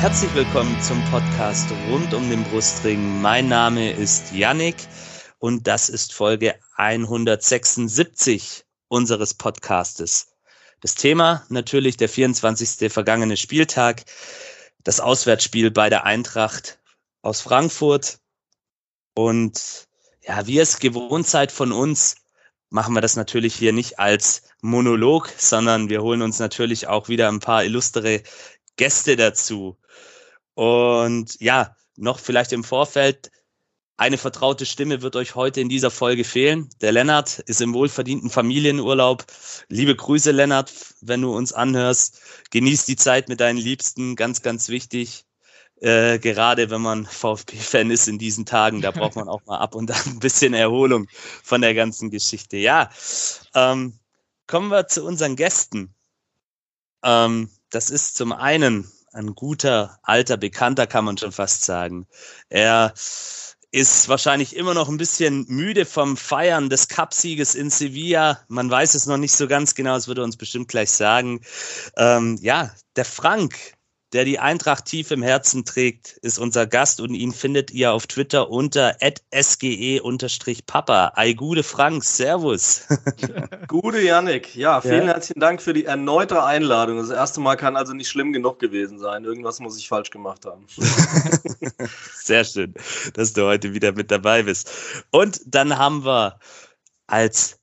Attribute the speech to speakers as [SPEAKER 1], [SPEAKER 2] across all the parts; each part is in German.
[SPEAKER 1] Herzlich willkommen zum Podcast rund um den Brustring. Mein Name ist Yannick und das ist Folge 176 unseres Podcastes. Das Thema natürlich der 24. vergangene Spieltag, das Auswärtsspiel bei der Eintracht aus Frankfurt. Und ja, wie es gewohnt seid von uns, machen wir das natürlich hier nicht als Monolog, sondern wir holen uns natürlich auch wieder ein paar illustre Gäste dazu. Und ja, noch vielleicht im Vorfeld, eine vertraute Stimme wird euch heute in dieser Folge fehlen. Der Lennart ist im wohlverdienten Familienurlaub. Liebe Grüße, Lennart, wenn du uns anhörst. Genieß die Zeit mit deinen Liebsten, ganz, ganz wichtig. Äh, gerade wenn man VfB-Fan ist in diesen Tagen, da braucht man auch mal ab und an ein bisschen Erholung von der ganzen Geschichte. Ja, ähm, kommen wir zu unseren Gästen. Ähm, das ist zum einen ein guter, alter Bekannter, kann man schon fast sagen. Er ist wahrscheinlich immer noch ein bisschen müde vom Feiern des Cupsieges in Sevilla. Man weiß es noch nicht so ganz genau, das würde er uns bestimmt gleich sagen. Ähm, ja, der Frank, der die Eintracht tief im Herzen trägt, ist unser Gast und ihn findet ihr auf Twitter unter sge-papa. Ei, gute Frank, Servus.
[SPEAKER 2] gute Yannick, ja, vielen ja. herzlichen Dank für die erneute Einladung. Das erste Mal kann also nicht schlimm genug gewesen sein. Irgendwas muss ich falsch gemacht haben.
[SPEAKER 1] Sehr schön, dass du heute wieder mit dabei bist. Und dann haben wir als,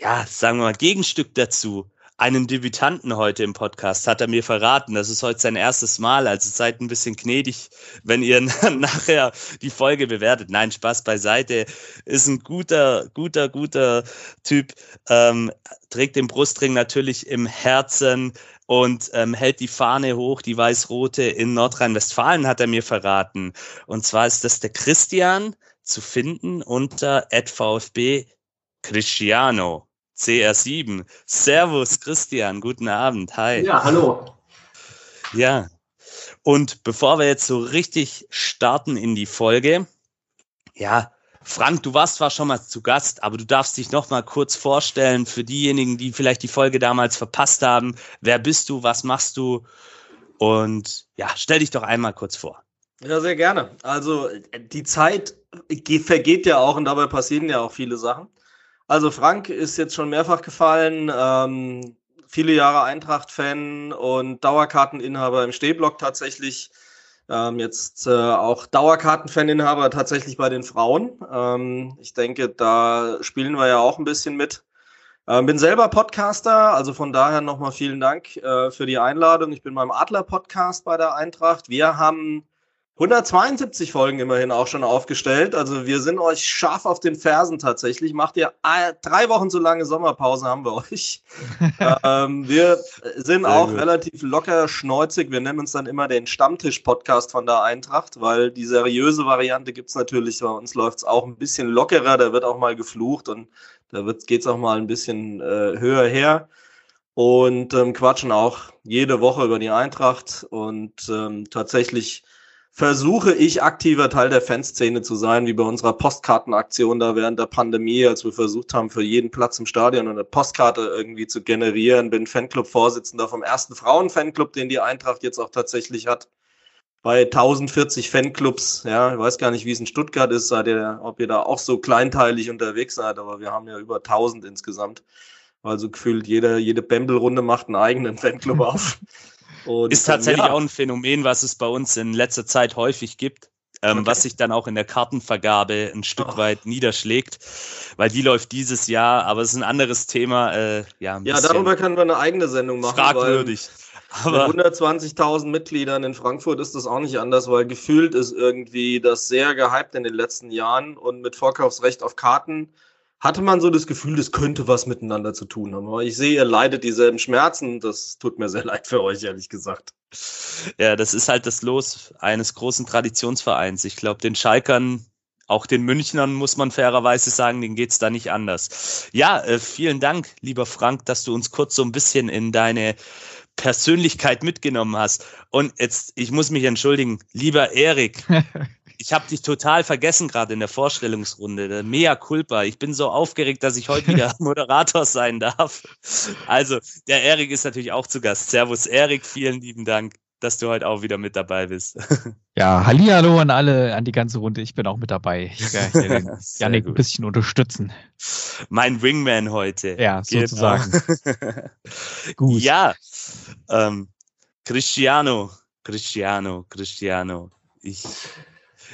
[SPEAKER 1] ja, sagen wir mal, Gegenstück dazu einen Debütanten heute im Podcast, hat er mir verraten. Das ist heute sein erstes Mal, also seid ein bisschen gnädig, wenn ihr nachher die Folge bewertet. Nein, Spaß beiseite. Ist ein guter, guter, guter Typ, ähm, trägt den Brustring natürlich im Herzen und ähm, hält die Fahne hoch, die weiß-rote in Nordrhein-Westfalen, hat er mir verraten. Und zwar ist das der Christian zu finden unter VfB Cristiano. CR7. Servus, Christian, guten Abend. Hi.
[SPEAKER 3] Ja, hallo.
[SPEAKER 1] Ja. Und bevor wir jetzt so richtig starten in die Folge, ja, Frank, du warst zwar schon mal zu Gast, aber du darfst dich noch mal kurz vorstellen für diejenigen, die vielleicht die Folge damals verpasst haben. Wer bist du? Was machst du? Und ja, stell dich doch einmal kurz vor.
[SPEAKER 2] Ja, sehr gerne. Also die Zeit vergeht ja auch und dabei passieren ja auch viele Sachen. Also Frank ist jetzt schon mehrfach gefallen, ähm, viele Jahre Eintracht-Fan und Dauerkarteninhaber im Stehblock tatsächlich. Ähm, jetzt äh, auch Dauerkarten-Faninhaber tatsächlich bei den Frauen. Ähm, ich denke, da spielen wir ja auch ein bisschen mit. Ähm, bin selber Podcaster, also von daher nochmal vielen Dank äh, für die Einladung. Ich bin beim Adler-Podcast bei der Eintracht. Wir haben 172 Folgen immerhin auch schon aufgestellt. Also wir sind euch scharf auf den Fersen tatsächlich. Macht ihr drei Wochen so lange Sommerpause haben wir euch. ähm, wir sind Sehr auch gut. relativ locker schneuzig. Wir nennen uns dann immer den Stammtisch-Podcast von der Eintracht, weil die seriöse Variante gibt es natürlich. Bei uns läuft es auch ein bisschen lockerer. Da wird auch mal geflucht und da geht es auch mal ein bisschen äh, höher her und ähm, quatschen auch jede Woche über die Eintracht und ähm, tatsächlich versuche ich aktiver Teil der Fanszene zu sein, wie bei unserer Postkartenaktion da während der Pandemie, als wir versucht haben, für jeden Platz im Stadion eine Postkarte irgendwie zu generieren. Bin Fanclub-Vorsitzender vom ersten Frauen-Fanclub, den die Eintracht jetzt auch tatsächlich hat. Bei 1040 Fanclubs, ja, ich weiß gar nicht, wie es in Stuttgart ist, seid ihr, ob ihr da auch so kleinteilig unterwegs seid, aber wir haben ja über 1000 insgesamt. Also gefühlt jede, jede Bembel-Runde macht einen eigenen Fanclub auf.
[SPEAKER 1] Und, ist tatsächlich ja. auch ein Phänomen, was es bei uns in letzter Zeit häufig gibt. Ähm, okay. was sich dann auch in der Kartenvergabe ein Stück oh. weit niederschlägt, weil die läuft dieses Jahr, aber es ist ein anderes Thema. Äh, ja,
[SPEAKER 2] ja, darüber können wir eine eigene Sendung machen.
[SPEAKER 1] Fragwürdig.
[SPEAKER 2] Aber mit 120.000 Mitgliedern in Frankfurt ist das auch nicht anders, weil gefühlt ist irgendwie das sehr gehypt in den letzten Jahren und mit Vorkaufsrecht auf Karten hatte man so das Gefühl, das könnte was miteinander zu tun haben. Aber ich sehe, ihr leidet dieselben Schmerzen. Das tut mir sehr leid für euch, ehrlich gesagt.
[SPEAKER 1] Ja, das ist halt das Los eines großen Traditionsvereins. Ich glaube, den Schalkern auch den Münchnern muss man fairerweise sagen, denen geht's da nicht anders. Ja, äh, vielen Dank, lieber Frank, dass du uns kurz so ein bisschen in deine Persönlichkeit mitgenommen hast. Und jetzt, ich muss mich entschuldigen, lieber Erik, ich habe dich total vergessen gerade in der Vorstellungsrunde. Mea culpa. Ich bin so aufgeregt, dass ich heute wieder Moderator sein darf. Also, der Erik ist natürlich auch zu Gast. Servus, Erik, vielen lieben Dank dass du heute auch wieder mit dabei bist.
[SPEAKER 4] Ja, Hallihallo an alle, an die ganze Runde. Ich bin auch mit dabei. Ich werde den Janik ein bisschen unterstützen.
[SPEAKER 1] Mein Wingman heute.
[SPEAKER 4] Ja, genau. sozusagen.
[SPEAKER 1] Gut. Ja, ähm, Cristiano, Cristiano, Cristiano. Ich,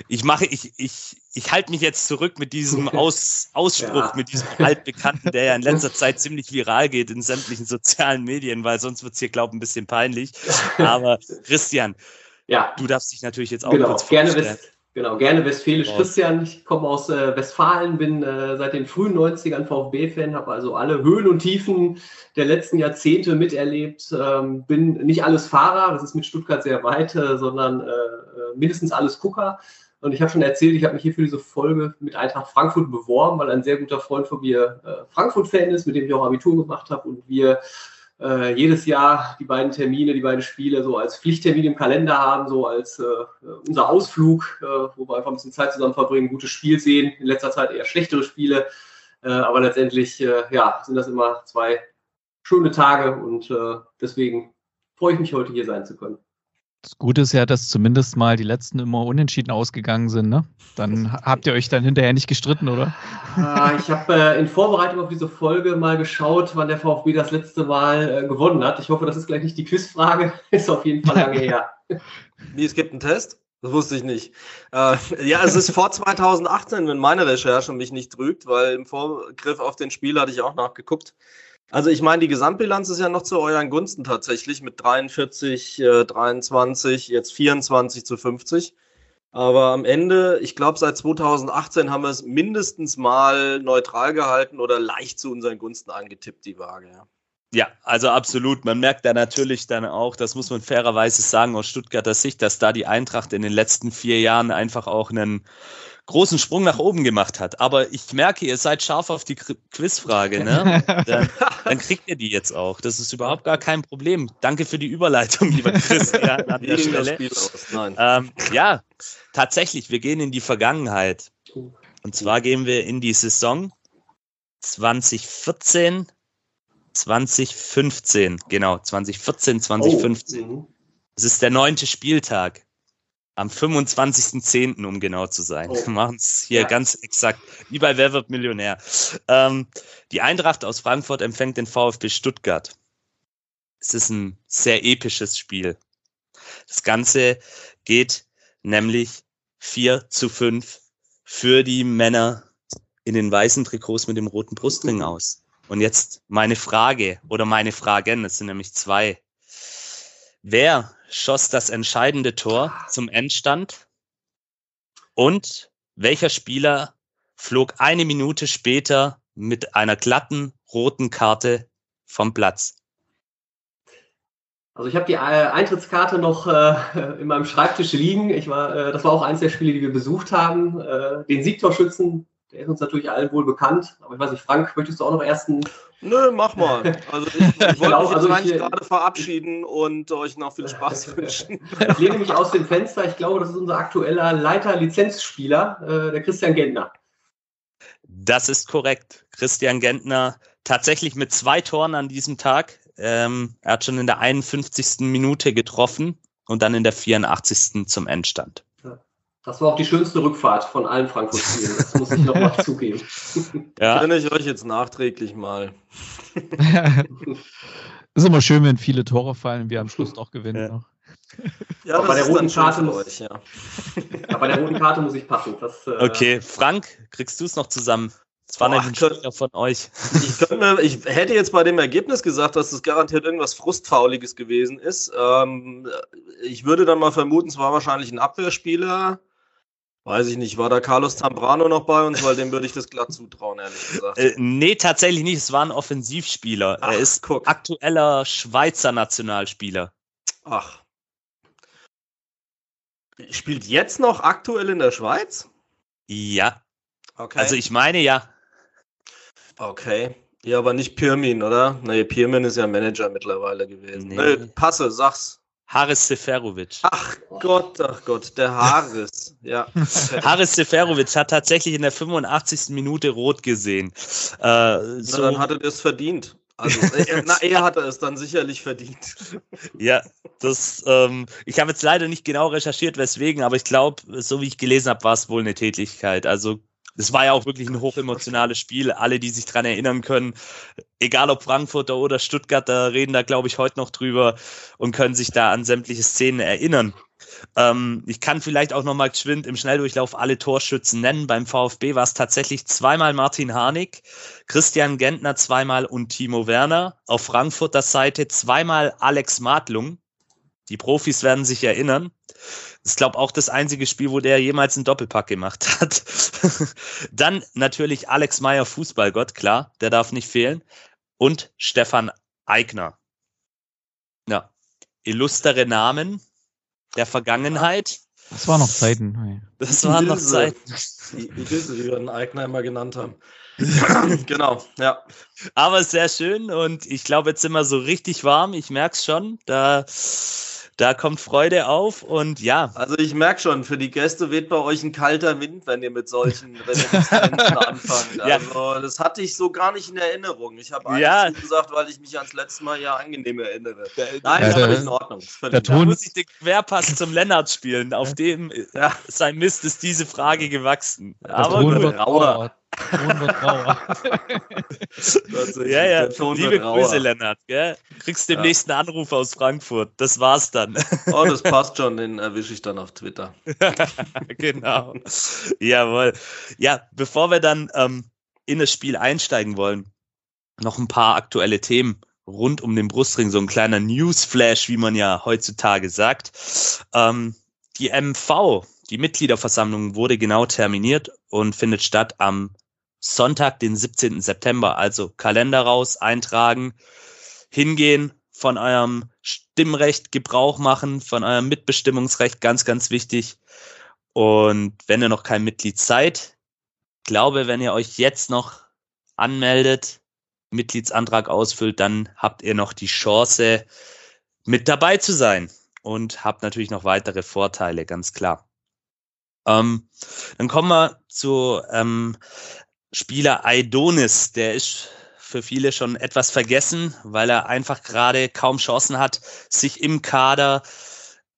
[SPEAKER 1] ich mache, ich, ich, ich halte mich jetzt zurück mit diesem Aus, Ausspruch, ja. mit diesem altbekannten, der ja in letzter Zeit ziemlich viral geht in sämtlichen sozialen Medien, weil sonst wird es hier, glaube ich, ein bisschen peinlich. Aber Christian, ja. du darfst dich natürlich jetzt auch
[SPEAKER 5] genau.
[SPEAKER 1] kurz
[SPEAKER 5] gerne vorstellen. West, genau, gerne westfälisch wow. Christian. Ich komme aus äh, Westfalen, bin äh, seit den frühen 90ern VfB-Fan, habe also alle Höhen und Tiefen der letzten Jahrzehnte miterlebt. Ähm, bin nicht alles Fahrer, das ist mit Stuttgart sehr weit, äh, sondern äh, äh, mindestens alles Gucker. Und ich habe schon erzählt, ich habe mich hier für diese Folge mit Eintracht Frankfurt beworben, weil ein sehr guter Freund von mir äh, Frankfurt-Fan ist, mit dem ich auch Abitur gemacht habe und wir äh, jedes Jahr die beiden Termine, die beiden Spiele so als Pflichttermin im Kalender haben, so als äh, unser Ausflug, äh, wo wir einfach ein bisschen Zeit zusammen verbringen, gutes Spiel sehen. In letzter Zeit eher schlechtere Spiele, äh, aber letztendlich äh, ja, sind das immer zwei schöne Tage und deswegen freue ich mich heute hier sein zu können.
[SPEAKER 4] Das Gute ist ja, dass zumindest mal die letzten immer unentschieden ausgegangen sind. Ne? Dann habt ihr euch dann hinterher nicht gestritten, oder?
[SPEAKER 5] Ah, ich habe äh, in Vorbereitung auf diese Folge mal geschaut, wann der VfB das letzte Mal äh, gewonnen hat. Ich hoffe, das ist gleich nicht die Quizfrage. Ist auf jeden Fall lange her.
[SPEAKER 2] Wie, es gibt einen Test? Das wusste ich nicht. Äh, ja, es ist vor 2018, wenn meine Recherche mich nicht trügt, weil im Vorgriff auf den Spiel hatte ich auch nachgeguckt. Also ich meine, die Gesamtbilanz ist ja noch zu euren Gunsten tatsächlich mit 43, äh, 23, jetzt 24 zu 50. Aber am Ende, ich glaube, seit 2018 haben wir es mindestens mal neutral gehalten oder leicht zu unseren Gunsten angetippt, die Waage. Ja.
[SPEAKER 1] Ja, also absolut. Man merkt da natürlich dann auch, das muss man fairerweise sagen aus Stuttgarter Sicht, dass da die Eintracht in den letzten vier Jahren einfach auch einen großen Sprung nach oben gemacht hat. Aber ich merke, ihr seid scharf auf die Quizfrage, ne? Dann, dann, kriegt ihr die jetzt auch. Das ist überhaupt gar kein Problem. Danke für die Überleitung, lieber Christian, an der Stelle. Ähm, ja, tatsächlich, wir gehen in die Vergangenheit. Und zwar gehen wir in die Saison 2014, 2015. Genau, 2014, 2015. Oh. Es ist der neunte Spieltag. Am 25.10., um genau zu sein. Oh. Wir machen es hier ja. ganz exakt, wie bei Wer wird Millionär. Ähm, die Eintracht aus Frankfurt empfängt den VfB Stuttgart. Es ist ein sehr episches Spiel. Das Ganze geht nämlich 4 zu 5 für die Männer in den weißen Trikots mit dem roten Brustring aus. Und jetzt meine Frage oder meine Fragen, es sind nämlich zwei. Wer schoss das entscheidende Tor zum Endstand? Und welcher Spieler flog eine Minute später mit einer glatten roten Karte vom Platz?
[SPEAKER 5] Also ich habe die äh, Eintrittskarte noch äh, in meinem Schreibtisch liegen. Ich war, äh, das war auch eines der Spiele, die wir besucht haben. Äh, den Siegtorschützen der ist uns natürlich allen wohl bekannt. Aber ich weiß nicht, Frank, möchtest du auch noch ersten?
[SPEAKER 2] Nö, mach mal. Also ich, ich wollte genau, mich also eigentlich gerade verabschieden und euch noch viel Spaß wünschen.
[SPEAKER 5] Ich lehne mich aus dem Fenster. Ich glaube, das ist unser aktueller Leiter-Lizenzspieler, äh, der Christian Gentner.
[SPEAKER 1] Das ist korrekt. Christian Gentner tatsächlich mit zwei Toren an diesem Tag. Ähm, er hat schon in der 51. Minute getroffen und dann in der 84. zum Endstand.
[SPEAKER 5] Das war auch die schönste Rückfahrt von allen Frankfurt-Spielen. Das muss ich noch mal zugeben.
[SPEAKER 2] Ja. Erinnere ich euch jetzt nachträglich mal.
[SPEAKER 4] ist immer schön, wenn viele Tore fallen, wir am Schluss doch gewinnen.
[SPEAKER 5] Ja. Noch. Ja, bei der roten Karte muss, euch, ja. ja. bei der roten Karte muss ich passen. Das,
[SPEAKER 1] äh, okay, Frank, kriegst du es noch zusammen? Das war ein Spieler von euch.
[SPEAKER 2] Ich, könnte, ich, hätte jetzt bei dem Ergebnis gesagt, dass es garantiert irgendwas Frustfauliges gewesen ist. Ähm, ich würde dann mal vermuten, es war wahrscheinlich ein Abwehrspieler. Weiß ich nicht, war da Carlos Zambrano noch bei uns, weil dem würde ich das glatt zutrauen, ehrlich gesagt.
[SPEAKER 1] Äh, nee, tatsächlich nicht. Es war ein Offensivspieler. Ach, er ist guck. aktueller Schweizer Nationalspieler. Ja.
[SPEAKER 2] Okay.
[SPEAKER 1] Also ich meine ja.
[SPEAKER 2] Okay. Ja, aber nicht Pirmin, oder? Nee, Pirmin ist ja Manager mittlerweile gewesen.
[SPEAKER 1] Nee.
[SPEAKER 2] Nee, passe, sag's.
[SPEAKER 1] Haris Seferovic.
[SPEAKER 2] Ach Gott, ach Gott, der Haares. Ja.
[SPEAKER 1] Haris Seferovic hat tatsächlich in der 85. Minute rot gesehen. Äh,
[SPEAKER 2] Na,
[SPEAKER 1] so,
[SPEAKER 2] dann hat er das verdient. Also, er, na, er hatte es dann sicherlich verdient.
[SPEAKER 1] ja, das, ähm, ich habe jetzt leider nicht genau recherchiert, weswegen, aber ich glaube, so wie ich gelesen habe, war es wohl eine Tätigkeit. Also es war ja auch wirklich ein hochemotionales Spiel. Alle, die sich dran erinnern können, egal ob Frankfurter oder Stuttgarter, reden da, glaube ich, heute noch drüber und können sich da an sämtliche Szenen erinnern. Ähm, ich kann vielleicht auch nochmal geschwind im Schnelldurchlauf alle Torschützen nennen. Beim VfB war es tatsächlich zweimal Martin Harnik, Christian Gentner zweimal und Timo Werner. Auf Frankfurter Seite zweimal Alex Madlung. Die Profis werden sich erinnern. Das ist, glaube auch das einzige Spiel, wo der jemals einen Doppelpack gemacht hat. Dann natürlich Alex Meyer, Fußballgott, klar, der darf nicht fehlen. Und Stefan Eigner. Ja, illustere Namen der Vergangenheit.
[SPEAKER 4] Das waren noch Zeiten.
[SPEAKER 1] Das waren noch. Zeiten.
[SPEAKER 2] Die Ilse, wie wir den Eigner immer genannt haben. genau, ja.
[SPEAKER 1] Aber sehr schön und ich glaube, jetzt sind wir so richtig warm. Ich merke es schon. Da, da kommt Freude auf und ja,
[SPEAKER 2] Also ich merke schon, für die Gäste weht bei euch ein kalter Wind, wenn ihr mit solchen Reminiszenzen anfangt.
[SPEAKER 1] Ja.
[SPEAKER 2] Also das hatte ich so gar nicht in Erinnerung. Ich habe
[SPEAKER 1] Ja.
[SPEAKER 2] eigentlich gesagt, weil ich mich ans letzte Mal ja angenehm erinnere.
[SPEAKER 1] da,
[SPEAKER 2] Nein,
[SPEAKER 4] Ja,
[SPEAKER 2] ist völlig in Ordnung. Völlig
[SPEAKER 1] da
[SPEAKER 2] Ordnung.
[SPEAKER 1] muss ich den Querpass zum Lennart spielen. Auf dem
[SPEAKER 2] Ja.
[SPEAKER 1] sein Mist ist diese Frage gewachsen.
[SPEAKER 4] Der
[SPEAKER 1] Aber gut.
[SPEAKER 4] rauer. Ton wird rauer.
[SPEAKER 2] Tatsächlich,
[SPEAKER 1] Ja, ja, liebe. Grüße, Lennart. Gell? Kriegst demnächst einen Anruf aus Frankfurt. Das war's dann.
[SPEAKER 2] Oh, das passt schon, den erwische ich dann auf Twitter.
[SPEAKER 1] genau. Jawohl. Ja, bevor wir dann ähm, in das Spiel einsteigen wollen, noch ein paar aktuelle Themen rund um den Brustring, so ein kleiner Newsflash, wie man ja heutzutage sagt. Ähm, die MV, die Mitgliederversammlung, wurde genau terminiert und findet statt am Sonntag, den 17. September. Also Kalender raus, eintragen, hingehen, von eurem Stimmrecht Gebrauch machen, von eurem Mitbestimmungsrecht, ganz, ganz wichtig. Und wenn ihr noch kein Mitglied seid, glaube, wenn ihr euch jetzt noch anmeldet, Mitgliedsantrag ausfüllt, dann habt ihr noch die Chance, mit dabei zu sein und habt natürlich noch weitere Vorteile, ganz klar. Ähm, dann kommen wir zu ähm, Spieler Aidonis, der ist für viele schon etwas vergessen, weil er einfach gerade kaum Chancen hat, sich im Kader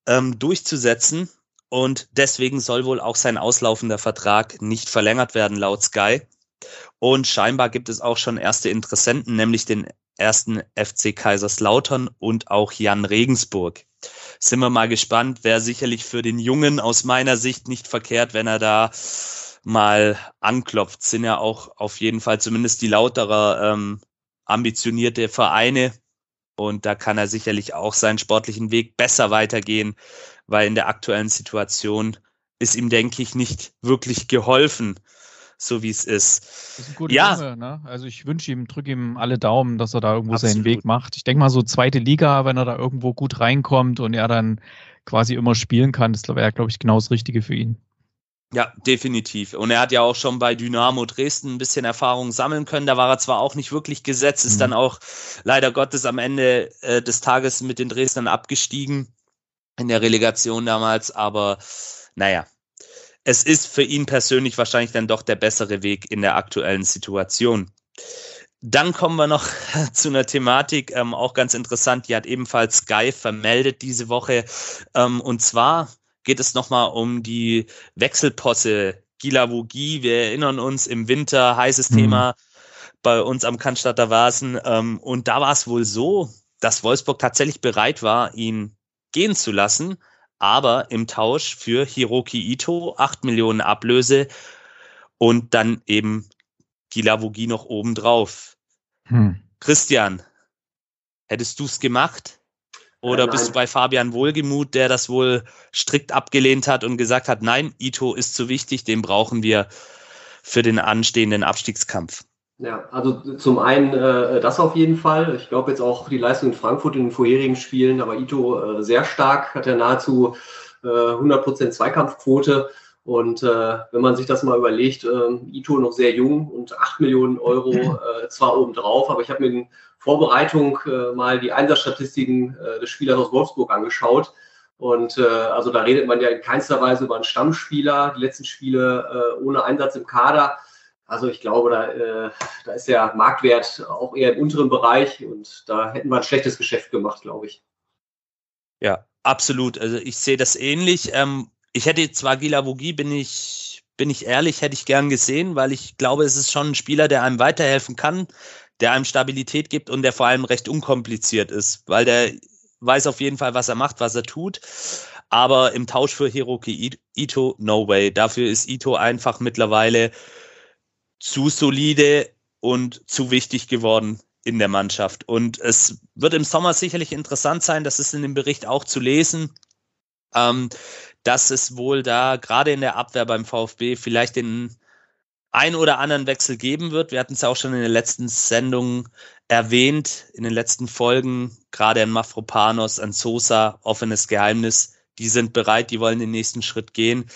[SPEAKER 1] ähm, durchzusetzen. Und deswegen soll wohl auch sein auslaufender Vertrag nicht verlängert werden, laut Sky. Und scheinbar gibt es auch schon erste Interessenten, nämlich den ersten FC Kaiserslautern und auch Jan Regensburg. Sind wir mal gespannt, wäre sicherlich für den Jungen aus meiner Sicht nicht verkehrt, wenn er da mal anklopft. Sind ja auch auf jeden Fall zumindest die lauterer ähm, ambitionierte Vereine. Und da kann er sicherlich auch seinen sportlichen Weg besser weitergehen, weil in der aktuellen Situation ist ihm, denke ich, nicht wirklich geholfen, so wie es ist.
[SPEAKER 4] Das ist ein guter
[SPEAKER 1] Ja.
[SPEAKER 4] Junge, ne? Also ich wünsche ihm, drücke ihm alle Daumen, dass er da irgendwo
[SPEAKER 1] Absolut.
[SPEAKER 4] seinen Weg macht. Ich denke mal so zweite Liga, wenn er da irgendwo gut reinkommt und er dann quasi immer spielen kann, das wäre, glaube ich, genau das Richtige für ihn.
[SPEAKER 1] Ja, definitiv. Und er hat ja auch schon bei Dynamo Dresden ein bisschen Erfahrung sammeln können. Da war er zwar auch nicht wirklich gesetzt, ist
[SPEAKER 4] Mhm.
[SPEAKER 1] dann auch leider Gottes am Ende äh, des Tages mit den Dresdnern abgestiegen in der Relegation damals. Aber naja, es ist für ihn persönlich wahrscheinlich dann doch der bessere Weg in der aktuellen Situation. Dann kommen wir noch zu einer Thematik, ähm, auch ganz interessant, die hat ebenfalls Sky vermeldet diese Woche. Ähm, und zwar geht es nochmal um die Wechselposse Gilavogi. Wir erinnern uns im Winter, heißes
[SPEAKER 4] Mhm.
[SPEAKER 1] Thema bei uns am Cannstatter Vasen. Ähm, und da war es wohl so, dass Wolfsburg tatsächlich bereit war, ihn gehen zu lassen, aber im Tausch für Hiroki Ito 8 Millionen Ablöse und dann eben Gilavogi noch obendrauf.
[SPEAKER 4] Hm.
[SPEAKER 1] Christian, hättest du es gemacht? Oder
[SPEAKER 5] Äh,
[SPEAKER 1] bist
[SPEAKER 5] nein.
[SPEAKER 1] du bei Fabian Wohlgemuth, der das wohl strikt abgelehnt hat und gesagt hat, nein, Ito ist zu wichtig, den brauchen wir für den anstehenden Abstiegskampf?
[SPEAKER 5] Ja, also zum einen äh, das auf jeden Fall. Ich glaube jetzt auch die Leistung in Frankfurt in den vorherigen Spielen, aber Ito äh, sehr stark, hat ja nahezu äh, 100% Zweikampfquote Und äh, wenn man sich das mal überlegt, äh, Ito noch sehr jung und 8 Millionen Euro äh, zwar obendrauf, aber ich habe mir in Vorbereitung äh, mal die Einsatzstatistiken äh, des Spielers aus Wolfsburg angeschaut. Und äh, also da redet man ja in keinster Weise über einen Stammspieler, die letzten Spiele äh, ohne Einsatz im Kader. Also ich glaube, da, äh, da ist der Marktwert auch eher im unteren Bereich und da hätten wir ein schlechtes Geschäft gemacht, glaube ich.
[SPEAKER 1] Ja, absolut. Also ich sehe das ähnlich. Ähm, ich hätte zwar Gilavogi, bin ich, bin ich ehrlich, hätte ich gern gesehen, weil ich glaube, es ist schon ein Spieler, der einem weiterhelfen kann, der einem Stabilität gibt und der vor allem recht unkompliziert ist, weil der weiß auf jeden Fall, was er macht, was er tut. Aber im Tausch für Hiroki Ito, no way. Dafür ist Ito einfach mittlerweile zu solide und zu wichtig geworden in der Mannschaft. Und es wird im Sommer sicherlich interessant sein, das ist in dem Bericht auch zu lesen, ähm, dass es wohl da gerade in der Abwehr beim VfB vielleicht den ein oder anderen Wechsel geben wird. Wir hatten es auch schon in den letzten Sendungen erwähnt, in den letzten Folgen, gerade an Mafropanos, an Sosa, offenes Geheimnis. Die sind bereit, die wollen den nächsten Schritt gehen.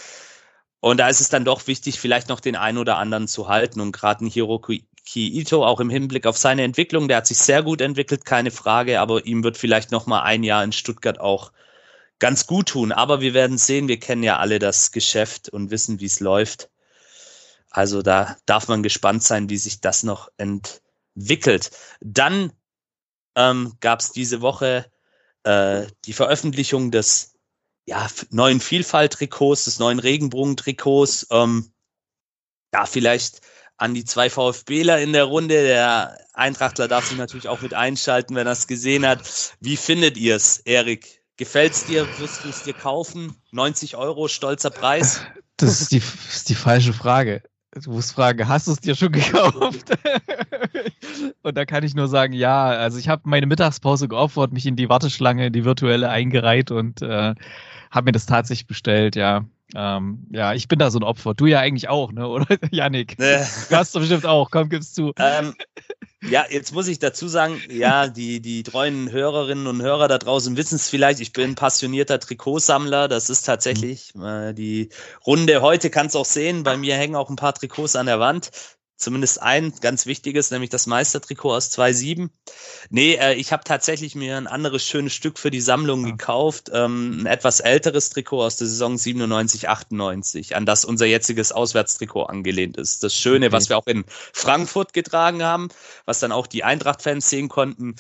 [SPEAKER 1] Und da ist es dann doch wichtig, vielleicht noch den einen oder anderen zu halten. Und gerade ein Hiroki Ito, auch im Hinblick auf seine Entwicklung, der hat sich sehr gut entwickelt, keine Frage, aber ihm wird vielleicht noch mal ein Jahr in Stuttgart auch ganz gut tun. Aber wir werden sehen, wir kennen ja alle das Geschäft und wissen, wie es läuft. Also da darf man gespannt sein, wie sich das noch entwickelt. Dann ähm, gab es diese Woche äh, die Veröffentlichung des ja, neuen Vielfalt-Trikots, des neuen Regenbogen-Trikots. Ähm, ja, vielleicht an die zwei VfBler in der Runde. Der Eintrachtler darf sich natürlich auch mit einschalten, wenn er es gesehen hat. Wie findet ihr es, Erik? Gefällt es dir? Wirst du es dir kaufen? 90 Euro, stolzer Preis?
[SPEAKER 4] Das ist die, ist die falsche Frage. Du musst fragen, hast du es dir schon gekauft? und da kann ich nur sagen, ja. Also ich habe meine Mittagspause geopfert, mich in die Warteschlange, die virtuelle eingereiht und äh, habe mir das tatsächlich bestellt, ja. Ähm, ja, ich bin da so ein Opfer. Du ja eigentlich auch, ne? Oder Yannick? Nee. Du hast doch bestimmt auch. Komm, gib's zu.
[SPEAKER 1] Ähm, ja, jetzt muss ich dazu sagen, ja, die, die treuen Hörerinnen und Hörer da draußen wissen es vielleicht. Ich bin passionierter Trikotsammler. Das ist tatsächlich äh, die Runde. Heute kannst du auch sehen. Bei mir hängen auch ein paar Trikots an der Wand zumindest ein ganz wichtiges, nämlich das Meistertrikot aus 2.7. Nee, äh, ich habe tatsächlich mir ein anderes schönes Stück für die Sammlung ja. gekauft. Ähm, ein etwas älteres Trikot aus der Saison 97, 98, an das unser jetziges Auswärtstrikot angelehnt ist. Das Schöne, okay. was wir auch in Frankfurt getragen haben, was dann auch die Eintracht-Fans sehen konnten,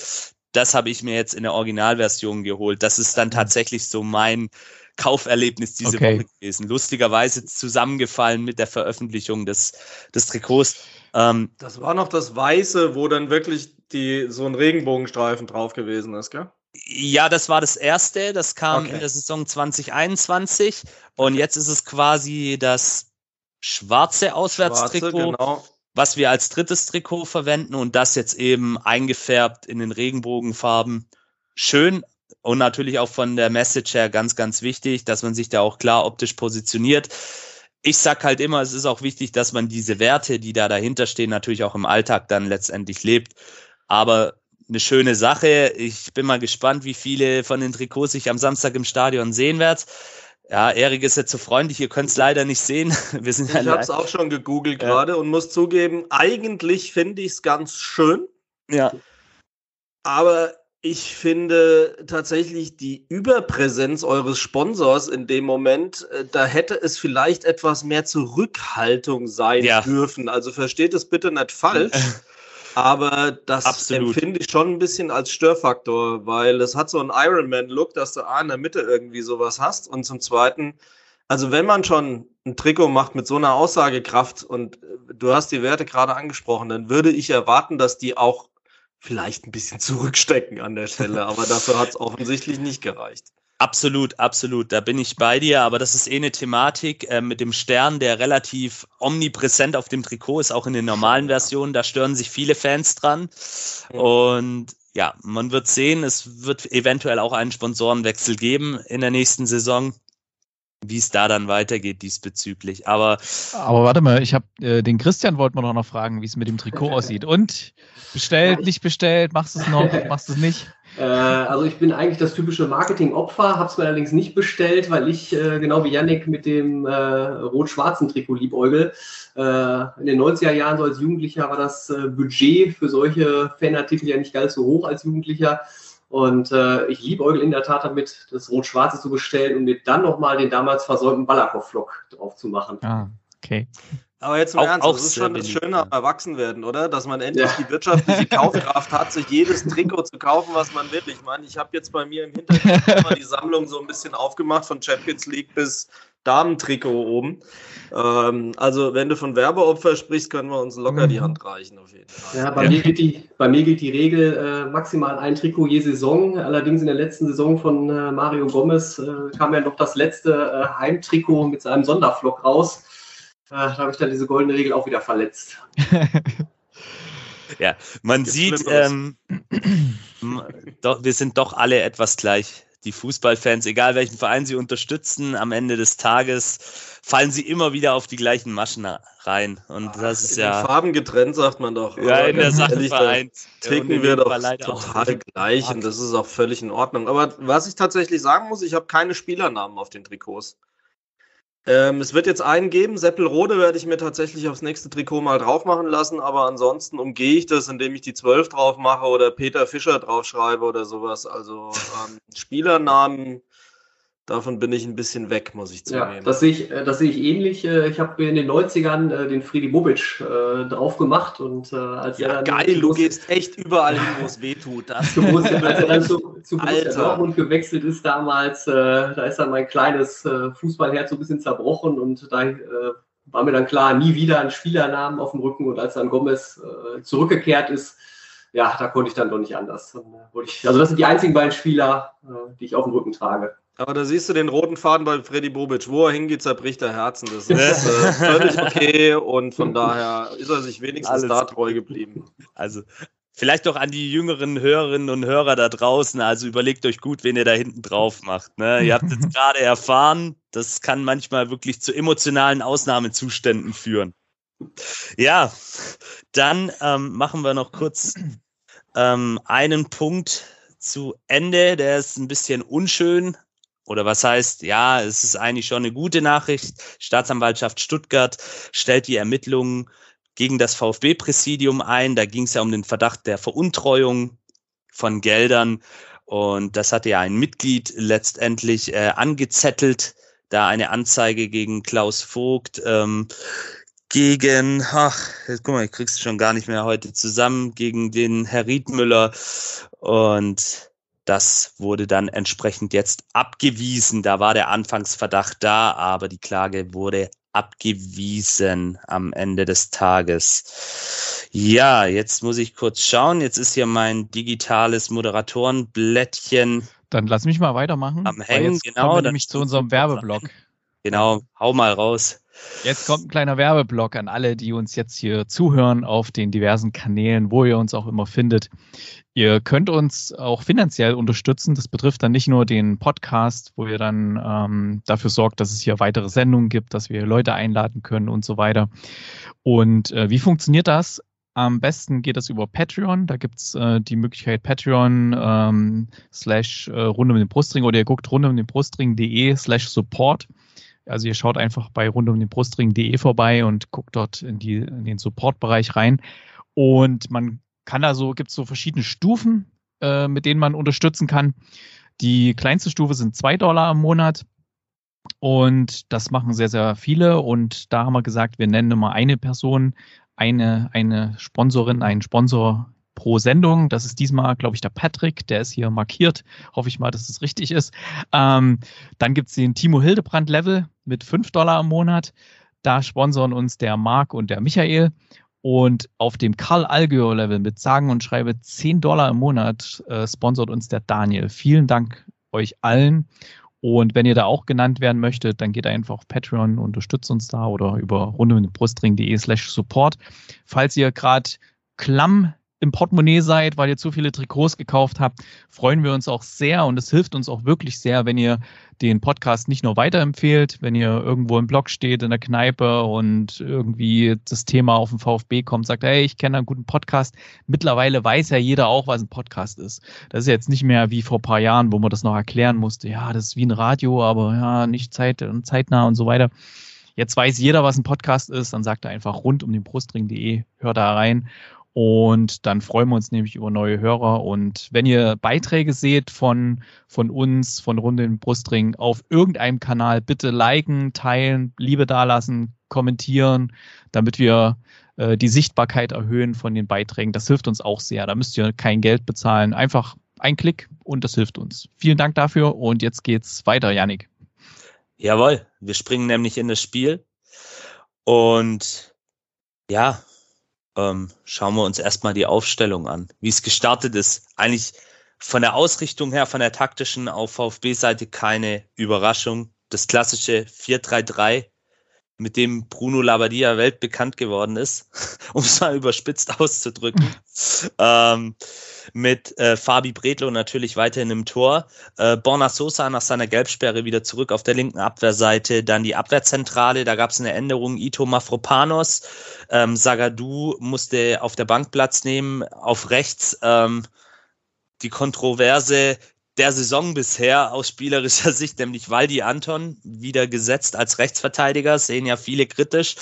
[SPEAKER 1] das habe ich mir jetzt in der Originalversion geholt. Das ist dann mhm. tatsächlich so mein Kauferlebnis diese okay. Woche gewesen. Lustigerweise zusammengefallen mit der Veröffentlichung des, des Trikots.
[SPEAKER 2] Ähm, das war noch das Weiße, wo dann wirklich die, so ein Regenbogenstreifen drauf gewesen ist, gell?
[SPEAKER 1] Ja, das war das erste. Das kam okay. in der Saison 2021. Und jetzt ist es quasi das schwarze Auswärtstrikot, schwarze, genau. was wir als drittes Trikot verwenden und das jetzt eben eingefärbt in den Regenbogenfarben. Schön, und natürlich auch von der Message her ganz, ganz wichtig, dass man sich da auch klar optisch positioniert. Ich sag halt immer, es ist auch wichtig, dass man diese Werte, die da dahinter stehen, natürlich auch im Alltag dann letztendlich lebt. Aber eine schöne Sache. Ich bin mal gespannt, wie viele von den Trikots ich am Samstag im Stadion sehen werde. Ja, Erik ist jetzt so freundlich, ihr könnt es leider nicht sehen.
[SPEAKER 2] Wir sind ich habe es auch schon gegoogelt ja. gerade und muss zugeben, eigentlich finde ich es ganz schön.
[SPEAKER 1] Ja.
[SPEAKER 2] Aber ich finde tatsächlich die Überpräsenz eures Sponsors in dem Moment, äh, da hätte es vielleicht etwas mehr Zurückhaltung sein ja. dürfen. Also versteht es bitte nicht falsch. aber das Absolut. empfinde ich schon ein bisschen als Störfaktor, weil es hat so einen Ironman-Look, dass du A in der Mitte irgendwie sowas hast. Und zum Zweiten, also wenn man schon ein Trikot macht mit so einer Aussagekraft und äh, du hast die Werte gerade angesprochen, dann würde ich erwarten, dass die auch vielleicht ein bisschen zurückstecken an der Stelle, aber dafür hat es offensichtlich nicht gereicht.
[SPEAKER 1] Absolut, absolut. Da bin ich bei dir, aber das ist eh eine Thematik äh, mit dem Stern, der relativ omnipräsent auf dem Trikot ist, auch in den normalen Versionen. Da stören sich viele Fans dran. Und ja, man wird sehen, es wird eventuell auch einen Sponsorenwechsel geben in der nächsten Saison. Wie es da dann weitergeht diesbezüglich. Aber,
[SPEAKER 4] Aber warte mal, ich habe äh, den Christian wollten wir doch noch fragen, wie es mit dem Trikot aussieht. Und bestellt, nicht bestellt, machst du es noch, machst du es nicht?
[SPEAKER 5] Äh, also ich bin eigentlich das typische Marketing-Opfer, habe es mir allerdings nicht bestellt, weil ich äh, genau wie Yannick mit dem äh, rot-schwarzen Trikot liebäugel. Äh, in den 90er Jahren so als Jugendlicher war das äh, Budget für solche Fanartikel ja nicht ganz so hoch als Jugendlicher. Und äh, ich liebäugel in der Tat damit, das Rot-Schwarze zu bestellen und mir dann nochmal den damals versäumten Balakow-Flock drauf zu machen.
[SPEAKER 4] Ah, okay.
[SPEAKER 2] Aber jetzt im
[SPEAKER 1] Auch-
[SPEAKER 2] Ernst,
[SPEAKER 1] auch
[SPEAKER 2] das ist schon das Schöne am Erwachsenwerden, oder? Dass man endlich
[SPEAKER 5] Ja.
[SPEAKER 2] die wirtschaftliche Kaufkraft hat, sich jedes Trikot zu kaufen, was man will. Ich meine, ich habe jetzt bei mir im Hintergrund immer die Sammlung so ein bisschen aufgemacht, von Champions League bis Damentrikot oben. Ähm, also, wenn du von Werbeopfer sprichst, können wir uns locker die
[SPEAKER 4] Mhm.
[SPEAKER 2] Hand reichen, auf jeden Fall.
[SPEAKER 5] Ja, bei,
[SPEAKER 1] Ja.
[SPEAKER 5] Mir gilt die, bei mir gilt die Regel äh, maximal ein Trikot je Saison. Allerdings in der letzten Saison von äh, Mario Gomez äh, kam ja noch das letzte äh, Heimtrikot mit seinem Sonderflock raus. Äh, da habe ich dann diese goldene Regel auch wieder verletzt.
[SPEAKER 1] Man
[SPEAKER 2] Gibt's
[SPEAKER 1] sieht, ähm, doch, wir sind doch alle etwas gleich. Die Fußballfans, egal welchen Verein sie unterstützen, am Ende des Tages fallen sie immer wieder auf die gleichen Maschen rein. Und das ist
[SPEAKER 2] In den
[SPEAKER 1] ja,
[SPEAKER 2] Farben getrennt, sagt man doch.
[SPEAKER 1] ja in der Sache
[SPEAKER 2] ehrlich,
[SPEAKER 1] vereint.
[SPEAKER 2] Ticken wir doch total gleich und das ist auch völlig in Ordnung. Aber was ich tatsächlich sagen muss, ich habe keine Spielernamen auf den Trikots. Ähm, es wird jetzt einen geben, Seppelrode werde ich mir tatsächlich aufs nächste Trikot mal drauf machen lassen, aber ansonsten umgehe ich das, indem ich die 12 drauf mache oder Peter Fischer draufschreibe oder sowas. Also ähm, Spielernamen, davon bin ich ein bisschen weg, muss ich
[SPEAKER 5] Ja,
[SPEAKER 2] zugeben.
[SPEAKER 5] das sehe ich, äh, das sehe ich ähnlich. Äh, Ich habe in den 90ern äh, den Friedi Bobic äh, drauf gemacht und äh, als
[SPEAKER 2] ja,
[SPEAKER 5] er dann
[SPEAKER 2] geil, du gehst echt überall hin, wo es weh tut. Das
[SPEAKER 5] zu Borussia, als er dann zu, zu Borussia. Dortmund gewechselt ist damals, äh, da ist dann mein kleines Fußballherz so ein bisschen zerbrochen und da war mir dann klar, nie wieder ein Spielernamen auf dem Rücken und als dann Gomez zurückgekehrt ist, ja, da konnte ich dann doch nicht anders. Ich, also das sind die einzigen beiden Spieler, die ich auf dem Rücken trage.
[SPEAKER 2] Aber da siehst du den roten Faden bei Freddy Bobic. Wo er hingeht, zerbricht er Herzen. Das ist äh, völlig okay und von daher ist er sich wenigstens
[SPEAKER 1] Alles
[SPEAKER 2] da treu geblieben.
[SPEAKER 1] Also vielleicht doch an die jüngeren Hörerinnen und Hörer da draußen. Also überlegt euch gut, wen ihr da hinten drauf macht. Ne? Ihr habt jetzt gerade erfahren, das kann manchmal wirklich zu emotionalen Ausnahmezuständen führen. Ja, dann ähm, machen wir noch kurz ähm, einen Punkt zu Ende. Der ist ein bisschen unschön. Oder was heißt, ja, es ist eigentlich schon eine gute Nachricht. Staatsanwaltschaft Stuttgart stellt die Ermittlungen gegen das VfB-Präsidium ein. Da ging es ja um den Verdacht der Veruntreuung von Geldern. Und das hatte ja ein Mitglied letztendlich äh, angezettelt, da eine Anzeige gegen Klaus Vogt, ähm, gegen, ach, jetzt, guck mal, ich krieg's schon gar nicht mehr heute zusammen, gegen den Herr Riedmüller. Und das wurde dann entsprechend jetzt abgewiesen. Da war der Anfangsverdacht da, aber die Klage wurde abgewiesen am Ende des Tages. Ja, jetzt muss ich kurz schauen. Jetzt ist hier mein digitales Moderatorenblättchen.
[SPEAKER 4] Dann lass mich mal weitermachen.
[SPEAKER 1] Am Hängen,
[SPEAKER 4] jetzt
[SPEAKER 1] genau,
[SPEAKER 4] Kommen wir nämlich zu unserem Werbeblock.
[SPEAKER 1] Genau, hau mal raus.
[SPEAKER 4] Jetzt kommt ein kleiner Werbeblock an alle, die uns jetzt hier zuhören auf den diversen Kanälen, wo ihr uns auch immer findet. Ihr könnt uns auch finanziell unterstützen. Das betrifft dann nicht nur den Podcast, wo ihr dann ähm, dafür sorgt, dass es hier weitere Sendungen gibt, dass wir Leute einladen können und so weiter. Und äh, wie funktioniert das? Am besten geht das über Patreon. Da gibt's äh, die Möglichkeit Patreon ähm, slash äh, rund um den Brustring oder ihr guckt rund um den Brustring.de slash support. Also ihr schaut einfach bei rund vorbei und guckt dort in, die, in den Support-Bereich rein. Und man kann da so, gibt es so verschiedene Stufen, äh, mit denen man unterstützen kann. Die kleinste Stufe sind zwei Dollar im Monat. Und das machen sehr, sehr viele. Und da haben wir gesagt, wir nennen immer eine Person, eine, eine Sponsorin, einen Sponsor pro Sendung. Das ist diesmal, glaube ich, der Patrick, der ist hier markiert. Hoffe ich mal, dass es richtig ist. Ähm, dann gibt es den Timo Hildebrand Level mit 5 Dollar im Monat. Da sponsoren uns der Marc und der Michael. Und auf dem Karl Allgäuer Level mit sagen und schreibe 10 Dollar im Monat äh, sponsort uns der Daniel. Vielen Dank euch allen. Und wenn ihr da auch genannt werden möchtet, dann geht einfach auf Patreon, unterstützt uns da oder über rundumdenbrustring.de slash support. Falls ihr gerade klamm im Portemonnaie seid, weil ihr zu viele Trikots gekauft habt, freuen wir uns auch sehr und es hilft uns auch wirklich sehr, wenn ihr den Podcast nicht nur weiterempfehlt, wenn ihr irgendwo im Blog steht, in der Kneipe und irgendwie das Thema auf den VfB kommt, sagt, hey, ich kenne einen guten Podcast. Mittlerweile weiß ja jeder auch, was ein Podcast ist. Das ist jetzt nicht mehr wie vor paar Jahren, wo man das noch erklären musste. Ja, das ist wie ein Radio, aber ja, nicht zeit und zeitnah und so weiter. Jetzt weiß jeder, was ein Podcast ist, dann sagt er einfach rund um den Brustring.de, hört da rein und dann freuen wir uns nämlich über neue Hörer. Und wenn ihr Beiträge seht von, von uns, von Runde im Brustring auf irgendeinem Kanal, bitte liken, teilen, Liebe dalassen, kommentieren, damit wir äh, die Sichtbarkeit erhöhen von den Beiträgen. Das hilft uns auch sehr. Da müsst ihr kein Geld bezahlen. Einfach ein Klick und das hilft uns. Vielen Dank dafür und jetzt geht's weiter, Janik.
[SPEAKER 1] Jawohl, wir springen nämlich in das Spiel. Und ja, ähm, schauen wir uns erstmal die Aufstellung an, wie es gestartet ist. Eigentlich von der Ausrichtung her, von der taktischen auf VfB-Seite keine Überraschung. Das klassische 4-3-3, mit dem Bruno Labbadia weltbekannt geworden ist, um es mal überspitzt auszudrücken. ähm, mit äh, Fabi Bredlo natürlich weiterhin im Tor. Äh, Borna Sosa nach seiner Gelbsperre wieder zurück auf der linken Abwehrseite. Dann die Abwehrzentrale, da gab es eine Änderung. Ito Mafropanos, ähm, Sagadu musste auf der Bank Platz nehmen. Auf rechts ähm, die Kontroverse der Saison bisher aus spielerischer Sicht, nämlich Waldi Anton, wieder gesetzt als Rechtsverteidiger, sehen ja viele kritisch.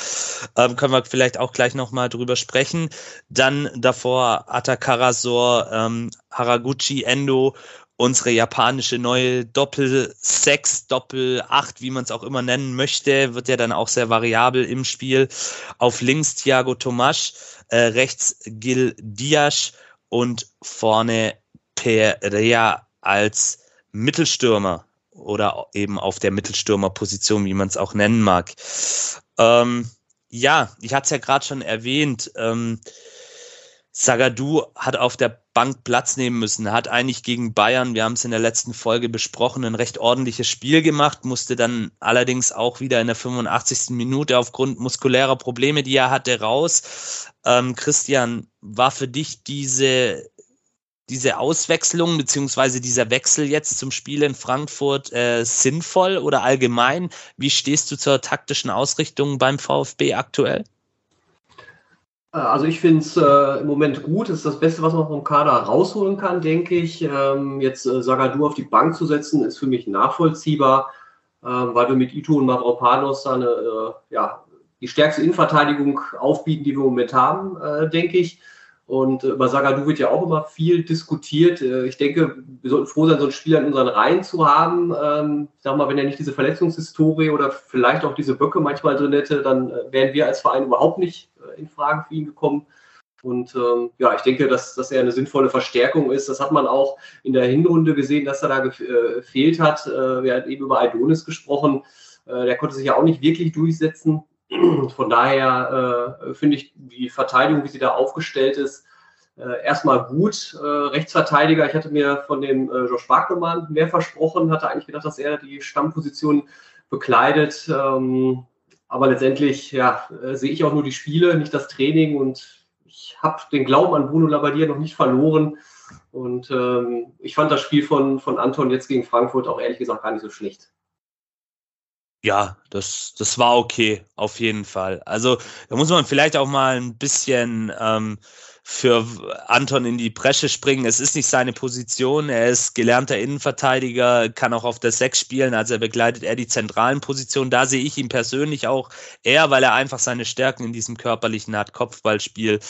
[SPEAKER 1] Ähm, können wir vielleicht auch gleich nochmal drüber sprechen. Dann davor Atakarasor, ähm, Haraguchi, Endo, unsere japanische neue Doppel-6, Doppel-8, wie man es auch immer nennen möchte, wird ja dann auch sehr variabel im Spiel. Auf links Thiago Tomasch, äh, rechts Gil Dias und vorne Perea als Mittelstürmer oder eben auf der Mittelstürmerposition, wie man es auch nennen mag. Ähm, ja, ich hatte es ja gerade schon erwähnt. Ähm, Sagadu hat auf der Bank Platz nehmen müssen, hat eigentlich gegen Bayern, wir haben es in der letzten Folge besprochen, ein recht ordentliches Spiel gemacht, musste dann allerdings auch wieder in der 85. Minute aufgrund muskulärer Probleme, die er hatte, raus. Ähm, Christian, war für dich diese diese Auswechslung beziehungsweise dieser Wechsel jetzt zum Spiel in Frankfurt äh, sinnvoll oder allgemein? Wie stehst du zur taktischen Ausrichtung beim VfB aktuell?
[SPEAKER 5] Äh, also ich finde es äh, im Moment gut. Das ist das Beste, was man vom Kader rausholen kann, denke ich. Ähm, jetzt äh, Sagadu auf die Bank zu setzen, ist für mich nachvollziehbar, äh, weil wir mit Ito und Mavropanos äh, ja, die stärkste Innenverteidigung aufbieten, die wir im Moment haben, äh, denke ich. Und über Sagadu wird ja auch immer viel diskutiert. Äh, ich denke, wir sollten froh sein, so einen Spieler in unseren Reihen zu haben. Ähm, ich sag mal, wenn er nicht diese Verletzungshistorie oder vielleicht auch diese Böcke manchmal drin hätte, dann äh, wären wir als Verein überhaupt nicht äh, in Frage für ihn gekommen. Und ähm, ja, ich denke, dass, dass er eine sinnvolle Verstärkung ist. Das hat man auch in der Hinrunde gesehen, dass er da gefehlt hat. wir hatten eben über Aidonis gesprochen. der konnte sich ja auch nicht wirklich durchsetzen. Von daher äh, finde ich die Verteidigung, wie sie da aufgestellt ist, äh, erstmal gut. Äh, Rechtsverteidiger, ich hatte mir von dem äh, Josh Wagnermann mehr versprochen, hatte eigentlich gedacht, dass er die Stammposition bekleidet. Ähm, aber letztendlich ja, äh, sehe ich auch nur die Spiele, nicht das Training und ich habe den Glauben an Bruno Labbadia noch nicht verloren. Und ähm, ich fand das Spiel von, von Anton jetzt gegen Frankfurt auch ehrlich gesagt gar nicht so schlecht.
[SPEAKER 1] Ja, das, das war okay, auf jeden Fall. Also da muss man vielleicht auch mal ein bisschen ähm, für Anton in die Bresche springen. Es ist nicht seine Position. Er ist gelernter Innenverteidiger, kann auch auf der Sechs spielen. Also er begleitet eher die zentralen Positionen. Da sehe ich ihn persönlich auch eher, weil er einfach seine Stärken in diesem körperlichen hat, Kopfballspiel.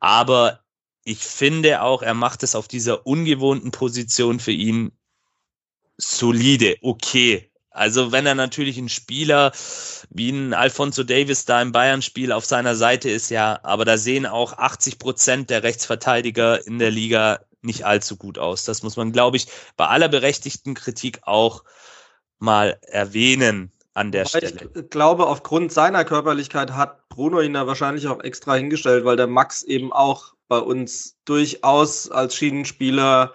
[SPEAKER 1] Aber ich finde auch, er macht es auf dieser ungewohnten Position für ihn solide, okay. Also wenn er natürlich ein Spieler wie ein Alfonso Davis da im Bayern-Spiel auf seiner Seite ist, ja, aber da sehen auch 80 Prozent der Rechtsverteidiger in der Liga nicht allzu gut aus. Das muss man, glaube ich, bei aller berechtigten Kritik auch mal erwähnen an der weil Stelle.
[SPEAKER 2] Ich glaube, aufgrund seiner Körperlichkeit hat Bruno ihn da wahrscheinlich auch extra hingestellt, weil der Max eben auch bei uns durchaus als Schienenspieler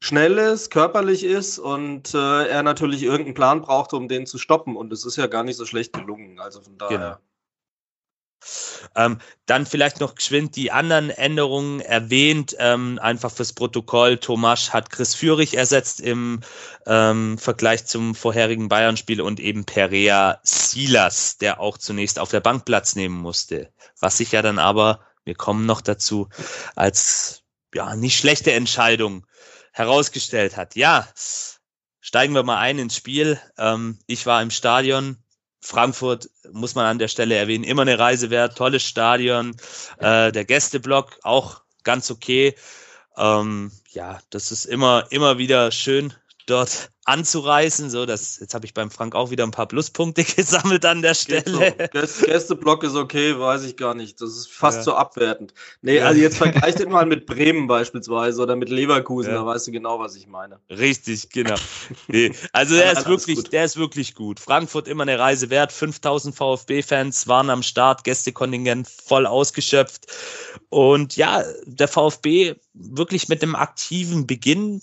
[SPEAKER 2] schnell ist, körperlich ist und äh, er natürlich irgendeinen Plan brauchte, um den zu stoppen. Und es ist ja gar nicht so schlecht gelungen. Also von daher. Genau.
[SPEAKER 1] Ähm, dann vielleicht noch geschwind die anderen Änderungen erwähnt, ähm, einfach fürs Protokoll. Tomasch hat Chris Führig ersetzt im ähm, Vergleich zum vorherigen Bayern-Spiel und eben Perea Silas, der auch zunächst auf der Bank Platz nehmen musste. Was sich ja dann aber, wir kommen noch dazu, als ja nicht schlechte Entscheidung herausgestellt hat. Ja, steigen wir mal ein ins Spiel. Ähm, ich war im Stadion. Frankfurt muss man an der Stelle erwähnen, immer eine Reise wert, tolles Stadion. Äh, der Gästeblock auch ganz okay. Ähm, ja, das ist immer, immer wieder schön, dort anzureißen. So, das, jetzt habe ich beim Frank auch wieder ein paar Pluspunkte gesammelt an der Stelle.
[SPEAKER 2] So. Gästeblock ist okay, weiß ich gar nicht. Das ist fast ja. so abwertend. Nee, ja. also jetzt vergleich den mal mit Bremen beispielsweise oder mit Leverkusen, ja. da weißt du genau, was ich meine.
[SPEAKER 1] Richtig, genau. nee. Also der ist wirklich, der ist wirklich gut. Frankfurt immer eine Reise wert. 5000 VfB-Fans waren am Start, Gästekontingent voll ausgeschöpft. Und ja, der VfB wirklich mit einem aktiven Beginn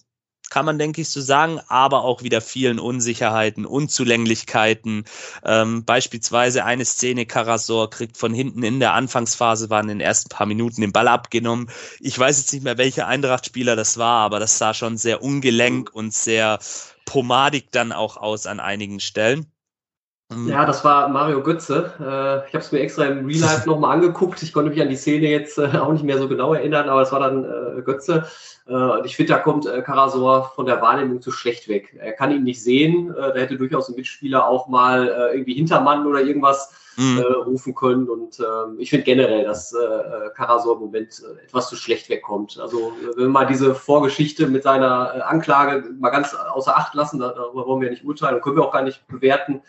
[SPEAKER 1] kann man, denke ich, so sagen, aber auch wieder vielen Unsicherheiten, Unzulänglichkeiten. Ähm, beispielsweise eine Szene, Karasor kriegt von hinten in der Anfangsphase, waren in den ersten paar Minuten den Ball abgenommen. Ich weiß jetzt nicht mehr, welcher Eintracht-Spieler das war, aber das sah schon sehr ungelenk und sehr pomadig dann auch aus an einigen Stellen.
[SPEAKER 5] Mhm. Ja, das war Mario Götze. Äh, ich habe es mir extra im Real Life nochmal angeguckt. Ich konnte mich an die Szene jetzt äh, auch nicht mehr so genau erinnern, aber es war dann äh, Götze. und ich finde, da kommt Karasor von der Wahrnehmung zu schlecht weg. Er kann ihn nicht sehen. da hätte durchaus ein Mitspieler auch mal irgendwie Hintermann oder irgendwas mhm. rufen können. Und ähm, ich finde generell, dass Karasor im Moment etwas zu schlecht wegkommt. Also wenn wir mal diese Vorgeschichte mit seiner Anklage mal ganz außer Acht lassen, darüber wollen wir ja nicht urteilen und können wir auch gar nicht bewerten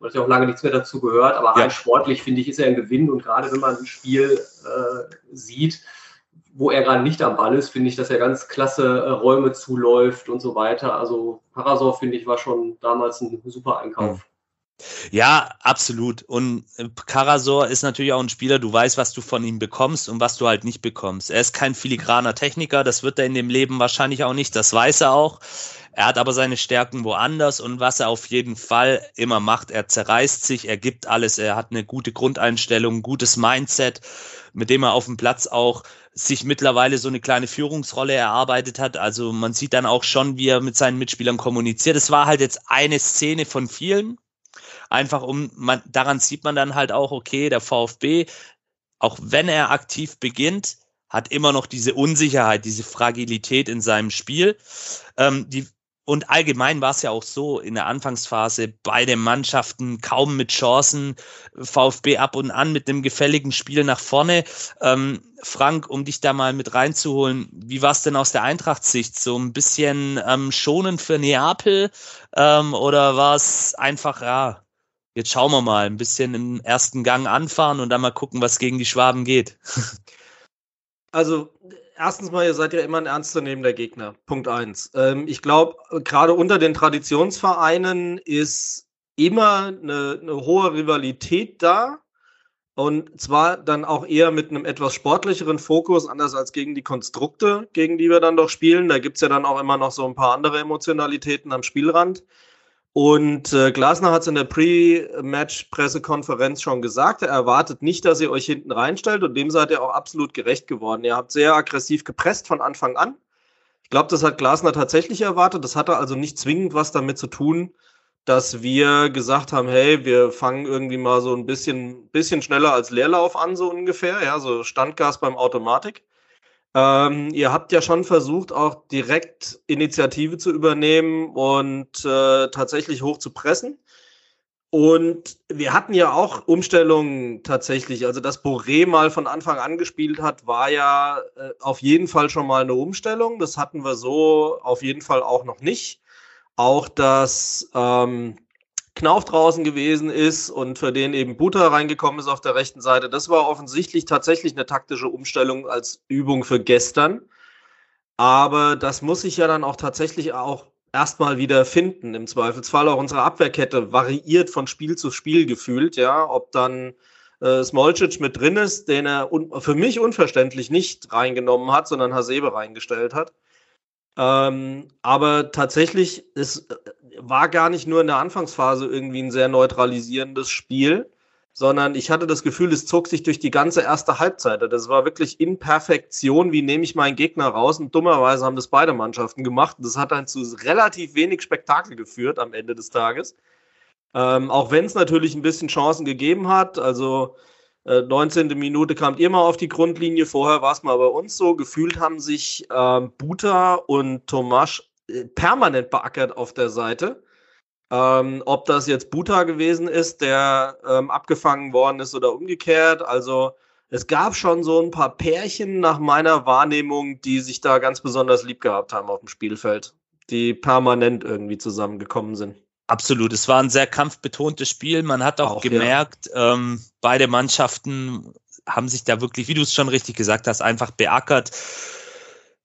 [SPEAKER 5] und hat ja auch lange nichts mehr dazu gehört. Aber rein ja. sportlich, finde ich, ist er ein Gewinn. Und gerade wenn man ein Spiel äh, sieht, wo er gerade nicht am Ball ist, finde ich, dass er ganz klasse äh, Räume zuläuft und so weiter. Also Parasov, finde ich, war schon damals ein super Einkauf. Mhm.
[SPEAKER 1] Ja, absolut. Und äh, Karasor ist natürlich auch ein Spieler, du weißt, was du von ihm bekommst und was du halt nicht bekommst. Er ist kein filigraner Techniker, das wird er in dem Leben wahrscheinlich auch nicht, das weiß er auch. Er hat aber seine Stärken woanders und was er auf jeden Fall immer macht, er zerreißt sich, er gibt alles, er hat eine gute Grundeinstellung, ein gutes Mindset, mit dem er auf dem Platz auch sich mittlerweile so eine kleine Führungsrolle erarbeitet hat. Also man sieht dann auch schon, wie er mit seinen Mitspielern kommuniziert. Es war halt jetzt eine Szene von vielen. Einfach um, man, daran sieht man dann halt auch, okay, der VfB, auch wenn er aktiv beginnt, hat immer noch diese Unsicherheit, diese Fragilität in seinem Spiel. Ähm, die und allgemein war es ja auch so in der Anfangsphase beide Mannschaften kaum mit Chancen. VfB ab und an mit einem gefälligen Spiel nach vorne. Ähm, Frank, um dich da mal mit reinzuholen, wie war es denn aus der Eintracht-Sicht? So ein bisschen ähm, schonend für Neapel ähm, oder war es einfach, ja, jetzt schauen wir mal, ein bisschen im ersten Gang anfahren und dann mal gucken, was gegen die Schwaben geht?
[SPEAKER 2] Also erstens mal, ihr seid ja immer ein ernstzunehmender Gegner. Punkt eins. Ähm, ich glaube, gerade unter den Traditionsvereinen ist immer eine, eine, hohe Rivalität da. Und zwar dann auch eher mit einem etwas sportlicheren Fokus, anders als gegen die Konstrukte, gegen die wir dann doch spielen. Da gibt es ja dann auch immer noch so ein paar andere Emotionalitäten am Spielrand. Und äh, Glasner hat es in der Pre-Match-Pressekonferenz schon gesagt, er erwartet nicht, dass ihr euch hinten reinstellt und dem seid ihr auch absolut gerecht geworden. Ihr habt sehr aggressiv gepresst von Anfang an. Ich glaube, das hat Glasner tatsächlich erwartet. Das hatte also nicht zwingend was damit zu tun, dass wir gesagt haben, hey, wir fangen irgendwie mal so ein bisschen, bisschen schneller als Leerlauf an, so ungefähr, ja, so Standgas beim Automatik. Ähm, ihr habt ja schon versucht, auch direkt Initiative zu übernehmen und äh, tatsächlich hoch zu pressen. Und wir hatten ja auch Umstellungen tatsächlich. Also, dass Boré mal von Anfang an gespielt hat, war ja äh, auf jeden Fall schon mal eine Umstellung. Das hatten wir so auf jeden Fall auch noch nicht. Auch, dass ähm, Knauf draußen gewesen ist und für den eben Buta reingekommen ist auf der rechten Seite. Das war offensichtlich tatsächlich eine taktische Umstellung als Übung für gestern. Aber das muss sich ja dann auch tatsächlich auch erstmal wieder finden. Im Zweifelsfall auch unsere Abwehrkette variiert von Spiel zu Spiel gefühlt, ja, ob dann äh, Smolcic mit drin ist, den er für mich unverständlich nicht reingenommen hat, sondern Hasebe reingestellt hat. Ähm, aber tatsächlich, es äh, war gar nicht nur in der Anfangsphase irgendwie ein sehr neutralisierendes Spiel. sondern ich hatte das Gefühl, es zog sich durch die ganze erste Halbzeit. Das war wirklich in Perfektion, wie nehme ich meinen Gegner raus. Und dummerweise haben das beide Mannschaften gemacht. Das hat dann zu relativ wenig Spektakel geführt am Ende des Tages. Ähm, auch wenn es natürlich ein bisschen Chancen gegeben hat. Also äh, 19. Minute kam ihr mal auf die Grundlinie. Vorher war es mal bei uns so. Gefühlt haben sich ähm, Buta und Tomasch permanent beackert auf der Seite. Ähm, ob das jetzt Buta gewesen ist, der ähm, abgefangen worden ist oder umgekehrt. Also es gab schon so ein paar Pärchen nach meiner Wahrnehmung, die sich da ganz besonders lieb gehabt haben auf dem Spielfeld, die permanent irgendwie zusammengekommen sind.
[SPEAKER 1] Absolut. Es war ein sehr kampfbetontes Spiel. Man hat auch, auch gemerkt, ja. ähm, beide Mannschaften haben sich da wirklich, wie du es schon richtig gesagt hast, einfach beackert.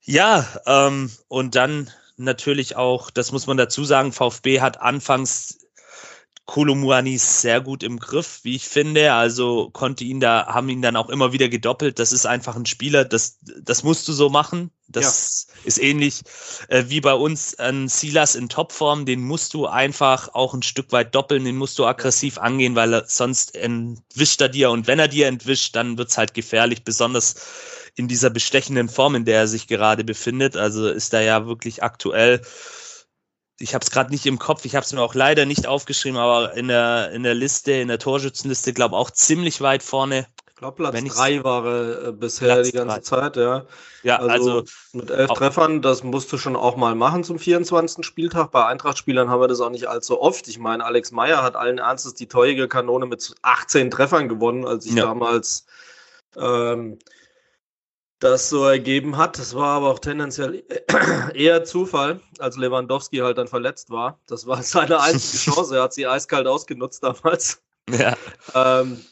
[SPEAKER 1] Ja, ähm, und dann natürlich auch, das muss man dazu sagen, VfB hat anfangs Kolumuani sehr gut im Griff, wie ich finde. Also konnte ihn da, haben ihn dann auch immer wieder gedoppelt. Das ist einfach ein Spieler, das, das musst du so machen. Das ja. ist ähnlich äh, wie bei uns ein Silas in Topform. Den musst du einfach auch ein Stück weit doppeln, den musst du aggressiv angehen, weil er, sonst entwischt er dir. Und wenn er dir entwischt, dann wird's halt gefährlich, besonders in dieser bestechenden Form, in der er sich gerade befindet. Also ist er ja wirklich aktuell ich habe es gerade nicht im Kopf, ich habe es mir auch leider nicht aufgeschrieben, aber in der, in der Liste, in der Torschützenliste, glaube auch ziemlich weit vorne.
[SPEAKER 2] Ich glaube, Platz drei war er äh, bisher Platz die ganze drei. Zeit, ja.
[SPEAKER 1] Ja, also, also
[SPEAKER 2] mit elf Treffern, das musst du schon auch mal machen zum 24. Spieltag. Bei Eintracht-Spielern haben wir das auch nicht allzu oft. Ich meine, Alex Meyer hat allen Ernstes die teurige Kanone mit 18 Treffern gewonnen, als ich ja. damals ähm, das so ergeben hat. Das war aber auch tendenziell eher Zufall, als Lewandowski halt dann verletzt war. Das war seine einzige Chance. Er hat sie eiskalt ausgenutzt damals.
[SPEAKER 1] Ja.
[SPEAKER 2] Ähm,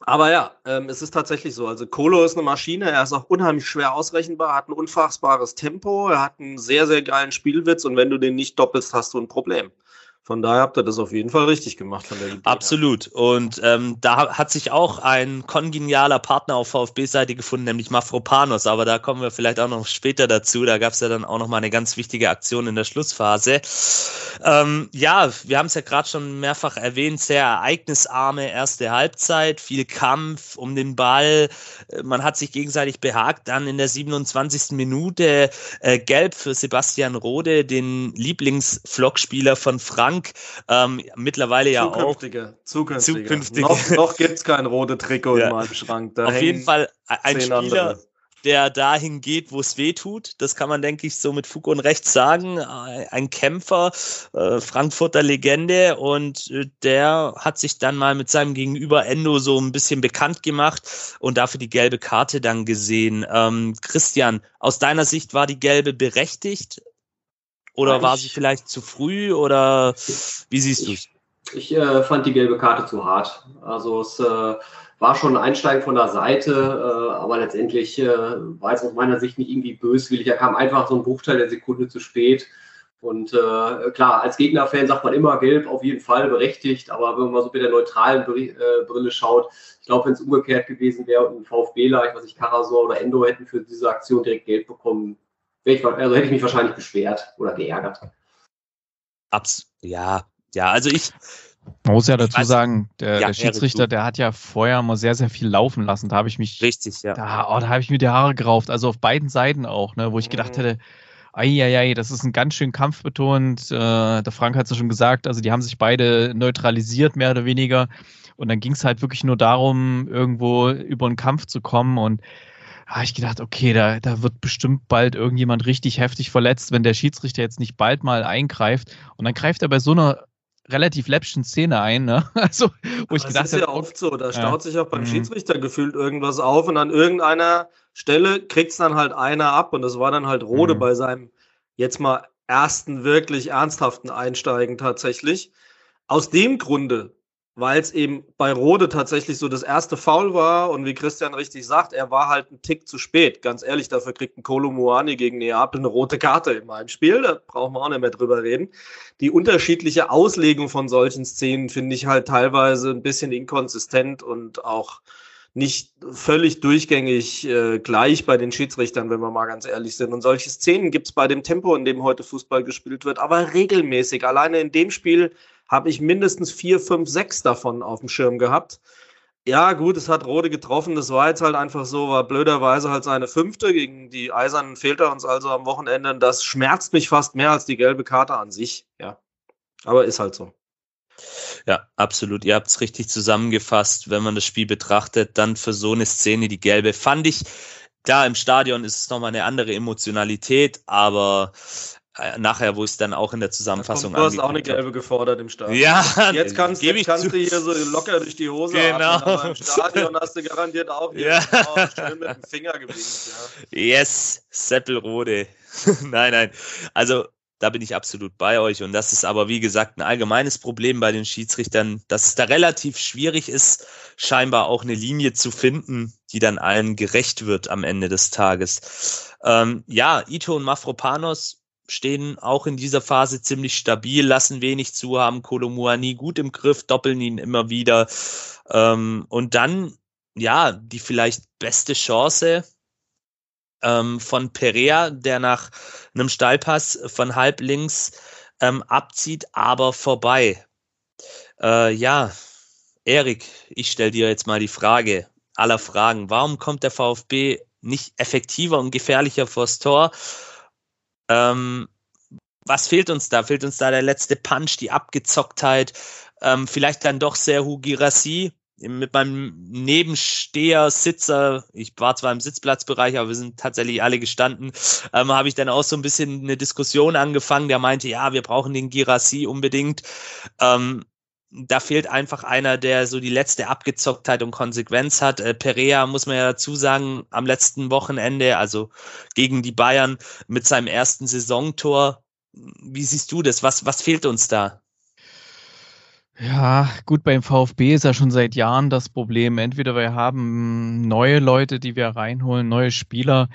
[SPEAKER 2] aber ja, ähm, es ist tatsächlich so. Also Kolo ist eine Maschine, er ist auch unheimlich schwer ausrechenbar, hat ein unfassbares Tempo, er hat einen sehr, sehr geilen Spielwitz und wenn du den nicht doppelst, hast du ein Problem. Von daher habt ihr das auf jeden Fall richtig gemacht von der.
[SPEAKER 1] Absolut. Und ähm, da hat sich auch ein kongenialer Partner auf VfB-Seite gefunden, nämlich Mafropanos. Aber da kommen wir vielleicht auch noch später dazu. Da gab es ja dann auch noch mal eine ganz wichtige Aktion in der Schlussphase. Ähm, ja, wir haben es ja gerade schon mehrfach erwähnt. Sehr ereignisarme erste Halbzeit, viel Kampf um den Ball. Man hat sich gegenseitig behagt. Dann in der 27. Minute äh, gelb für Sebastian Rode, den Lieblingsvlogspieler von Frank Frank ähm, mittlerweile ja auch.
[SPEAKER 2] Zukünftige. Zukünftige. Noch, noch gibt es kein rote Trikot ja. in meinem Schrank.
[SPEAKER 1] Da Auf jeden Fall ein Spieler, andere. der dahin geht, wo es weh tut. Das kann man, denke ich, so mit Fug und Recht sagen. Ein Kämpfer, äh, Frankfurter Legende und äh, der hat sich dann mal mit seinem Gegenüber Endo so ein bisschen bekannt gemacht und dafür die gelbe Karte dann gesehen. Ähm, Christian, aus deiner Sicht war die gelbe berechtigt? Oder ich, war sie vielleicht zu früh oder wie siehst du es?
[SPEAKER 5] Ich, äh, fand die gelbe Karte zu hart. Also es äh, war schon ein Einsteigen von der Seite, äh, aber letztendlich äh, war es aus meiner Sicht nicht irgendwie böswillig. Er kam einfach so ein Bruchteil der Sekunde zu spät. Und äh, klar, als Gegnerfan sagt man immer gelb, auf jeden Fall berechtigt, aber wenn man mal so mit der neutralen äh, Brille schaut, ich glaube, wenn es umgekehrt gewesen wäre und ein VfBler, ich weiß nicht, Karasor oder Endo hätten für diese Aktion direkt Geld bekommen, ich, also hätte ich mich wahrscheinlich beschwert oder geärgert.
[SPEAKER 1] Abs ja, ja, also ich.
[SPEAKER 4] Man muss ja dazu sagen, der, ja, der Schiedsrichter, der hat ja vorher mal sehr, sehr viel laufen lassen. Da habe ich mich.
[SPEAKER 1] Richtig, ja.
[SPEAKER 4] Da, oh, da habe ich mir die Haare gerauft. Also auf beiden Seiten auch, ne, wo ich gedacht mhm. hätte, Eieiei, das ist ein ganz schön kampfbetont. Äh, der Frank hat es ja schon gesagt, also die haben sich beide neutralisiert, mehr oder weniger. Und dann ging es halt wirklich nur darum, irgendwo über einen Kampf zu kommen. Und habe ich gedacht, okay, da, da wird bestimmt bald irgendjemand richtig heftig verletzt, wenn der Schiedsrichter jetzt nicht bald mal eingreift. Und dann greift er bei so einer relativ läppschen Szene ein, ne? Also,
[SPEAKER 2] wo ich gedacht habe. Das ist ja oft so, da staut ja. sich auch beim mhm. Schiedsrichter gefühlt irgendwas auf und an irgendeiner Stelle kriegt es dann halt einer ab und das war dann halt Rode mhm. bei seinem jetzt mal ersten wirklich ernsthaften Einsteigen tatsächlich. Aus dem Grunde weil es eben bei Rode tatsächlich so das erste Foul war und wie Christian richtig sagt, er war halt ein Tick zu spät. Ganz ehrlich, dafür kriegt ein Kolo Muani gegen Neapel eine rote Karte in meinem Spiel, da brauchen wir auch nicht mehr drüber reden. Die unterschiedliche Auslegung von solchen Szenen finde ich halt teilweise ein bisschen inkonsistent und auch nicht völlig durchgängig äh, gleich bei den Schiedsrichtern, wenn wir mal ganz ehrlich sind. Und solche Szenen gibt es bei dem Tempo, in dem heute Fußball gespielt wird, aber regelmäßig. Alleine in dem Spiel habe ich mindestens vier, fünf, sechs davon auf dem Schirm gehabt. Ja, gut, es hat Rode getroffen. Das war jetzt halt einfach so, war blöderweise halt seine fünfte. Gegen die Eisernen fehlt er uns also am Wochenende. Das schmerzt mich fast mehr als die gelbe Karte an sich. Ja. Aber ist halt so.
[SPEAKER 1] Ja, absolut. Ihr habt es richtig zusammengefasst. Wenn man das Spiel betrachtet, dann für so eine Szene die gelbe. Fand ich, klar, im Stadion ist es nochmal eine andere Emotionalität, aber nachher, wo es dann auch in der Zusammenfassung
[SPEAKER 2] Du hast auch eine gelbe gefordert im Stadion.
[SPEAKER 1] Ja,
[SPEAKER 2] jetzt kannst, jetzt kannst du hier so locker durch die Hose
[SPEAKER 1] genau.
[SPEAKER 2] atmen, im Stadion hast du garantiert auch hier
[SPEAKER 1] Ja.
[SPEAKER 2] schön mit dem Finger gewinkt. Ja.
[SPEAKER 1] Yes, Seppelrode. nein, nein. Also da bin ich absolut bei euch. Und das ist aber, wie gesagt, ein allgemeines Problem bei den Schiedsrichtern, dass es da relativ schwierig ist, scheinbar auch eine Linie zu finden, die dann allen gerecht wird am Ende des Tages. Ähm, ja, Ito und Mafropanos stehen auch in dieser Phase ziemlich stabil, lassen wenig zu, haben Kolomuani gut im Griff, doppeln ihn immer wieder. Ähm, und dann, ja, die vielleicht beste Chance ähm, von Perea, der nach einem Steilpass von halb links ähm, abzieht, aber vorbei. Äh, ja, Erik, ich stelle dir jetzt mal die Frage aller Fragen. Warum kommt der VfB nicht effektiver und gefährlicher vors Tor? Ähm, was fehlt uns da? Fehlt uns da der letzte Punch, die Abgezocktheit? Ähm, vielleicht dann doch Serhu Girassi mit meinem Nebensteher, Sitzer, ich war zwar im Sitzplatzbereich, aber wir sind tatsächlich alle gestanden, ähm, habe ich dann auch so ein bisschen eine Diskussion angefangen, der meinte, ja, wir brauchen den Girassi unbedingt. Ähm, da fehlt einfach einer, der so die letzte Abgezocktheit und Konsequenz hat. Äh, Perea, muss man ja dazu sagen, am letzten Wochenende, also gegen die Bayern mit seinem ersten Saisontor. Wie siehst du das? Was, was fehlt uns da?
[SPEAKER 4] Ja, gut, beim VfB ist ja schon seit Jahren das Problem. Entweder wir haben neue Leute, die wir reinholen, neue Spieler,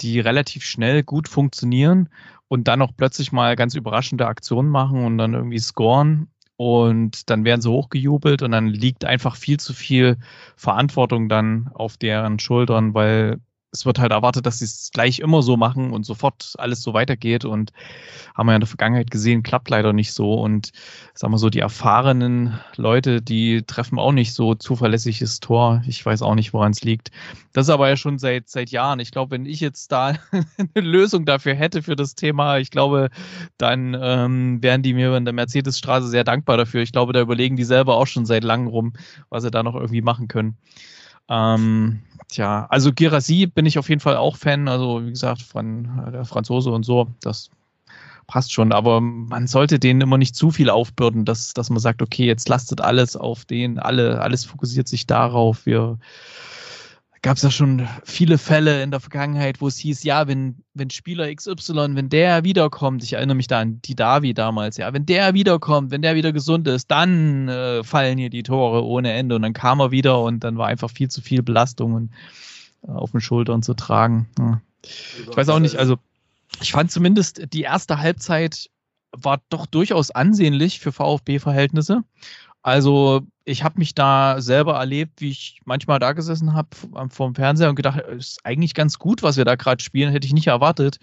[SPEAKER 4] die relativ schnell gut funktionieren und dann auch plötzlich mal ganz überraschende Aktionen machen und dann irgendwie scoren und dann werden sie hochgejubelt und dann liegt einfach viel zu viel Verantwortung dann auf deren Schultern, weil es wird halt erwartet, dass sie es gleich immer so machen und sofort alles so weitergeht und haben wir ja in der Vergangenheit gesehen, klappt leider nicht so und sagen wir so, die erfahrenen Leute, die treffen auch nicht so zuverlässiges Tor. Ich weiß auch nicht, woran es liegt. Das ist aber ja schon seit, seit Jahren. Ich glaube, wenn ich jetzt da eine Lösung dafür hätte für das Thema, ich glaube, dann ähm, wären die mir in der Mercedesstraße sehr dankbar dafür. Ich glaube, da überlegen die selber auch schon seit langem rum, was sie da noch irgendwie machen können. Ähm, tja, also Girassi bin ich auf jeden Fall auch Fan. Also wie gesagt, von der Franzose und so, das passt schon. Aber man sollte denen immer nicht zu viel aufbürden, dass, dass man sagt, okay, jetzt lastet alles auf den, alle, alles fokussiert sich darauf. Wir gab es ja schon viele Fälle in der Vergangenheit, wo es hieß, ja, wenn, wenn Spieler XY, wenn der wiederkommt, ich erinnere mich da an die Davi damals, ja, wenn der wiederkommt, wenn der wieder gesund ist, dann äh, fallen hier die Tore ohne Ende und dann kam er wieder und dann war einfach viel zu viel Belastung und, äh, auf den Schultern zu tragen. Ja. Ich weiß auch nicht, also ich fand zumindest die erste Halbzeit war doch durchaus ansehnlich für VfB-Verhältnisse. Also ich habe mich da selber erlebt, wie ich manchmal da gesessen habe vorm Fernseher und gedacht, ist eigentlich ganz gut, was wir da gerade spielen, hätte ich nicht erwartet.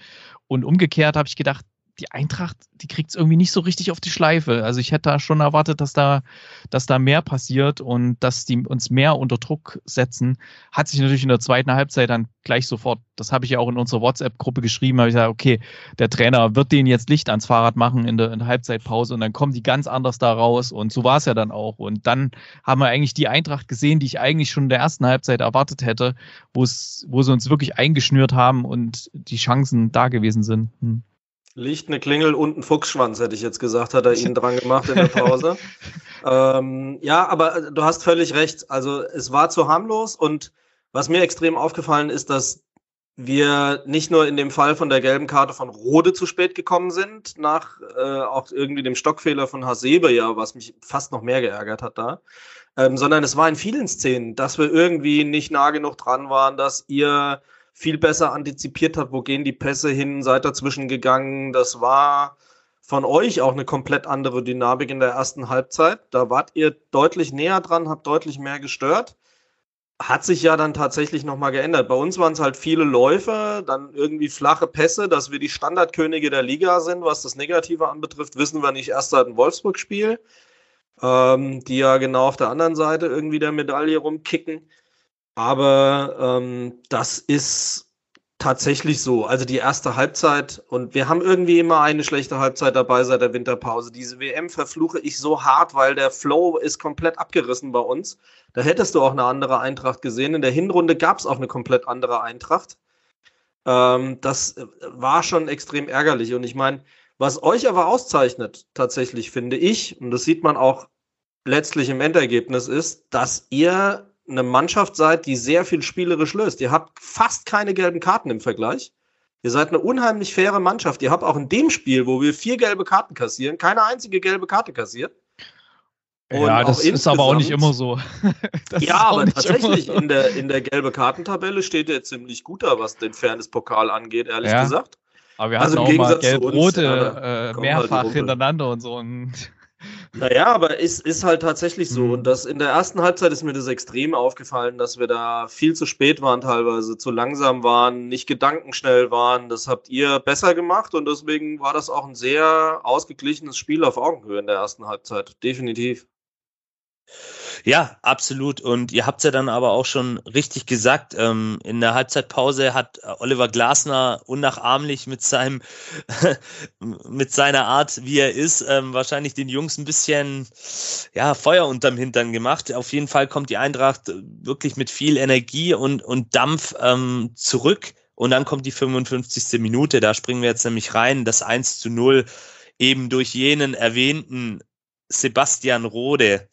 [SPEAKER 4] Und umgekehrt habe ich gedacht, die Eintracht, die kriegt es irgendwie nicht so richtig auf die Schleife. Also ich hätte da schon erwartet, dass da, dass da mehr passiert und dass die uns mehr unter Druck setzen. Hat sich natürlich in der zweiten Halbzeit dann gleich sofort, das habe ich ja auch in unserer WhatsApp-Gruppe geschrieben, habe ich gesagt, okay, der Trainer wird denen jetzt Licht ans Fahrrad machen in der, in der Halbzeitpause und dann kommen die ganz anders da raus und so war es ja dann auch. Und dann haben wir eigentlich die Eintracht gesehen, die ich eigentlich schon in der ersten Halbzeit erwartet hätte, wo sie uns wirklich eingeschnürt haben und die Chancen da gewesen sind. Hm.
[SPEAKER 2] Licht, eine Klingel und ein Fuchsschwanz, hätte ich jetzt gesagt, hat er ihnen dran gemacht in der Pause. ähm, ja, aber du hast völlig recht. Also es war zu harmlos und was mir extrem aufgefallen ist, dass wir nicht nur in dem Fall von der gelben Karte von Rode zu spät gekommen sind, nach äh, auch irgendwie dem Stockfehler von Hasebe, ja, was mich fast noch mehr geärgert hat da, ähm, sondern es war in vielen Szenen, dass wir irgendwie nicht nah genug dran waren, dass ihr viel besser antizipiert habt, wo gehen die Pässe hin, seid dazwischen gegangen. Das war von euch auch eine komplett andere Dynamik in der ersten Halbzeit. Da wart ihr deutlich näher dran, habt deutlich mehr gestört. Hat sich ja dann tatsächlich nochmal geändert. Bei uns waren es halt viele Läufe, dann irgendwie flache Pässe, dass wir die Standardkönige der Liga sind, was das Negative anbetrifft, wissen wir nicht erst seit dem Wolfsburg-Spiel. ähm, die ja genau auf der anderen Seite irgendwie der Medaille rumkicken. Aber ähm, das ist tatsächlich so. Also die erste Halbzeit und wir haben irgendwie immer eine schlechte Halbzeit dabei seit der Winterpause. Diese WM verfluche ich so hart, weil der Flow ist komplett abgerissen bei uns. Da hättest du auch eine andere Eintracht gesehen. In der Hinrunde gab es auch eine komplett andere Eintracht. Ähm, das war schon extrem ärgerlich. Und ich meine, was euch aber auszeichnet, tatsächlich finde ich, und das sieht man auch letztlich im Endergebnis, ist, dass ihr eine Mannschaft seid, die sehr viel spielerisch löst. Ihr habt fast keine gelben Karten im Vergleich. Ihr seid eine unheimlich faire Mannschaft. Ihr habt auch in dem Spiel, wo wir vier gelbe Karten kassieren, keine einzige gelbe Karte kassiert.
[SPEAKER 4] Und ja, das ist aber auch nicht immer so.
[SPEAKER 2] ja, aber tatsächlich, in der, in der gelbe Kartentabelle steht er ziemlich gut da, was den Fairness-Pokal angeht, ehrlich ja. gesagt.
[SPEAKER 4] Aber wir also hatten auch mal gelb-rote äh, mehrfach halt hintereinander und so. Und
[SPEAKER 2] naja, aber ist, ist halt tatsächlich so. Mhm. Und das in der ersten Halbzeit ist mir das extrem aufgefallen, dass wir da viel zu spät waren, teilweise zu langsam waren, nicht gedankenschnell waren. Das habt ihr besser gemacht und deswegen war das auch ein sehr ausgeglichenes Spiel auf Augenhöhe in der ersten Halbzeit. Definitiv.
[SPEAKER 1] Ja, absolut. Und ihr habt ja dann aber auch schon richtig gesagt, ähm, in der Halbzeitpause hat Oliver Glasner unnachahmlich mit seinem, mit seiner Art, wie er ist, ähm, wahrscheinlich den Jungs ein bisschen, ja, Feuer unterm Hintern gemacht. Auf jeden Fall kommt die Eintracht wirklich mit viel Energie und, und Dampf ähm, zurück. Und dann kommt die 55. Minute, da springen wir jetzt nämlich rein, das 1 zu 0 eben durch jenen erwähnten Sebastian Rode.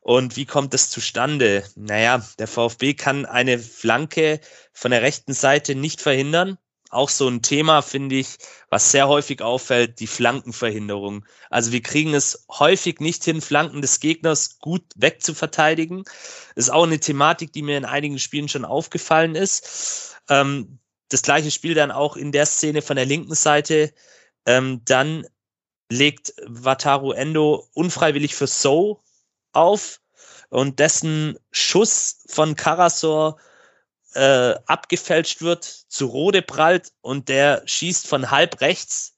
[SPEAKER 1] Und wie kommt das zustande? Naja, der VfB kann eine Flanke von der rechten Seite nicht verhindern. Auch so ein Thema, finde ich, was sehr häufig auffällt, die Flankenverhinderung. Also wir kriegen es häufig nicht hin, Flanken des Gegners gut wegzuverteidigen. Ist auch eine Thematik, die mir in einigen Spielen schon aufgefallen ist. Ähm, das gleiche Spiel dann auch in der Szene von der linken Seite. Ähm, dann legt Wataru Endo unfreiwillig für So auf und dessen Schuss von Karasor äh, abgefälscht wird, zu Rode prallt und der schießt von halb rechts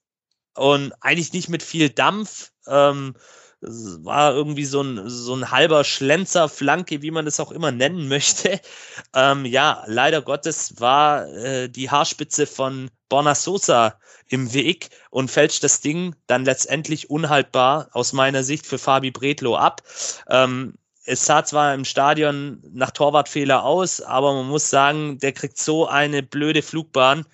[SPEAKER 1] und eigentlich nicht mit viel Dampf. Ähm, war irgendwie so ein, so ein halber Schlenzer, Flanke, wie man das auch immer nennen möchte. Ähm, ja, leider Gottes war äh, die Haarspitze von Borna Sosa im Weg und fälscht das Ding dann letztendlich unhaltbar aus meiner Sicht für Fabi Bredlo ab. Ähm, es sah zwar im Stadion nach Torwartfehler aus, aber man muss sagen, der kriegt so eine blöde Flugbahn.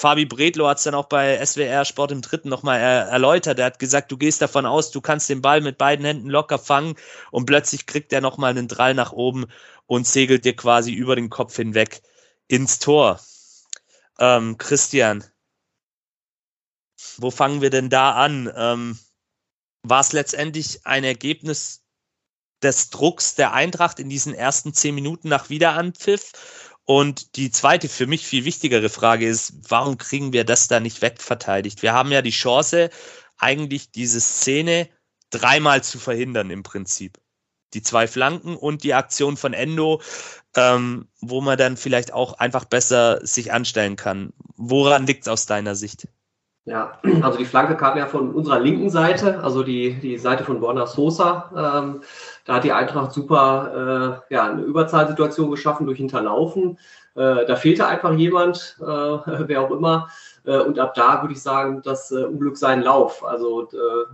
[SPEAKER 1] Fabi Bredlo hat es dann auch bei SWR Sport im Dritten nochmal er erläutert. Er hat gesagt, du gehst davon aus, du kannst den Ball mit beiden Händen locker fangen und plötzlich kriegt er nochmal einen Drall nach oben und segelt dir quasi über den Kopf hinweg ins Tor. Ähm, Christian, wo fangen wir denn da an? Ähm, war es letztendlich ein Ergebnis des Drucks der Eintracht in diesen ersten zehn Minuten nach Wiederanpfiff? Und die zweite, für mich viel wichtigere Frage ist, warum kriegen wir das da nicht wegverteidigt? Wir haben ja die Chance, eigentlich diese Szene dreimal zu verhindern im Prinzip. Die zwei Flanken und die Aktion von Endo, ähm, wo man dann vielleicht auch einfach besser sich anstellen kann. Woran liegt es aus deiner Sicht?
[SPEAKER 5] Ja, also die Flanke kam ja von unserer linken Seite, also die, die Seite von Borna Sosa. Ähm, da hat die Eintracht super äh, ja, eine Überzahlsituation geschaffen durch Hinterlaufen. Äh, da fehlte einfach jemand, äh, wer auch immer. Äh, und ab da würde ich sagen, das äh, Unglück seinen Lauf. Also äh,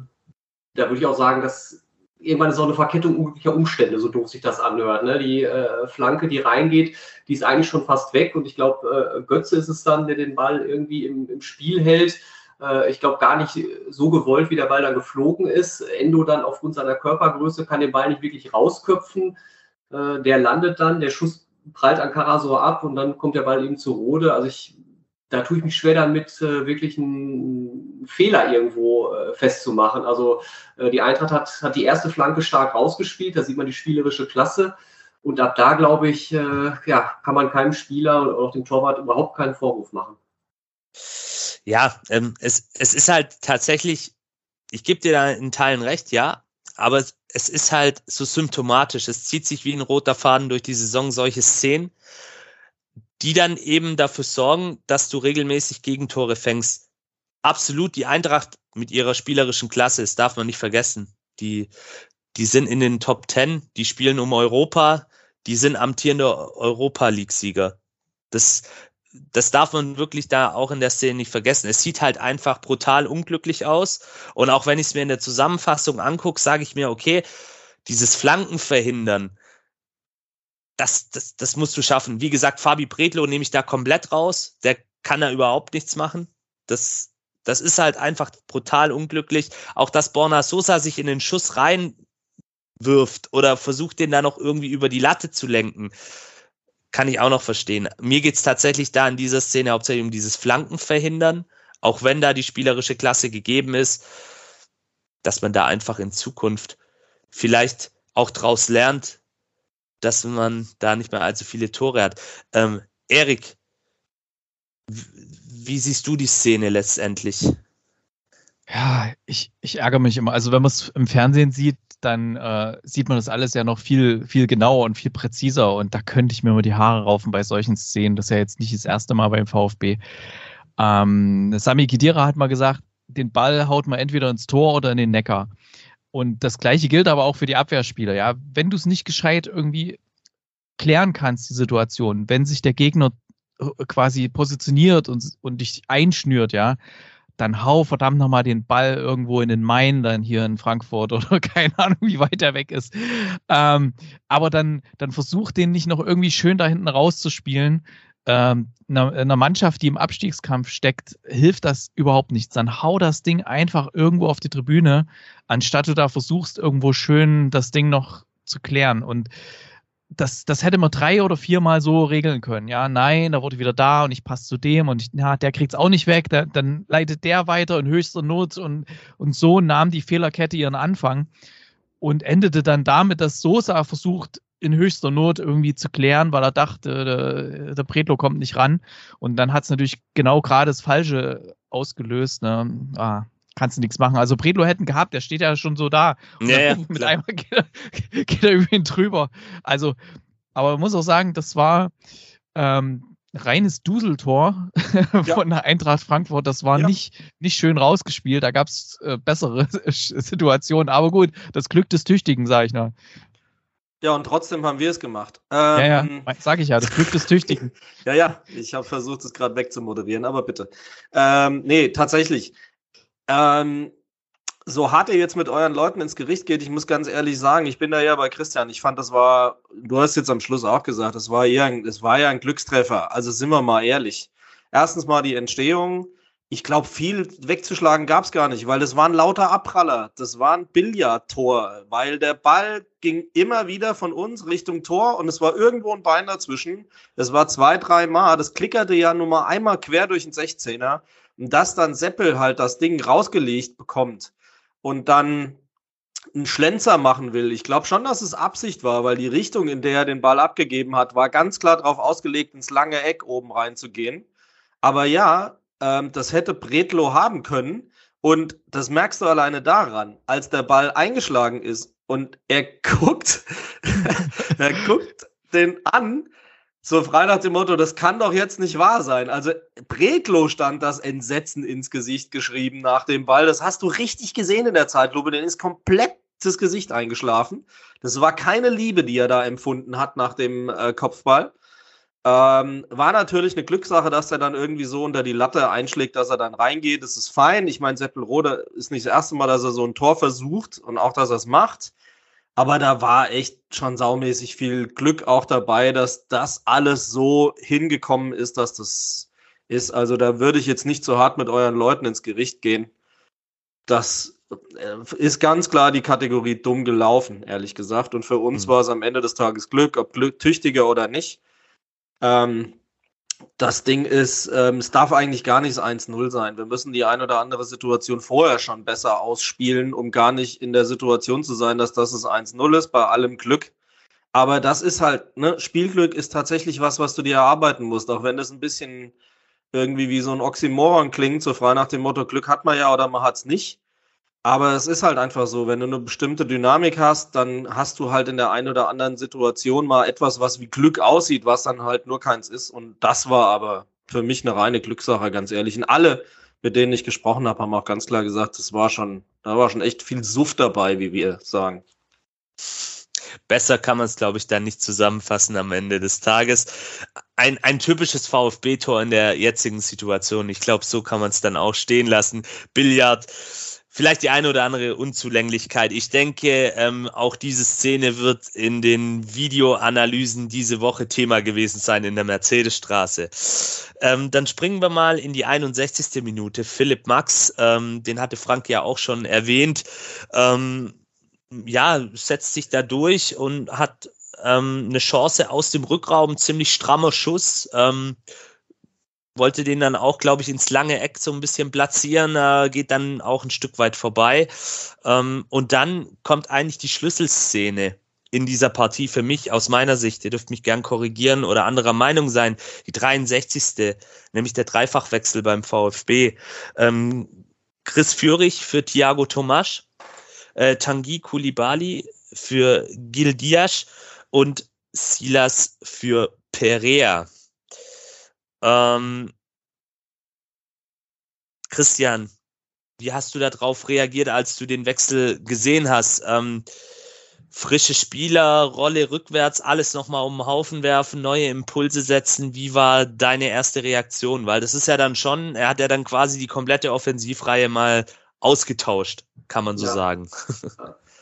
[SPEAKER 5] da würde ich auch sagen, dass irgendwann ist auch eine Verkettung unglücklicher Umstände, so doof sich das anhört. Ne? Die äh, Flanke, die reingeht, die ist eigentlich schon fast weg. Und ich glaube, äh, Götze ist es dann, der den Ball irgendwie im, im Spiel hält. Äh, ich glaube gar nicht so gewollt, wie der Ball dann geflogen ist. Endo dann aufgrund seiner Körpergröße kann den Ball nicht wirklich rausköpfen. Äh, der landet dann, der Schuss prallt an Karasor ab und dann kommt der Ball eben zu Rode. Also ich, da tue ich mich schwer damit, äh, wirklich einen Fehler irgendwo festzumachen. Also die Eintracht hat, hat die erste Flanke stark rausgespielt, da sieht man die spielerische Klasse. Und ab da, glaube ich, ja, kann man keinem Spieler oder auch dem Torwart überhaupt keinen Vorwurf machen.
[SPEAKER 1] Ja, ähm, es, es ist halt tatsächlich, ich gebe dir da in Teilen recht, ja, aber es, es ist halt so symptomatisch. Es zieht sich wie ein roter Faden durch die Saison solche Szenen, die dann eben dafür sorgen, dass du regelmäßig Gegentore fängst. Absolut die Eintracht mit ihrer spielerischen Klasse, das darf man nicht vergessen. Die, die sind in den Top Ten, die spielen um Europa, die sind amtierende Europa League-Sieger. Das, das darf man wirklich da auch in der Szene nicht vergessen. Es sieht halt einfach brutal unglücklich aus. Und auch wenn ich es mir in der Zusammenfassung angucke, sage ich mir, okay, dieses Flanken verhindern, das, das, das musst du schaffen. Wie gesagt, Fabi Bredlo nehme ich da komplett raus. Der kann da überhaupt nichts machen. Das, das ist halt einfach brutal unglücklich. Auch dass Borna Sosa sich in den Schuss reinwirft oder versucht, den da noch irgendwie über die Latte zu lenken, kann ich auch noch verstehen. Mir geht's tatsächlich da in dieser Szene hauptsächlich um dieses Flanken verhindern, auch wenn da die spielerische Klasse gegeben ist, dass man da einfach in Zukunft vielleicht auch draus lernt, dass man da nicht mehr allzu viele Tore hat. Ähm, Erik, wie siehst du die Szene letztendlich?
[SPEAKER 4] Ja, ich, ich ärgere mich immer. Also wenn man es im Fernsehen sieht, dann äh, sieht man das alles ja noch viel, viel genauer und viel präziser. Und da könnte ich mir immer die Haare raufen bei solchen Szenen. Das ist ja jetzt nicht das erste Mal beim VfB. Ähm, Sami Khedira hat mal gesagt, den Ball haut man entweder ins Tor oder in den Neckar. Und das gleiche gilt aber auch für die Abwehrspieler. Ja, wenn du es nicht gescheit irgendwie klären kannst, die Situation, wenn sich der Gegner äh, quasi positioniert und, und dich einschnürt, ja, dann hau verdammt nochmal den Ball irgendwo in den Main, dann hier in Frankfurt oder keine Ahnung, wie weit er weg ist. Ähm, aber dann, dann versuch den nicht noch irgendwie schön da hinten rauszuspielen. Ähm, einer, einer Mannschaft, die im Abstiegskampf steckt, hilft das überhaupt nichts. Dann hau das Ding einfach irgendwo auf die Tribüne, anstatt du da versuchst, irgendwo schön das Ding noch zu klären. Und das, das hätte man drei oder viermal so regeln können. Ja, nein, da wurde wieder da und ich passe zu dem und ich, ja, der kriegt es auch nicht weg, der, dann leitet der weiter in höchster Not und, und so nahm die Fehlerkette ihren Anfang und endete dann damit, dass Sosa versucht, in höchster Not irgendwie zu klären, weil er dachte, der, der Bretlo kommt nicht ran. Und dann hat es natürlich genau gerade das Falsche ausgelöst. Ne? Ah, kannst du nichts machen. Also Bredlo hätten gehabt, der steht ja schon so da. Und
[SPEAKER 1] Ja, ja,
[SPEAKER 4] mit einmal geht er, geht er über ihn drüber. Also, aber man muss auch sagen, das war ähm, reines Duseltor von der Eintracht Frankfurt. Das war
[SPEAKER 2] Ja.
[SPEAKER 4] nicht, nicht schön rausgespielt. Da gab es äh, bessere Situationen. Aber gut, das Glück des Tüchtigen, sage ich noch.
[SPEAKER 2] Ja, und trotzdem haben wir es gemacht.
[SPEAKER 4] Ja, ja,
[SPEAKER 2] Ähm,
[SPEAKER 4] sage ich ja, das Glück des Tüchtigen.
[SPEAKER 2] Ja, ja, ich habe versucht, es gerade wegzumoderieren, aber bitte. Ähm, nee, tatsächlich. Ähm, so hart ihr jetzt mit euren Leuten ins Gericht geht, ich muss ganz ehrlich sagen, ich bin da ja bei Christian. Ich fand, das war, du hast jetzt am Schluss auch gesagt, das war ein, das war ja ein Glückstreffer. Also sind wir mal ehrlich. Erstens mal die Entstehung. Ich glaube, viel wegzuschlagen gab es gar nicht, weil das war ein lauter Abpraller. Das war ein Billardtor, weil der Ball ging immer wieder von uns Richtung Tor und es war irgendwo ein Bein dazwischen. Das war zwei, drei Mal. Das klickerte ja nur mal einmal quer durch den 16er. Und dass dann Seppel halt das Ding rausgelegt bekommt und dann einen Schlenzer machen will. Ich glaube schon, dass es Absicht war, weil die Richtung, in der er den Ball abgegeben hat, war ganz klar darauf ausgelegt, ins lange Eck oben reinzugehen. Aber ja, ähm, das hätte Bretlo haben können. Und das merkst du alleine daran, als der Ball eingeschlagen ist und er guckt, er guckt den an, so frei nach dem Motto, das kann doch jetzt nicht wahr sein. Also Bretlo stand das Entsetzen ins Gesicht geschrieben nach dem Ball. Das hast du richtig gesehen in der Zeitlupe. Den ist komplett das Gesicht eingeschlafen. Das war keine Liebe, die er da empfunden hat nach dem äh, Kopfball. Ähm, war natürlich eine Glückssache, dass er dann irgendwie so unter die Latte einschlägt, dass er dann reingeht. Das ist fein. Ich meine, Seppelrode ist nicht das erste Mal, dass er so ein Tor versucht und auch, dass er es macht. Aber da war echt schon saumäßig viel Glück auch dabei, dass das alles so hingekommen ist, dass das ist. Also da würde ich jetzt nicht so hart mit euren Leuten ins Gericht gehen. Das äh, ist ganz klar die Kategorie dumm gelaufen, ehrlich gesagt. Und für uns
[SPEAKER 1] Mhm.
[SPEAKER 2] war es am Ende des Tages Glück, ob Glück tüchtiger oder nicht. Ähm, das Ding ist, ähm, es darf eigentlich gar nicht 1-0 sein. Wir müssen die ein oder andere Situation vorher schon besser ausspielen, um gar nicht in der Situation zu sein, dass das das 1-0 ist, bei allem Glück. Aber das ist halt, ne, Spielglück ist tatsächlich was, was du dir erarbeiten musst, auch wenn das ein bisschen irgendwie wie so ein Oxymoron klingt, so frei nach dem Motto, Glück hat man ja oder man hat's nicht. Aber es ist halt einfach so, wenn du eine bestimmte Dynamik hast, dann hast du halt in der einen oder anderen Situation mal etwas, was wie Glück aussieht, was dann halt nur keins ist. Und das war aber für mich eine reine Glückssache, ganz ehrlich. Und alle, mit denen ich gesprochen habe, haben auch ganz klar gesagt, das war schon, da war schon echt viel Suff dabei, wie wir sagen.
[SPEAKER 1] Besser kann man es, glaube ich, dann nicht zusammenfassen am Ende des Tages. Ein, ein typisches VfB-Tor in der jetzigen Situation. Ich glaube, so kann man es dann auch stehen lassen. Billard vielleicht die eine oder andere Unzulänglichkeit. Ich denke, ähm, auch diese Szene wird in den Videoanalysen diese Woche Thema gewesen sein in der Mercedesstraße. Ähm, dann springen wir mal in die 61. Minute. Philipp Max, ähm, den hatte Frank ja auch schon erwähnt, ähm, ja, setzt sich da durch und hat ähm, eine Chance aus dem Rückraum, ziemlich strammer Schuss. Wollte den dann auch, glaube ich, ins lange Eck so ein bisschen platzieren, äh, geht dann auch ein Stück weit vorbei. Ähm, und dann kommt eigentlich die Schlüsselszene in dieser Partie für mich aus meiner Sicht. Ihr dürft mich gern korrigieren oder anderer Meinung sein. Die 63. nämlich der Dreifachwechsel beim VfB. Ähm, Chris Führig für Thiago Tomasch, äh, Tanguy Koulibaly für Gil Dias und Silas für Perea. Ähm, Christian, wie hast du darauf reagiert, als du den Wechsel gesehen hast? Ähm, frische Spieler, Rolle rückwärts, alles nochmal um den Haufen werfen, neue Impulse setzen. Wie war deine erste Reaktion? Weil das ist ja dann schon, er hat ja dann quasi die komplette Offensivreihe mal ausgetauscht, kann man so ja. sagen.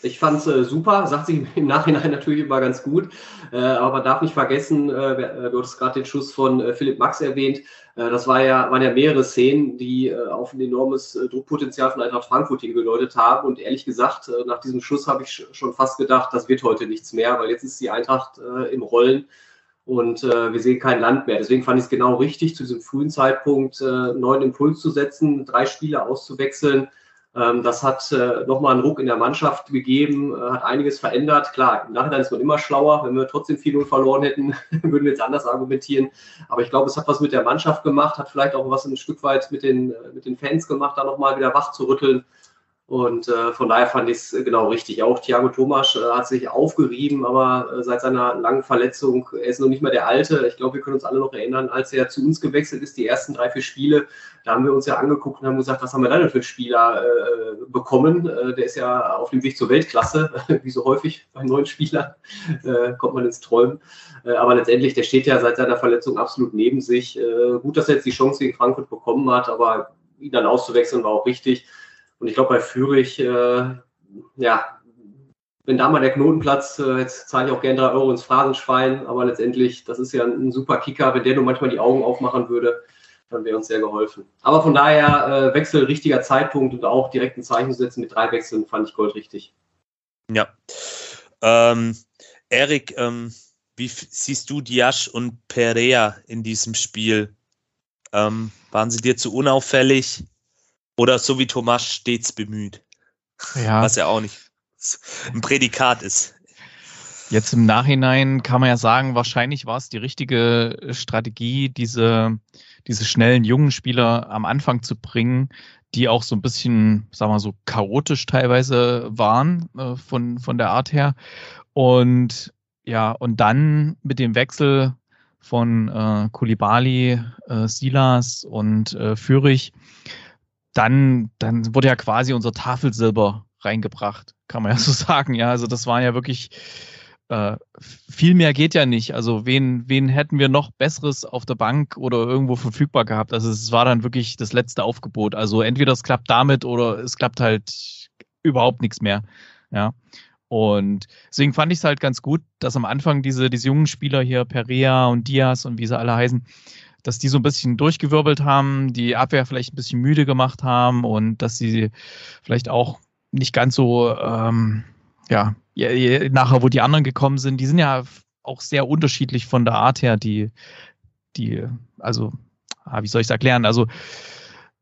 [SPEAKER 5] Ich fand es äh, super, sagt sich im Nachhinein natürlich immer ganz gut, äh, aber darf nicht vergessen, äh, äh du hattest gerade den Schuss von äh, Philipp Max erwähnt, äh, das war ja, waren ja mehrere Szenen, die auf ein enormes Druckpotenzial von Eintracht Frankfurt hingedeutet haben. Und ehrlich gesagt, nach diesem Schuss habe ich schon fast gedacht, das wird heute nichts mehr, weil jetzt ist die Eintracht im Rollen und wir sehen kein Land mehr. Deswegen fand ich es genau richtig, zu diesem frühen Zeitpunkt einen neuen Impuls zu setzen, drei Spiele auszuwechseln, das hat äh, nochmal einen Ruck in der Mannschaft gegeben, äh, hat einiges verändert. Klar, im Nachhinein ist man immer schlauer. Wenn wir trotzdem 4-0 verloren hätten, würden wir jetzt anders argumentieren. Aber ich glaube, es hat was mit der Mannschaft gemacht, hat vielleicht auch was ein Stück weit mit den, äh, mit den Fans gemacht, da nochmal wieder wach zu rütteln. Und äh, von daher fand ich es genau richtig. Auch Thiago Thomas äh, hat sich aufgerieben, aber äh, seit seiner langen Verletzung, er ist noch nicht mehr der Alte. Ich glaube, wir können uns alle noch erinnern, als er zu uns gewechselt ist, die ersten drei, vier Spiele, da haben wir uns ja angeguckt und haben gesagt, was haben wir da denn für Spieler äh, bekommen? Äh, der ist ja auf dem Weg zur Weltklasse, wie so häufig bei neuen Spielern, äh, kommt man ins Träumen. aber letztendlich, der steht ja seit seiner Verletzung absolut neben sich. gut, dass er jetzt die Chance gegen Frankfurt bekommen hat, aber ihn dann auszuwechseln war auch richtig. Und ich glaube, bei Fürich, äh, ja, wenn da mal der Knoten platzt, äh, jetzt zahle ich auch gerne drei Euro ins Phrasenschwein, aber letztendlich, das ist ja ein, ein super Kicker. Wenn der nur manchmal die Augen aufmachen würde, dann wäre uns sehr geholfen. Aber von daher, äh, Wechsel, richtiger Zeitpunkt und auch direkt ein Zeichen setzen mit drei Wechseln, fand ich Gold richtig.
[SPEAKER 1] Ja. Ähm, Erik, ähm, wie siehst du Diasch und Perea in diesem Spiel? Ähm, waren sie dir zu unauffällig? Oder so wie Thomas stets bemüht. Ja. Was ja auch nicht ein Prädikat ist.
[SPEAKER 4] Jetzt im Nachhinein kann man ja sagen, wahrscheinlich war es die richtige Strategie, diese, diese schnellen jungen Spieler am Anfang zu bringen, die auch so ein bisschen, sagen wir so, chaotisch teilweise waren äh, von, von der Art her. Und ja, und dann mit dem Wechsel von äh, Kulibali, äh, Silas und äh, Fürich dann, dann wurde ja quasi unser Tafelsilber reingebracht, kann man ja so sagen. Ja, also das war ja wirklich äh, viel mehr geht ja nicht. Also wen, wen hätten wir noch Besseres auf der Bank oder irgendwo verfügbar gehabt? Also es war dann wirklich das letzte Aufgebot. Also entweder es klappt damit oder es klappt halt überhaupt nichts mehr. Ja. Und deswegen fand ich es halt ganz gut, dass am Anfang diese, diese jungen Spieler hier, Perea und Diaz und wie sie alle heißen, dass die so ein bisschen durchgewirbelt haben, die Abwehr vielleicht ein bisschen müde gemacht haben und dass sie vielleicht auch nicht ganz so, ähm, ja, nachher, wo die anderen gekommen sind, die sind ja auch sehr unterschiedlich von der Art her, die, die, also, ah, wie soll ich es erklären? Also,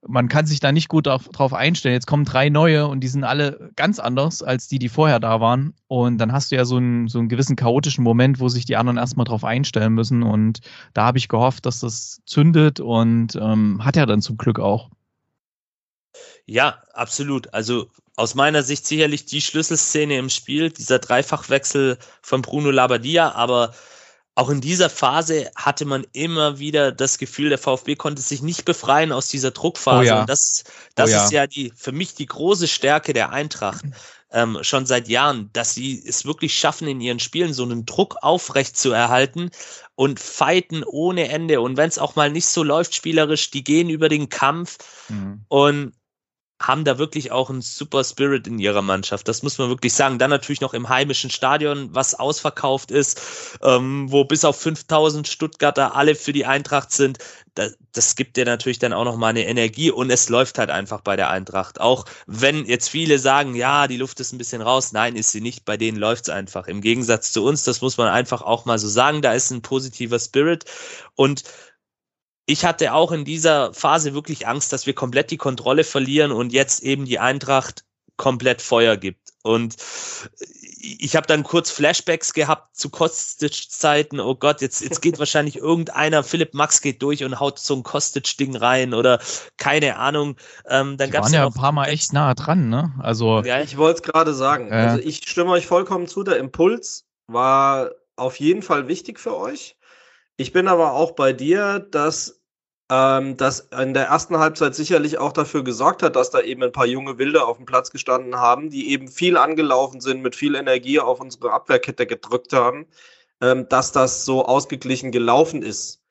[SPEAKER 4] man kann sich da nicht gut auf, drauf einstellen. Jetzt kommen drei neue und die sind alle ganz anders als die, die vorher da waren. Und dann hast du ja so einen, so einen gewissen chaotischen Moment, wo sich die anderen erstmal drauf einstellen müssen. Und da habe ich gehofft, dass das zündet und ähm, hat ja dann zum Glück auch.
[SPEAKER 1] Ja, absolut. Also aus meiner Sicht sicherlich die Schlüsselszene im Spiel, dieser Dreifachwechsel von Bruno Labbadia, aber auch in dieser Phase hatte man immer wieder das Gefühl, der VfB konnte sich nicht befreien aus dieser Druckphase. Oh ja. Und das, das oh ja. ist ja die, für mich die große Stärke der Eintracht. ähm, schon seit Jahren, dass sie es wirklich schaffen, in ihren Spielen so einen Druck aufrecht zu erhalten und fighten ohne Ende. Und wenn es auch mal nicht so läuft spielerisch, die gehen über den Kampf mhm. und haben da wirklich auch einen super Spirit in ihrer Mannschaft. Das muss man wirklich sagen. Dann natürlich noch im heimischen Stadion, was ausverkauft ist, ähm, wo bis auf 5000 Stuttgarter alle für die Eintracht sind. Das, das gibt dir natürlich dann auch noch mal eine Energie und es läuft halt einfach bei der Eintracht. Auch wenn jetzt viele sagen, ja, die Luft ist ein bisschen raus. Nein, ist sie nicht. Bei denen läuft's einfach. Im Gegensatz zu uns, das muss man einfach auch mal so sagen. Da ist ein positiver Spirit und ich hatte auch in dieser Phase wirklich Angst, dass wir komplett die Kontrolle verlieren und jetzt eben die Eintracht komplett Feuer gibt. Und ich habe dann kurz Flashbacks gehabt zu Kostic-Zeiten. Oh Gott, jetzt, jetzt geht wahrscheinlich irgendeiner, Philipp Max geht durch und haut so ein Kostic-Ding rein oder keine Ahnung.
[SPEAKER 4] Ähm, dann Die waren ja ein paar Mal echt nah dran, ne? Also,
[SPEAKER 2] ja, ich wollte es gerade sagen. Äh, also ich stimme euch vollkommen zu. Der Impuls war auf jeden Fall wichtig für euch. Ich bin aber auch bei dir, dass ähm, das in der ersten Halbzeit sicherlich auch dafür gesorgt hat, dass da eben ein paar junge Wilde auf dem Platz gestanden haben, die eben viel angelaufen sind, mit viel Energie auf unsere Abwehrkette gedrückt haben, ähm, dass das so ausgeglichen gelaufen ist.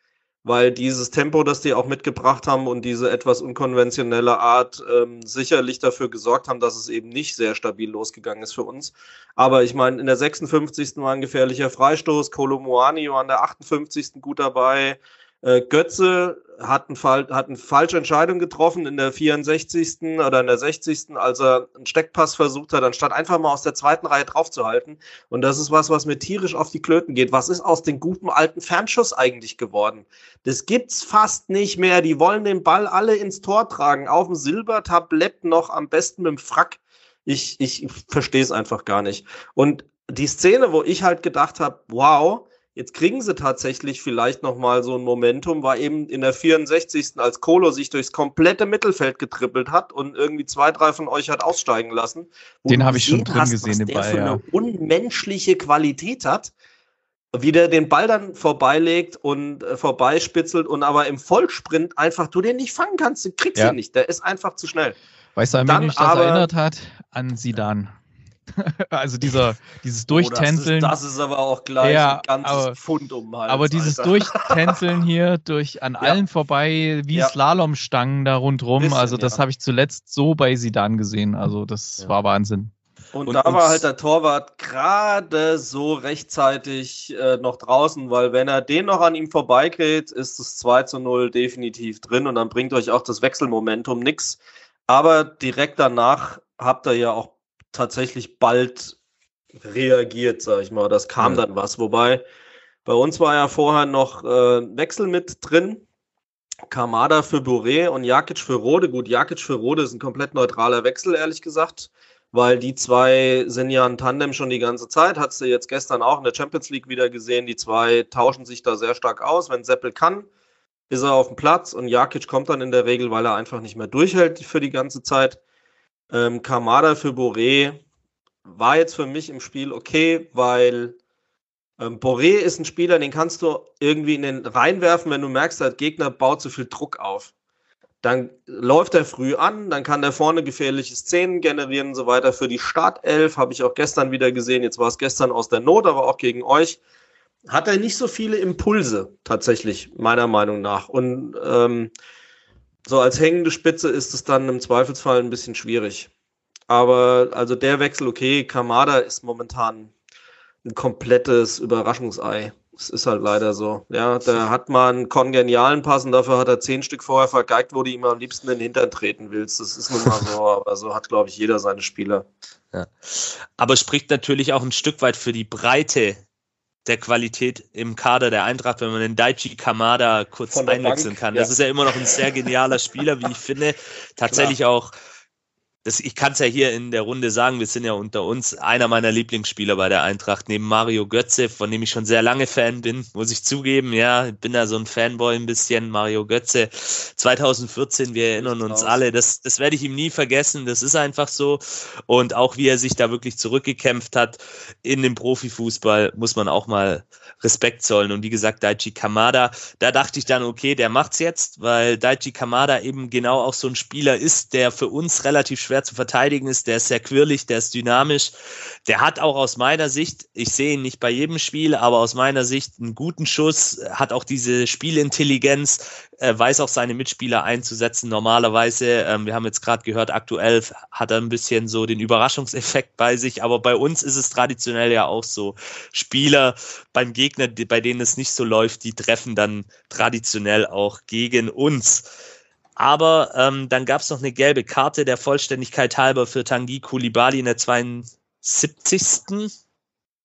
[SPEAKER 2] Weil dieses Tempo, das die auch mitgebracht haben und diese etwas unkonventionelle Art ähm, sicherlich dafür gesorgt haben, dass es eben nicht sehr stabil losgegangen ist für uns. Aber ich meine, in der 56. war ein gefährlicher Freistoß, Kolomoani war in der 58. gut dabei, äh, Götze hat, ein hat eine falsche Entscheidung getroffen in der 64. oder in der 60. als er einen Steckpass versucht hat, anstatt einfach mal aus der zweiten Reihe draufzuhalten. Und das ist was, was mir tierisch auf die Klöten geht. Was ist aus dem guten alten Fernschuss eigentlich geworden? Das gibt's fast nicht mehr. Die wollen den Ball alle ins Tor tragen. Auf dem Silbertablett noch am besten mit dem Frack. Ich, ich verstehe es einfach gar nicht. Und die Szene, wo ich halt gedacht habe, wow, Jetzt kriegen sie tatsächlich vielleicht nochmal so ein Momentum, war eben in der 64. als Kolo sich durchs komplette Mittelfeld getrippelt hat und irgendwie zwei, drei von euch hat aussteigen lassen.
[SPEAKER 4] Den habe ich schon drin hast, gesehen,
[SPEAKER 2] den der Ball, für ja. eine unmenschliche Qualität hat. Wie der den Ball dann vorbeilegt und äh, vorbeispitzelt und aber im Vollsprint einfach du den nicht fangen kannst, du kriegst ja. ihn nicht. Der ist einfach zu schnell.
[SPEAKER 4] Weißt du, an wen mich das aber, erinnert hat? An Sidan. also dieser, dieses Durchtänzeln.
[SPEAKER 2] Oh, das, ist, das, ist, aber auch gleich ja, ein ganzes aber, Pfund um
[SPEAKER 4] Hals, Aber dieses Alter. Durchtänzeln hier durch an ja. allen vorbei, wie ja. Slalomstangen da rundrum, Bisschen, also das habe ich zuletzt so bei Sidan gesehen. Also das war Wahnsinn.
[SPEAKER 2] Und, und, da war halt der Torwart gerade so rechtzeitig äh, noch draußen, weil wenn er den noch an ihm vorbeigeht, ist das 2 zu 0 definitiv drin und dann bringt euch auch das Wechselmomentum nichts. Aber direkt danach habt ihr ja auch tatsächlich bald reagiert, sag ich mal. Das kam ja. dann was. Wobei bei uns war ja vorher noch äh, Wechsel mit drin. Kamada für Boré und Jakic für Rode. Gut, Jakic für Rode ist ein komplett neutraler Wechsel, ehrlich gesagt, weil die zwei sind ja ein Tandem schon die ganze Zeit. Hat du jetzt gestern auch in der Champions League wieder gesehen. Die zwei tauschen sich da sehr stark aus. Wenn Seppel kann, ist er auf dem Platz und Jakic kommt dann in der Regel, weil er einfach nicht mehr durchhält für die ganze Zeit. Ähm, Kamada für Boré war jetzt für mich im Spiel okay, weil ähm, Boré ist ein Spieler, den kannst du irgendwie in den reinwerfen, wenn du merkst, der Gegner baut zu viel Druck auf. Dann läuft er früh an, dann kann der vorne gefährliche Szenen generieren und so weiter. Für die Startelf habe ich auch gestern wieder gesehen, jetzt war es gestern aus der Not, aber auch gegen euch, hat er nicht so viele Impulse tatsächlich, meiner Meinung nach. Und ähm, so als hängende Spitze ist es dann im Zweifelsfall ein bisschen schwierig. Aber also der Wechsel, okay, Kamada ist momentan ein komplettes Überraschungsei. Es ist halt leider so. Ja, da hat man einen kongenialen Pass und dafür hat er zehn Stück vorher vergeigt, wo du ihm am liebsten in den Hintern treten willst. Das ist nun mal so, aber so hat, glaube ich, jeder seine Spieler.
[SPEAKER 1] Ja. Aber spricht natürlich auch ein Stück weit für die Breite der Qualität im Kader der Eintracht, wenn man den Daichi Kamada kurz einwechseln kann. Ja. Das ist ja immer noch ein sehr genialer Spieler, wie ich finde. Tatsächlich Klar. auch das, ich kann es ja hier in der Runde sagen, wir sind ja unter uns einer meiner Lieblingsspieler bei der Eintracht, neben Mario Götze, von dem ich schon sehr lange Fan bin, muss ich zugeben, ja, ich bin da so ein Fanboy ein bisschen, Mario Götze, 2014, wir erinnern uns alle, das, das werde ich ihm nie vergessen, das ist einfach so. Und auch wie er sich da wirklich zurückgekämpft hat in dem Profifußball, muss man auch mal Respekt zollen. Und wie gesagt, Daichi Kamada, da dachte ich dann, okay, der macht's jetzt, weil Daichi Kamada eben genau auch so ein Spieler ist, der für uns relativ schwer schwer zu verteidigen ist. Der ist sehr quirlig, der ist dynamisch. Der hat auch aus meiner Sicht, ich sehe ihn nicht bei jedem Spiel, aber aus meiner Sicht einen guten Schuss, hat auch diese Spielintelligenz, äh, weiß auch seine Mitspieler einzusetzen normalerweise. Ähm, wir haben jetzt gerade gehört, aktuell hat er ein bisschen so den Überraschungseffekt bei sich, aber bei uns ist es traditionell ja auch so. Spieler beim Gegner, bei denen es nicht so läuft, die treffen dann traditionell auch gegen uns. Aber ähm, dann gab es noch eine gelbe Karte der Vollständigkeit halber für Tanguy Koulibaly in der 72.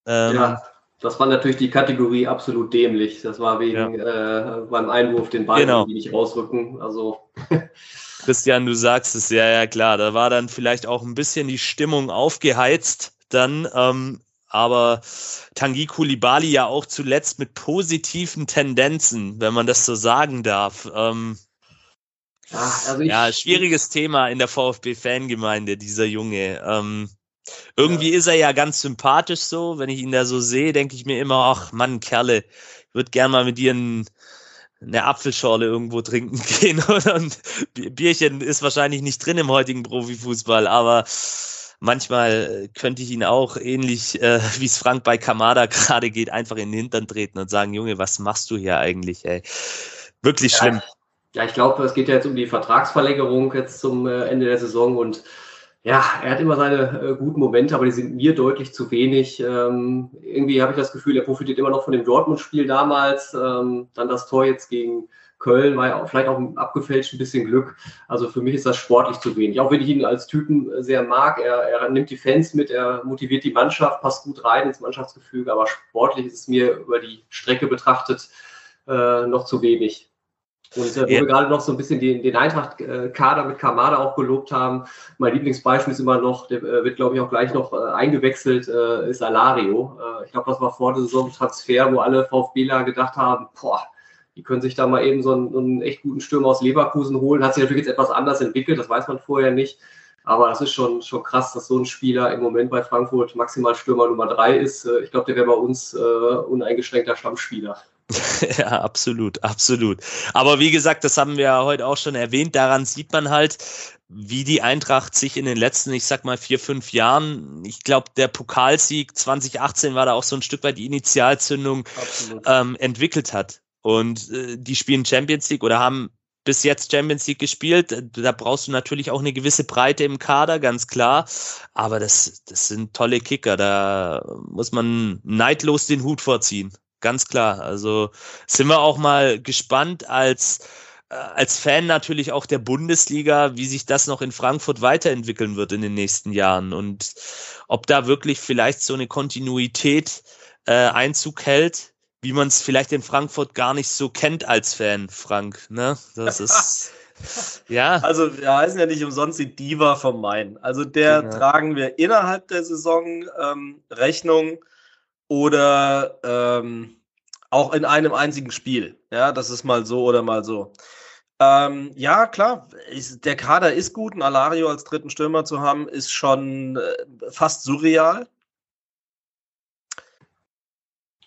[SPEAKER 5] Ähm, ja, das war natürlich die Kategorie absolut dämlich. Das war wegen ja. äh, beim Einwurf den Ball genau. nicht rausrücken. Also
[SPEAKER 1] Christian, du sagst es, ja, ja, klar. Da war dann vielleicht auch ein bisschen die Stimmung aufgeheizt dann. Ähm, aber Tanguy Koulibaly ja auch zuletzt mit positiven Tendenzen, wenn man das so sagen darf. Ähm, ja, also ja, schwieriges Thema in der VfB-Fangemeinde, dieser Junge. Ähm, irgendwie ja. ist er ja ganz sympathisch so. Wenn ich ihn da so sehe, denke ich mir immer, ach Mann, Kerle, ich würde gern mal mit dir ein, eine Apfelschorle irgendwo trinken gehen. Und Bierchen ist wahrscheinlich nicht drin im heutigen Profifußball, aber manchmal könnte ich ihn auch ähnlich, äh, wie es Frank bei Kamada gerade geht, einfach in den Hintern treten und sagen, Junge, was machst du hier eigentlich, ey? Wirklich ja, schlimm.
[SPEAKER 5] Ja, ich glaube, es geht ja jetzt um die Vertragsverlängerung jetzt zum äh, Ende der Saison und ja, er hat immer seine äh, guten Momente, aber die sind mir deutlich zu wenig. Ähm, irgendwie habe ich das Gefühl, er profitiert immer noch von dem Dortmund-Spiel damals. Ähm, dann das Tor jetzt gegen Köln war ja auch, vielleicht auch abgefälscht ein bisschen Glück. Also für mich ist das sportlich zu wenig. Auch wenn ich ihn als Typen sehr mag, er, er nimmt die Fans mit, er motiviert die Mannschaft, passt gut rein ins Mannschaftsgefüge, aber sportlich ist es mir über die Strecke betrachtet äh, noch zu wenig. Und äh, wo ja. wir gerade noch so ein bisschen den, den Eintracht-Kader mit Kamada auch gelobt haben, mein Lieblingsbeispiel ist immer noch, der äh, wird glaube ich auch gleich noch äh, eingewechselt, äh, ist Alario. Äh, ich glaube, das war vor der Saison Transfer, wo alle VfBler gedacht haben, boah, die können sich da mal eben so einen, einen echt guten Stürmer aus Leverkusen holen. Hat sich natürlich jetzt etwas anders entwickelt, das weiß man vorher nicht. Aber das ist schon, schon krass, dass so ein Spieler im Moment bei Frankfurt maximal Stürmer Nummer drei ist. Äh, ich glaube, der wäre bei uns äh, uneingeschränkter Stammspieler.
[SPEAKER 1] ja, absolut, absolut. Aber wie gesagt, das haben wir heute auch schon erwähnt. Daran sieht man halt, wie die Eintracht sich in den letzten, ich sag mal, vier, fünf Jahren, ich glaube, der Pokalsieg 2018 war da auch so ein Stück weit die Initialzündung ähm, entwickelt hat. Und äh, die spielen Champions League oder haben bis jetzt Champions League gespielt. Da brauchst du natürlich auch eine gewisse Breite im Kader, ganz klar. Aber das, das sind tolle Kicker. Da muss man neidlos den Hut vorziehen ganz klar. Also sind wir auch mal gespannt als äh, als Fan natürlich auch der Bundesliga, wie sich das noch in Frankfurt weiterentwickeln wird in den nächsten Jahren und ob da wirklich vielleicht so eine Kontinuität äh, Einzug hält, wie man es vielleicht in Frankfurt gar nicht so kennt als Fan, Frank. Ne? Das ist
[SPEAKER 2] ja. Also wir heißen ja nicht umsonst die Diva vom Main. Also der ja. tragen wir innerhalb der Saison ähm, Rechnung oder ähm, auch in einem einzigen Spiel. Ja, das ist mal so oder mal so. Ähm, ja, klar, ist, der Kader ist gut. Ein Alario als dritten Stürmer zu haben, ist schon äh, fast surreal.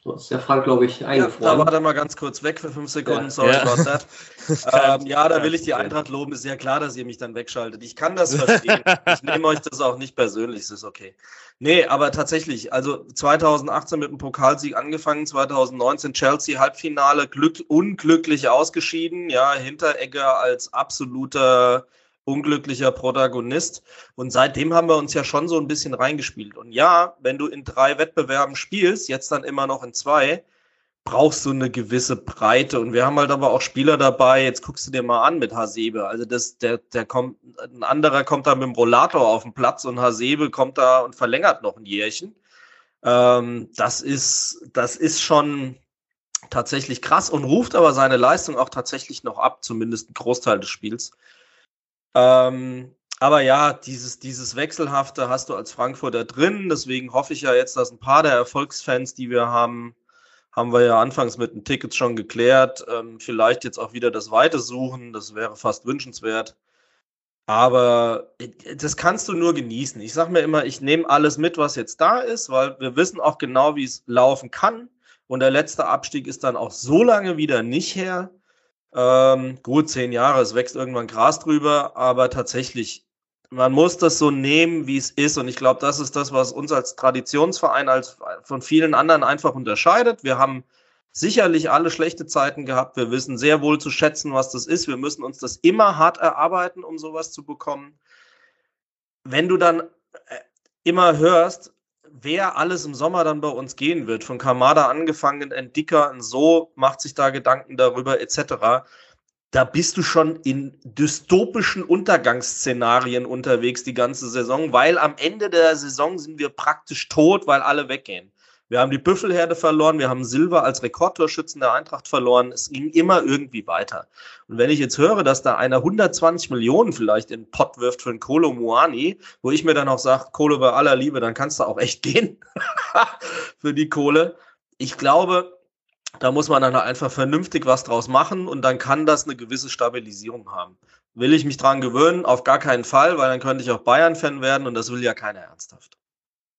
[SPEAKER 5] So ist der Frank, glaube ich, eingefroren.
[SPEAKER 2] Ja, da war er mal ganz kurz weg für fünf Sekunden. Ja. Sorry ja. about that. ähm, ja, da will ich die Eintracht loben. Ist ja klar, dass ihr mich dann wegschaltet. Ich kann das verstehen. ich nehme euch das auch nicht persönlich. Es ist okay. Nee, aber tatsächlich, also 2018 mit dem Pokalsieg angefangen, 2019 Chelsea Halbfinale, glück, unglücklich ausgeschieden. Ja, Hinteregger als absoluter unglücklicher Protagonist. Und seitdem haben wir uns ja schon so ein bisschen reingespielt. Und ja, wenn du in drei Wettbewerben spielst, jetzt dann immer noch in zwei, brauchst du eine gewisse Breite. Und wir haben halt aber auch Spieler dabei, jetzt guckst du dir mal an mit Hasebe. Also das, der, der kommt, ein anderer kommt da mit dem Rollator auf den Platz und Hasebe kommt da und verlängert noch ein Jährchen. Ähm, das ist, das ist schon tatsächlich krass und ruft aber seine Leistung auch tatsächlich noch ab, zumindest ein Großteil des Spiels. Ähm, aber ja, dieses, dieses Wechselhafte hast du als Frankfurter drin. Deswegen hoffe ich ja jetzt, dass ein paar der Erfolgsfans, die wir haben, haben wir ja anfangs mit den Tickets schon geklärt. Ähm, vielleicht jetzt auch wieder das Weite suchen. Das wäre fast wünschenswert. Aber äh, das kannst du nur genießen. Ich sage mir immer, ich nehme alles mit, was jetzt da ist, weil wir wissen auch genau, wie es laufen kann. Und der letzte Abstieg ist dann auch so lange wieder nicht her. Ähm, gut, zehn Jahre, es wächst irgendwann Gras drüber, aber tatsächlich, man muss das so nehmen, wie es ist. Und ich glaube, das ist das, was uns als Traditionsverein als von vielen anderen einfach unterscheidet. Wir haben sicherlich alle schlechte Zeiten gehabt. Wir wissen sehr wohl zu schätzen, was das ist. Wir müssen uns das immer hart erarbeiten, um sowas zu bekommen. Wenn du dann äh, immer hörst, wer alles im Sommer dann bei uns gehen wird, von Kamada angefangen, ein Dicker, ein So, macht sich da Gedanken darüber, etc da bist du schon in dystopischen Untergangsszenarien unterwegs die ganze Saison, weil am Ende der Saison sind wir praktisch tot, weil alle weggehen. Wir haben die Büffelherde verloren, wir haben Silber als Rekordtorschützen der Eintracht verloren. Es ging immer irgendwie weiter. Und wenn ich jetzt höre, dass da einer 120 Millionen vielleicht in den Pott wirft für einen Kolo Muani, wo ich mir dann auch sage, Kohle bei aller Liebe, dann kannst du auch echt gehen für die Kohle. Ich glaube, da muss man dann einfach vernünftig was draus machen und dann kann das eine gewisse Stabilisierung haben. Will ich mich dran gewöhnen? Auf gar keinen Fall, weil dann könnte ich auch Bayern-Fan werden und das will ja keiner ernsthaft.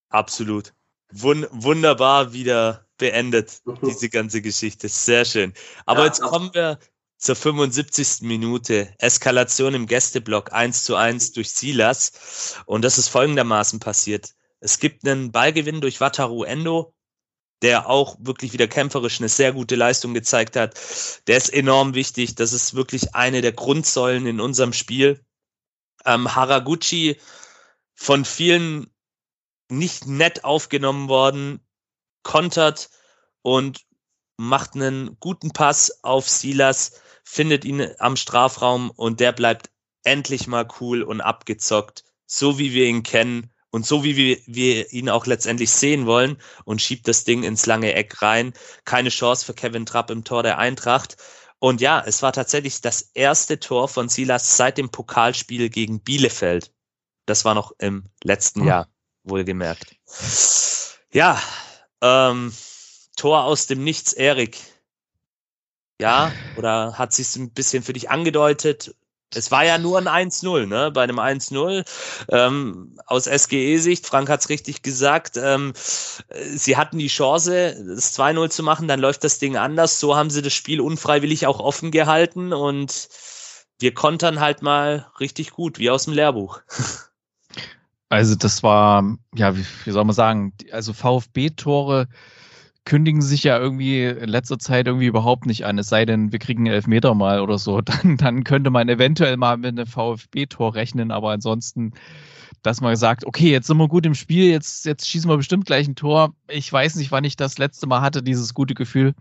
[SPEAKER 1] Absolut. Wun wunderbar wieder beendet, diese ganze Geschichte. Sehr schön. Aber ja, jetzt kommen wir zur 75. Minute. Eskalation im Gästeblock 1 zu 1 durch Silas. Und das ist folgendermaßen passiert. Es gibt einen Ballgewinn durch Wataru Endo der auch wirklich wieder kämpferisch eine sehr gute Leistung gezeigt hat. Der ist enorm wichtig. Das ist wirklich eine der Grundsäulen in unserem Spiel. Ähm, Haraguchi von vielen nicht nett aufgenommen worden, kontert und macht einen guten Pass auf Silas, findet ihn am Strafraum und der bleibt endlich mal cool und abgezockt, so wie wir ihn kennen und so wie wir, wir ihn auch letztendlich sehen wollen und schiebt das Ding ins lange Eck rein. Keine Chance für Kevin Trapp im Tor der Eintracht. Und ja, es war tatsächlich das erste Tor von Silas seit dem Pokalspiel gegen Bielefeld. Das war noch im letzten Jahr, wohlgemerkt. Ja, ähm, Tor aus dem Nichts, Erik. Ja, oder hat sich ein bisschen für dich angedeutet? Es war ja nur ein 1-0, ne? Bei einem 1-0. Ähm, aus SGE-Sicht, Frank hat es richtig gesagt, ähm, sie hatten die Chance, das 2-0 zu machen, dann läuft das Ding anders. So haben sie das Spiel unfreiwillig auch offen gehalten und wir kontern halt mal richtig gut, wie aus dem Lehrbuch.
[SPEAKER 4] Also das war, ja, wie, wie soll man sagen, also VfB-Tore kündigen sich ja irgendwie in letzter Zeit irgendwie überhaupt nicht an. Es sei denn, wir kriegen einen Elfmeter mal oder so. Dann, dann könnte man eventuell mal mit einem VfB-Tor rechnen, aber ansonsten, dass man sagt, okay, jetzt sind wir gut im Spiel, jetzt, jetzt schießen wir bestimmt gleich ein Tor. Ich weiß nicht, wann ich das letzte Mal hatte, dieses gute Gefühl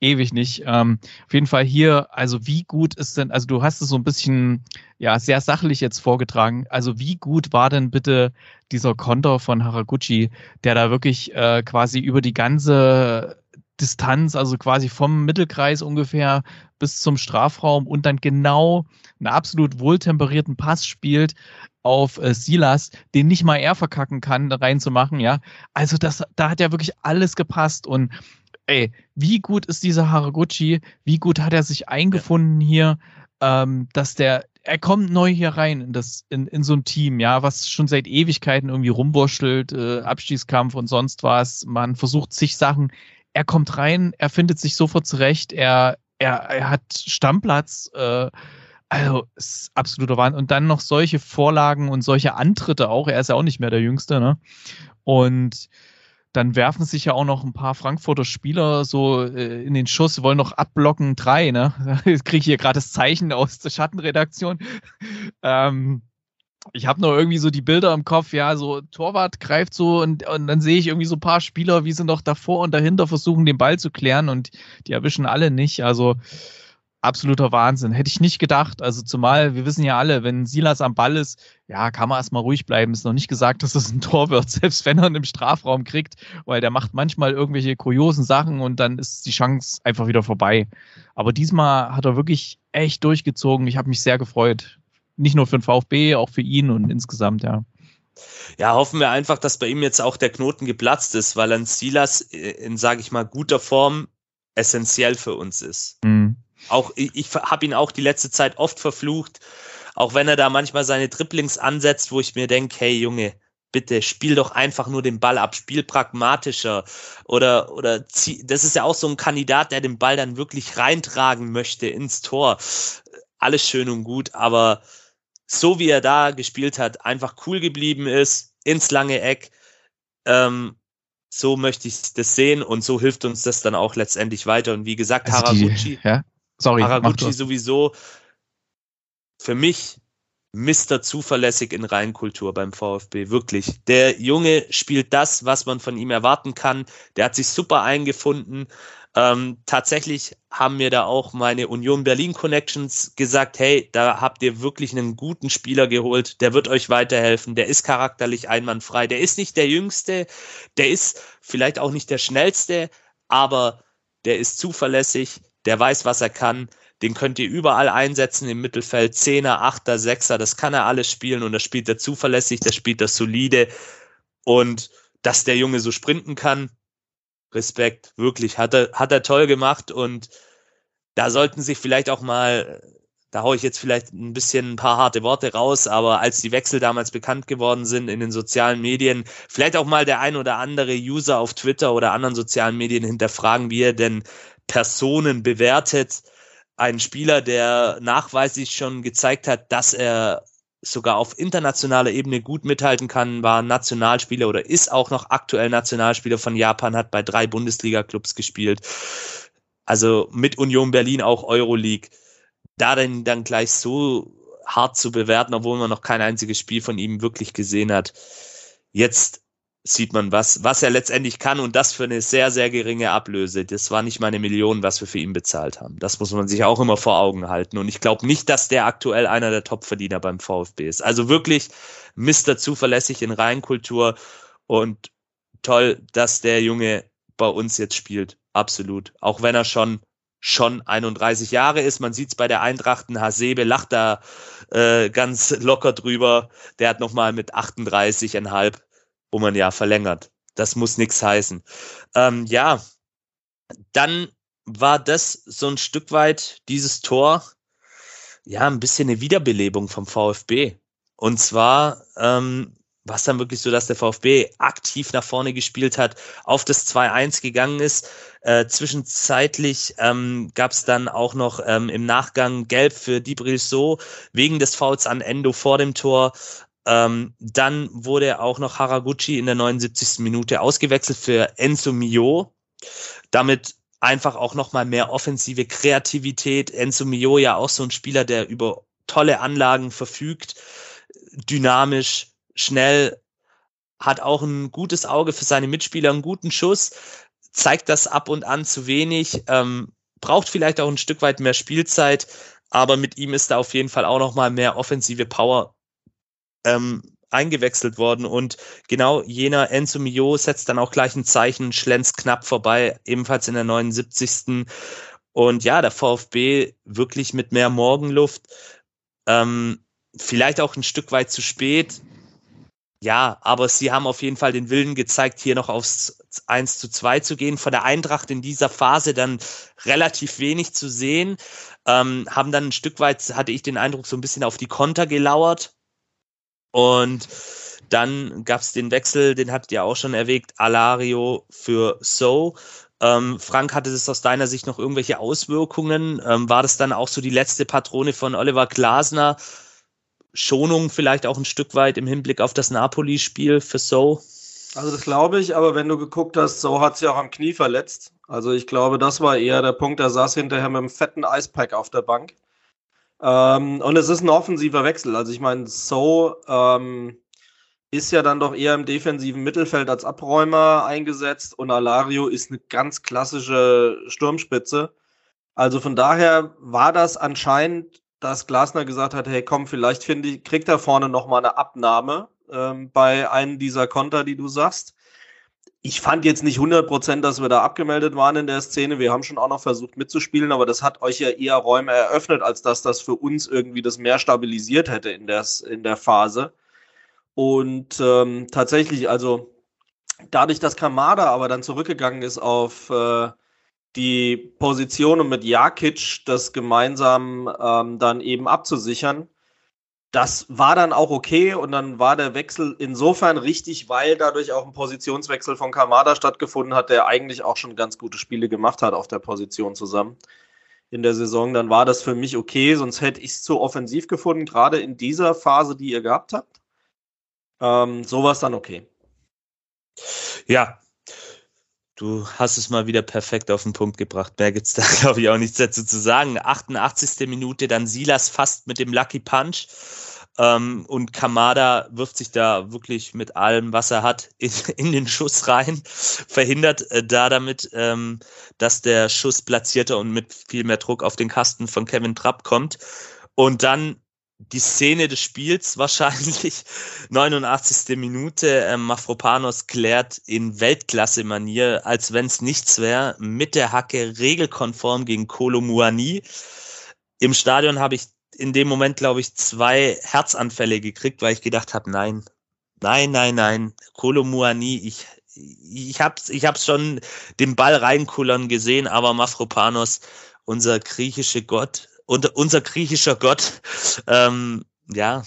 [SPEAKER 4] ewig nicht. Ähm, auf jeden Fall hier, also wie gut ist denn, also du hast es so ein bisschen, ja, sehr sachlich jetzt vorgetragen. Also wie gut war denn bitte dieser Konter von Haraguchi, der da wirklich äh, quasi über die ganze Distanz, also quasi vom Mittelkreis ungefähr bis zum Strafraum und dann genau einen absolut wohltemperierten Pass spielt auf äh, Silas, den nicht mal er verkacken kann, reinzumachen, ja. Also das, da hat ja wirklich alles gepasst und ey, wie gut ist dieser Haraguchi? Wie gut hat er sich eingefunden hier, ähm, dass der, er kommt neu hier rein in das, in, in so ein Team, ja, was schon seit Ewigkeiten irgendwie rumwurschtelt, äh, Abstiegskampf und sonst was. Man versucht sich Sachen. Er kommt rein, er findet sich sofort zurecht, er, er, er hat Stammplatz, äh, also, ist absoluter Wahnsinn. Und dann noch solche Vorlagen und solche Antritte auch. Er ist ja auch nicht mehr der Jüngste, ne? Und dann werfen sich ja auch noch ein paar Frankfurter Spieler so äh, in den Schuss, wollen noch abblocken, drei, ne? Jetzt kriege ich hier gerade das Zeichen aus der Schattenredaktion. ähm, ich habe noch irgendwie so die Bilder im Kopf, ja, so Torwart greift so und, und dann sehe ich irgendwie so ein paar Spieler, wie sie noch davor und dahinter versuchen, den Ball zu klären und die erwischen alle nicht. Also absoluter Wahnsinn. Hätte ich nicht gedacht. Also zumal, wir wissen ja alle, wenn Silas am Ball ist, ja, kann man erstmal ruhig bleiben. Ist noch nicht gesagt, dass das ein Tor wird, selbst wenn er ihn im Strafraum kriegt, weil der macht manchmal irgendwelche kuriosen Sachen und dann ist die Chance einfach wieder vorbei. Aber diesmal hat er wirklich echt durchgezogen. Ich habe mich sehr gefreut. Nicht nur für den VfB, auch für ihn und insgesamt, ja.
[SPEAKER 1] Ja, hoffen wir einfach, dass bei ihm jetzt auch der Knoten geplatzt ist, weil ein Silas in, sage ich mal, guter Form essentiell für uns ist. Mhm. Auch ich, ich habe ihn auch die letzte Zeit oft verflucht, auch wenn er da manchmal seine Triplings ansetzt, wo ich mir denke, hey Junge, bitte spiel doch einfach nur den Ball ab, spiel pragmatischer oder oder zieh, das ist ja auch so ein Kandidat, der den Ball dann wirklich reintragen möchte ins Tor. Alles schön und gut, aber so wie er da gespielt hat, einfach cool geblieben ist, ins lange Eck. Ähm, so möchte ich das sehen und so hilft uns das dann auch letztendlich weiter. Und wie gesagt,
[SPEAKER 4] Also
[SPEAKER 1] Haraguchi,
[SPEAKER 4] die, ja? Sorry,
[SPEAKER 1] Haraguchi sowieso für mich Mr. zuverlässig in Reinkultur beim VfB, wirklich. Der Junge spielt das, was man von ihm erwarten kann. Der hat sich super eingefunden. Ähm, tatsächlich haben mir da auch meine Union Berlin Connections gesagt, hey, da habt ihr wirklich einen guten Spieler geholt, der wird euch weiterhelfen, der ist charakterlich einwandfrei, der ist nicht der Jüngste, der ist vielleicht auch nicht der Schnellste, aber der ist zuverlässig, der weiß, was er kann, den könnt ihr überall einsetzen. Im Mittelfeld, Zehner, Achter, Sechser, das kann er alles spielen und das spielt er zuverlässig, das spielt er solide. Und dass der Junge so sprinten kann, Respekt, wirklich, hat er, hat er toll gemacht. Und da sollten sich vielleicht auch mal, da haue ich jetzt vielleicht ein bisschen ein paar harte Worte raus, aber als die Wechsel damals bekannt geworden sind in den sozialen Medien, vielleicht auch mal der ein oder andere User auf Twitter oder anderen sozialen Medien hinterfragen, wie er denn Personen bewertet. Ein Spieler, der nachweislich schon gezeigt hat, dass er sogar auf internationaler Ebene gut mithalten kann, war Nationalspieler oder ist auch noch aktuell Nationalspieler von Japan, hat bei drei Bundesliga-Clubs gespielt. Also mit Union Berlin auch Euroleague. Da dann, dann gleich so hart zu bewerten, obwohl man noch kein einziges Spiel von ihm wirklich gesehen hat. Jetzt sieht man, was, was er letztendlich kann und das für eine sehr, sehr geringe Ablöse. Das war nicht mal eine Million, was wir für ihn bezahlt haben. Das muss man sich auch immer vor Augen halten. Und ich glaube nicht, dass der aktuell einer der Topverdiener beim VfB ist. Also wirklich Mister zuverlässig in Reinkultur und toll, dass der Junge bei uns jetzt spielt. Absolut. Auch wenn er schon schon 31 Jahre ist. Man sieht es bei der Eintracht, ein Hasebe lacht da äh, ganz locker drüber. Der hat nochmal mit 38,5 um ein Jahr verlängert. Das muss nichts heißen. Ähm, ja, dann war das so ein Stück weit dieses Tor, ja, ein bisschen eine Wiederbelebung vom VfB. Und zwar ähm, war es dann wirklich so, dass der VfB aktiv nach vorne gespielt hat, auf das 2-1 gegangen ist. Äh, zwischenzeitlich ähm, gab es dann auch noch ähm, im Nachgang Gelb für Dibril So wegen des Fouls an Endo vor dem Tor. Ähm, dann wurde auch noch Haraguchi in der 79. Minute ausgewechselt für Enzo Mio. Damit einfach auch nochmal mehr offensive Kreativität. Enzo Mio ja auch so ein Spieler, der über tolle Anlagen verfügt, dynamisch, schnell, hat auch ein gutes Auge für seine Mitspieler, einen guten Schuss, zeigt das ab und an zu wenig, ähm, braucht vielleicht auch ein Stück weit mehr Spielzeit, aber mit ihm ist da auf jeden Fall auch nochmal mehr offensive Power ähm, eingewechselt worden und genau jener Enzo Mio setzt dann auch gleich ein Zeichen, schlänzt knapp vorbei, ebenfalls in der 79. Und ja, der VfB wirklich mit mehr Morgenluft, ähm, vielleicht auch ein Stück weit zu spät. Ja, aber sie haben auf jeden Fall den Willen gezeigt, hier noch aufs 1 zu 2 zu gehen. Von der Eintracht in dieser Phase dann relativ wenig zu sehen. Ähm, haben dann ein Stück weit, hatte ich den Eindruck, so ein bisschen auf die Konter gelauert. Und dann gab es den Wechsel, den habt ihr auch schon erwähnt, Alario für So. Ähm, Frank, hatte das aus deiner Sicht noch irgendwelche Auswirkungen? Ähm, war das dann auch so die letzte Patrone von Oliver Glasner? Schonung vielleicht auch ein Stück weit im Hinblick auf das Napoli-Spiel für So?
[SPEAKER 2] Also das glaube ich, aber wenn du geguckt hast, So hat sich auch am Knie verletzt. Also ich glaube, das war eher der Punkt, er saß hinterher mit einem fetten Eispack auf der Bank. Ähm, und es ist ein offensiver Wechsel. Also ich meine, So ähm, ist ja dann doch eher im defensiven Mittelfeld als Abräumer eingesetzt und Alario ist eine ganz klassische Sturmspitze. Also von daher war das anscheinend, dass Glasner gesagt hat, hey komm, vielleicht finde ich, kriegt er vorne nochmal eine Abnahme ähm, bei einem dieser Konter, die du sagst. Ich fand jetzt nicht 100%, dass wir da abgemeldet waren in der Szene. Wir haben schon auch noch versucht mitzuspielen, aber das hat euch ja eher Räume eröffnet, als dass das für uns irgendwie das mehr stabilisiert hätte in der, in der Phase. Und ähm, tatsächlich, also dadurch, dass Kamada aber dann zurückgegangen ist auf äh, die Position und mit Jakic das gemeinsam ähm, dann eben abzusichern, das war dann auch okay und dann war der Wechsel insofern richtig, weil dadurch auch ein Positionswechsel von Kamada stattgefunden hat, der eigentlich auch schon ganz gute Spiele gemacht hat auf der Position zusammen. in der Saison, dann war das für mich okay, sonst hätte ich es zu offensiv gefunden, gerade in dieser Phase, die ihr gehabt habt. Ähm, so war es dann okay.
[SPEAKER 1] Ja, du hast es mal wieder perfekt auf den Punkt gebracht. Mehr gibt's da, glaube ich, auch nichts dazu zu sagen. 88. Minute, dann Silas fast mit dem Lucky Punch. Ähm, und Kamada wirft sich da wirklich mit allem, was er hat, in, in den Schuss rein, verhindert äh, da damit, ähm, dass der Schuss platzierter und mit viel mehr Druck auf den Kasten von Kevin Trapp kommt. Und dann die Szene des Spiels wahrscheinlich, 89. Minute, äh, Mafropanos klärt in Weltklasse-Manier, als wenn es nichts wäre, mit der Hacke regelkonform gegen Kolo Muani. Im Stadion habe ich in dem Moment, glaube ich, zwei Herzanfälle gekriegt, weil ich gedacht habe, nein, nein, nein, nein, Kolo Muani, ich, ich hab's, ich hab's schon den Ball reinkullern gesehen, aber Mafropanos, unser griechischer Gott, unser, unser griechischer Gott, ähm, ja,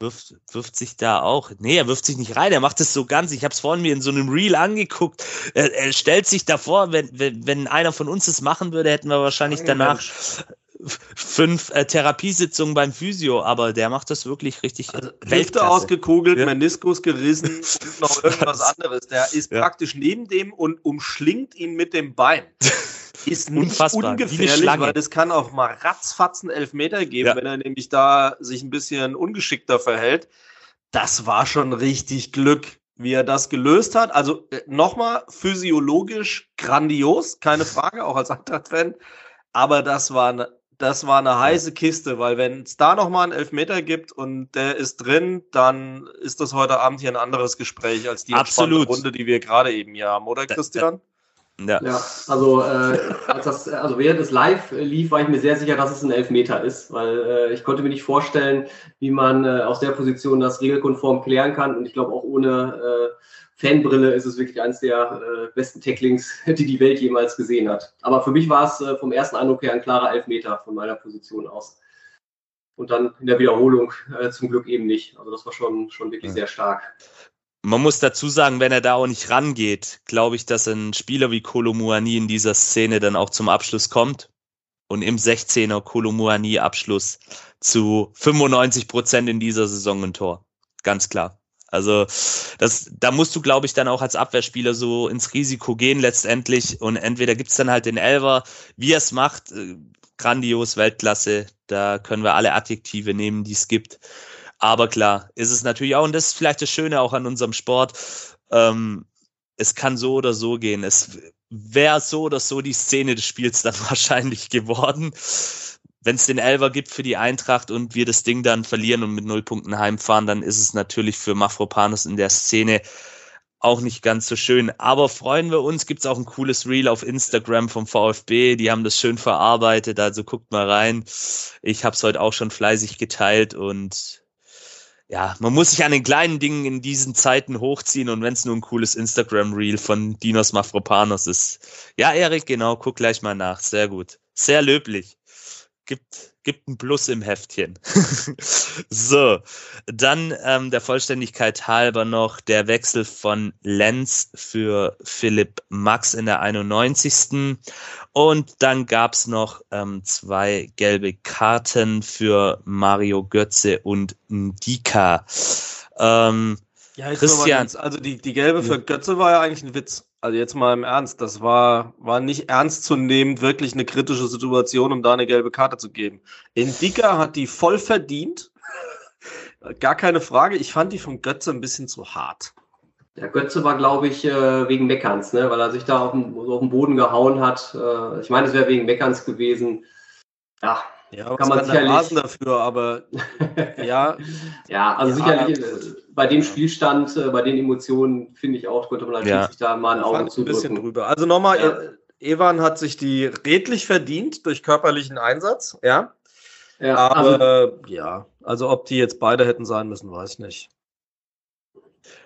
[SPEAKER 1] wirft, wirft sich da auch. Nee, er wirft sich nicht rein, er macht es so ganz. Ich habe es vorhin mir in so einem Reel angeguckt. Er, er stellt sich davor, wenn, wenn, wenn einer von uns es machen würde, hätten wir wahrscheinlich danach fünf äh, Therapiesitzungen beim Physio, aber der macht das wirklich richtig.
[SPEAKER 2] Also, Hälfte ausgekugelt, ja. Meniskus gerissen und noch irgendwas anderes. Der ist ja. praktisch neben dem und umschlingt ihn mit dem Bein. Ist nicht Unfassbar. ungefährlich, weil das kann auch mal ratzfatzen Elfmeter geben, ja. wenn er nämlich da sich ein bisschen ungeschickter verhält. Das war schon richtig Glück, wie er das gelöst hat. Also äh, nochmal physiologisch grandios, keine Frage, auch als Eintracht-Fan. Aber das war eine das war eine heiße Kiste, weil wenn es da nochmal einen Elfmeter gibt und der ist drin, dann ist das heute Abend hier ein anderes Gespräch als die
[SPEAKER 1] Absolut.
[SPEAKER 2] Runde, die wir gerade eben hier haben, oder Christian?
[SPEAKER 5] Ja, ja also, äh, als das, also während es live lief, war ich mir sehr sicher, dass es ein Elfmeter ist, weil äh, ich konnte mir nicht vorstellen, wie man äh, aus der Position das regelkonform klären kann und ich glaube auch ohne äh, Fanbrille ist es wirklich eines der äh, besten Tacklings, die die Welt jemals gesehen hat. Aber für mich war es äh, vom ersten Eindruck her ein klarer Elfmeter von meiner Position aus. Und dann in der Wiederholung äh, zum Glück eben nicht. Also das war schon, schon wirklich ja. sehr stark.
[SPEAKER 1] Man muss dazu sagen, wenn er da auch nicht rangeht, glaube ich, dass ein Spieler wie Kolomuani in dieser Szene dann auch zum Abschluss kommt und im 16er Kolomuani Abschluss zu 95 Prozent in dieser Saison ein Tor. Ganz klar. Also das, da musst du, glaube ich, dann auch als Abwehrspieler so ins Risiko gehen letztendlich. Und entweder gibt's dann halt den Elver, wie er es macht, äh, grandios, Weltklasse. Da können wir alle Adjektive nehmen, die es gibt. Aber klar, ist es natürlich auch, und das ist vielleicht das Schöne auch an unserem Sport, ähm, es kann so oder so gehen. Es wäre so oder so die Szene des Spiels dann wahrscheinlich geworden wenn es den Elver gibt für die Eintracht und wir das Ding dann verlieren und mit null Punkten heimfahren, dann ist es natürlich für Mafropanus in der Szene auch nicht ganz so schön. Aber freuen wir uns, gibt's auch ein cooles Reel auf Instagram vom VfB, die haben das schön verarbeitet, also guckt mal rein. Ich habe es heute auch schon fleißig geteilt und ja, man muss sich an den kleinen Dingen in diesen Zeiten hochziehen und wenn es nur ein cooles Instagram-Reel von Dinos Mafropanos ist. Ja, Erik, genau, guck gleich mal nach. Sehr gut. Sehr löblich gibt, gibt ein Plus im Heftchen. so, dann ähm, der Vollständigkeit halber noch der Wechsel von Lenz für Philipp Max in der 91. Und dann gab's noch ähm, zwei gelbe Karten für Mario Götze und Ndika. Ähm,
[SPEAKER 2] ja, Christian. also die, die gelbe für Götze war ja eigentlich ein Witz. Also jetzt mal im Ernst, das war, war nicht ernst zu nehmen, wirklich eine kritische Situation, um da eine gelbe Karte zu geben. Indika hat die voll verdient. Gar keine Frage. Ich fand die von Götze ein bisschen zu hart.
[SPEAKER 5] Der Götze war, glaube ich, äh, wegen Meckerns, ne? weil er sich da auf den, auf den Boden gehauen hat. Äh, ich meine, es wäre wegen Meckerns gewesen. Ja,
[SPEAKER 2] ja, kann man sicherlich. Rasen dafür, aber ja.
[SPEAKER 5] ja, also ja, sicherlich äh, bei dem Spielstand, äh, bei den Emotionen, finde ich auch, könnte man natürlich ja. sich da mal ein Auge
[SPEAKER 2] zu ein bisschen drüber. Also nochmal, ja. Evan hat sich die redlich verdient durch körperlichen Einsatz, ja. ja aber also, ja, also ob die jetzt beide hätten sein müssen, weiß ich nicht.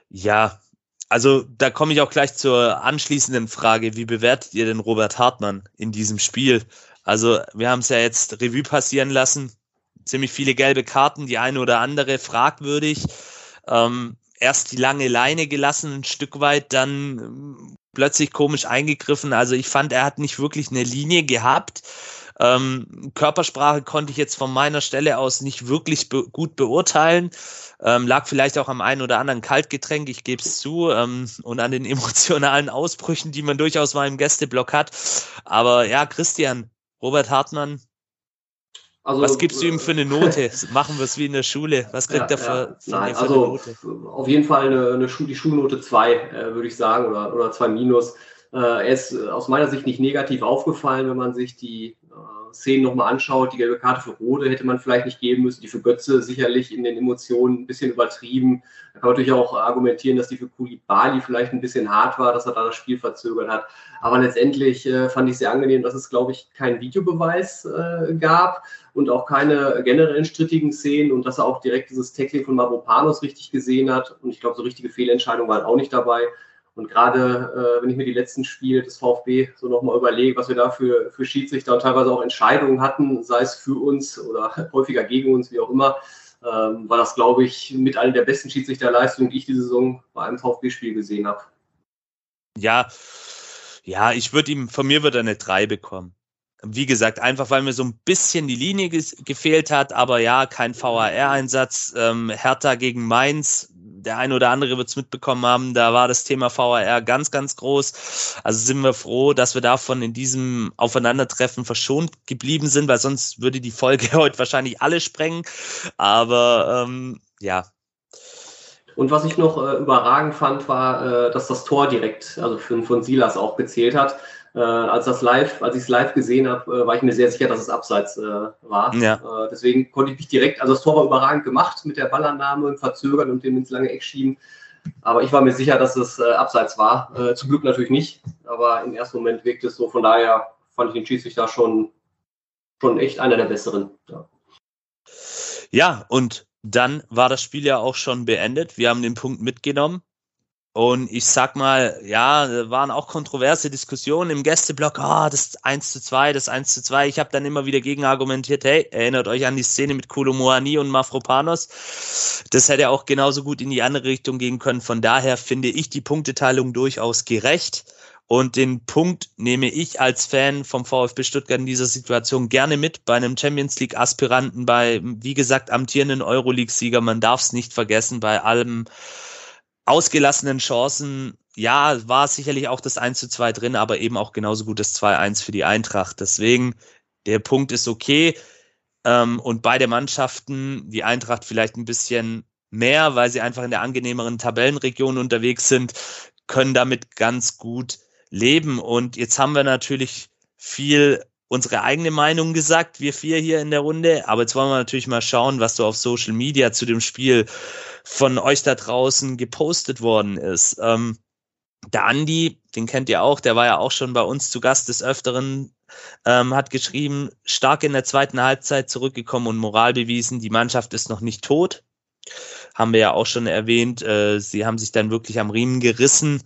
[SPEAKER 1] Ja, also da komme ich auch gleich zur anschließenden Frage. Wie bewertet ihr denn Robert Hartmann in diesem Spiel? Also wir haben es ja jetzt Revue passieren lassen. Ziemlich viele gelbe Karten, die eine oder andere fragwürdig. Ähm, erst die lange Leine gelassen, ein Stück weit, dann ähm, plötzlich komisch eingegriffen. Also ich fand, er hat nicht wirklich eine Linie gehabt. Ähm, Körpersprache konnte ich jetzt von meiner Stelle aus nicht wirklich be gut beurteilen. Ähm, lag vielleicht auch am einen oder anderen Kaltgetränk, ich gebe es zu, ähm, und an den emotionalen Ausbrüchen, die man durchaus mal im Gästeblock hat. Aber ja, Christian, Robert Hartmann, also, was gibst du ihm für eine Note? Machen wir es wie in der Schule. Was kriegt ja, er für,
[SPEAKER 5] ja. Nein, für also, eine Note? Auf jeden Fall eine, eine Schu die Schulnote 2, äh, würde ich sagen, oder, oder 2 minus. Äh, er ist äh, aus meiner Sicht nicht negativ aufgefallen, wenn man sich die äh, Szenen nochmal anschaut. Die gelbe Karte für Rode hätte man vielleicht nicht geben müssen, die für Götze sicherlich in den Emotionen ein bisschen übertrieben. Da kann man natürlich auch argumentieren, dass die für Kulibali vielleicht ein bisschen hart war, dass er da das Spiel verzögert hat. Aber letztendlich äh, fand ich sehr angenehm, dass es, glaube ich, keinen Videobeweis äh, gab und auch keine generellen strittigen Szenen und dass er auch direkt dieses Tackling von Mavropanos richtig gesehen hat. Und ich glaube, so richtige Fehlentscheidungen waren auch nicht dabei. Und gerade äh, wenn ich mir die letzten Spiele des VfB so nochmal überlege, was wir da für, für Schiedsrichter und teilweise auch Entscheidungen hatten, sei es für uns oder häufiger gegen uns, wie auch immer, ähm, war das, glaube ich, mit einer der besten Schiedsrichterleistungen, die ich diese Saison bei einem VfB-Spiel gesehen habe.
[SPEAKER 1] Ja, ja, ich würde ihm, von mir würde er eine 3 bekommen. Wie gesagt, einfach weil mir so ein bisschen die Linie gefehlt hat, aber ja, kein VAR-Einsatz. Ähm, Hertha gegen Mainz, der eine oder andere wird es mitbekommen haben, da war das Thema VAR ganz, ganz groß. Also sind wir froh, dass wir davon in diesem Aufeinandertreffen verschont geblieben sind, weil sonst würde die Folge heute wahrscheinlich alle sprengen. Aber ähm, ja.
[SPEAKER 5] Und was ich noch äh, überragend fand, war, äh, dass das Tor direkt, also für, von Silas auch gezählt hat. Äh, als das live, als ich es live gesehen habe, äh, war ich mir sehr sicher, dass es abseits äh, war. Ja. Äh, deswegen konnte ich mich direkt, also das Tor war überragend gemacht mit der Ballannahme und Verzögern und dem ins lange Eck schieben. Aber ich war mir sicher, dass es äh, abseits war. Äh, zum Glück natürlich nicht, aber im ersten Moment wirkte es so. Von daher fand ich den Schiedsrichter schon, schon echt einer der besseren.
[SPEAKER 1] Ja. ja, und dann war das Spiel ja auch schon beendet. Wir haben den Punkt mitgenommen. Und ich sag mal, ja, waren auch kontroverse Diskussionen im Gästeblock, ah, das 1 zu 2, das 1 zu 2. Ich habe dann immer wieder gegen argumentiert, hey, erinnert euch an die Szene mit Kolomoani und Mafropanos. Das hätte auch genauso gut in die andere Richtung gehen können. Von daher finde ich die Punkteteilung durchaus gerecht. Und den Punkt nehme ich als Fan vom VfB Stuttgart in dieser Situation gerne mit bei einem Champions League Aspiranten, bei, wie gesagt, amtierenden Euroleague-Sieger. Man darf es nicht vergessen, bei allem, ausgelassenen Chancen, ja, war sicherlich auch das 1 zu 2 drin, aber eben auch genauso gut das 2-1 für die Eintracht. Deswegen, der Punkt ist okay. Ähm, und beide Mannschaften, die Eintracht vielleicht ein bisschen mehr, weil sie einfach in der angenehmeren Tabellenregion unterwegs sind, können damit ganz gut leben. Und jetzt haben wir natürlich viel unsere eigene Meinung gesagt, wir vier hier in der Runde. Aber jetzt wollen wir natürlich mal schauen, was so auf Social Media zu dem Spiel von euch da draußen gepostet worden ist. Ähm, der Andi, den kennt ihr auch, der war ja auch schon bei uns zu Gast des Öfteren, ähm, hat geschrieben, stark in der zweiten Halbzeit zurückgekommen und Moral bewiesen, die Mannschaft ist noch nicht tot. Haben wir ja auch schon erwähnt, äh, sie haben sich dann wirklich am Riemen gerissen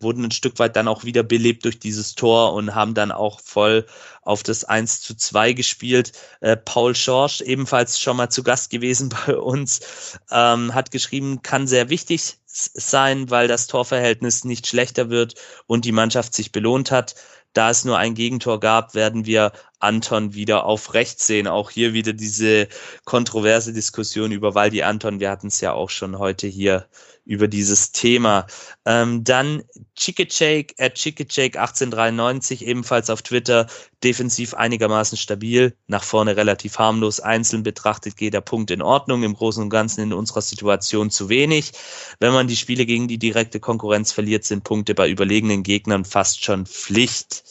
[SPEAKER 1] wurden ein Stück weit dann auch wieder belebt durch dieses Tor und haben dann auch voll auf das 1 zu 2 gespielt. Äh, Paul Schorsch, ebenfalls schon mal zu Gast gewesen bei uns, ähm, hat geschrieben, kann sehr wichtig sein, weil das Torverhältnis nicht schlechter wird und die Mannschaft sich belohnt hat. Da es nur ein Gegentor gab, werden wir Anton wieder auf rechts sehen. Auch hier wieder diese kontroverse Diskussion über Waldi Anton. Wir hatten es ja auch schon heute hier über dieses Thema. Ähm, dann Chickachake at Chickachake 1893 ebenfalls auf Twitter. Defensiv einigermaßen stabil, nach vorne relativ harmlos. Einzeln betrachtet geht der Punkt in Ordnung. Im Großen und Ganzen in unserer Situation zu wenig. Wenn man die Spiele gegen die direkte Konkurrenz verliert, sind Punkte bei überlegenen Gegnern fast schon Pflicht.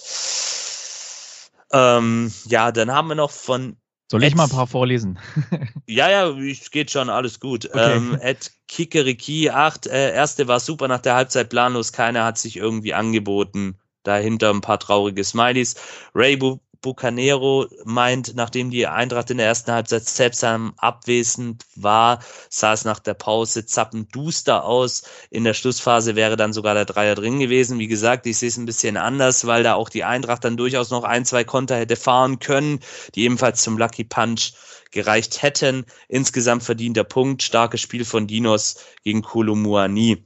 [SPEAKER 1] Ähm, ja, dann haben wir noch von
[SPEAKER 4] soll ich mal ein paar vorlesen?
[SPEAKER 1] ja, ja, geht schon, alles gut. Okay. Ähm, Ed Kikeriki 8, äh, erste war super nach der Halbzeit planlos, keiner hat sich irgendwie angeboten. Dahinter ein paar traurige Smileys. Ray Bucanero meint, nachdem die Eintracht in der ersten Halbzeit seltsam abwesend war, sah es nach der Pause zappenduster aus. In der Schlussphase wäre dann sogar der Dreier drin gewesen. Wie gesagt, ich sehe es ein bisschen anders, weil da auch die Eintracht dann durchaus noch ein, zwei Konter hätte fahren können, die ebenfalls zum Lucky Punch gereicht hätten. Insgesamt verdienter Punkt, starkes Spiel von Dinos gegen Kolumuani.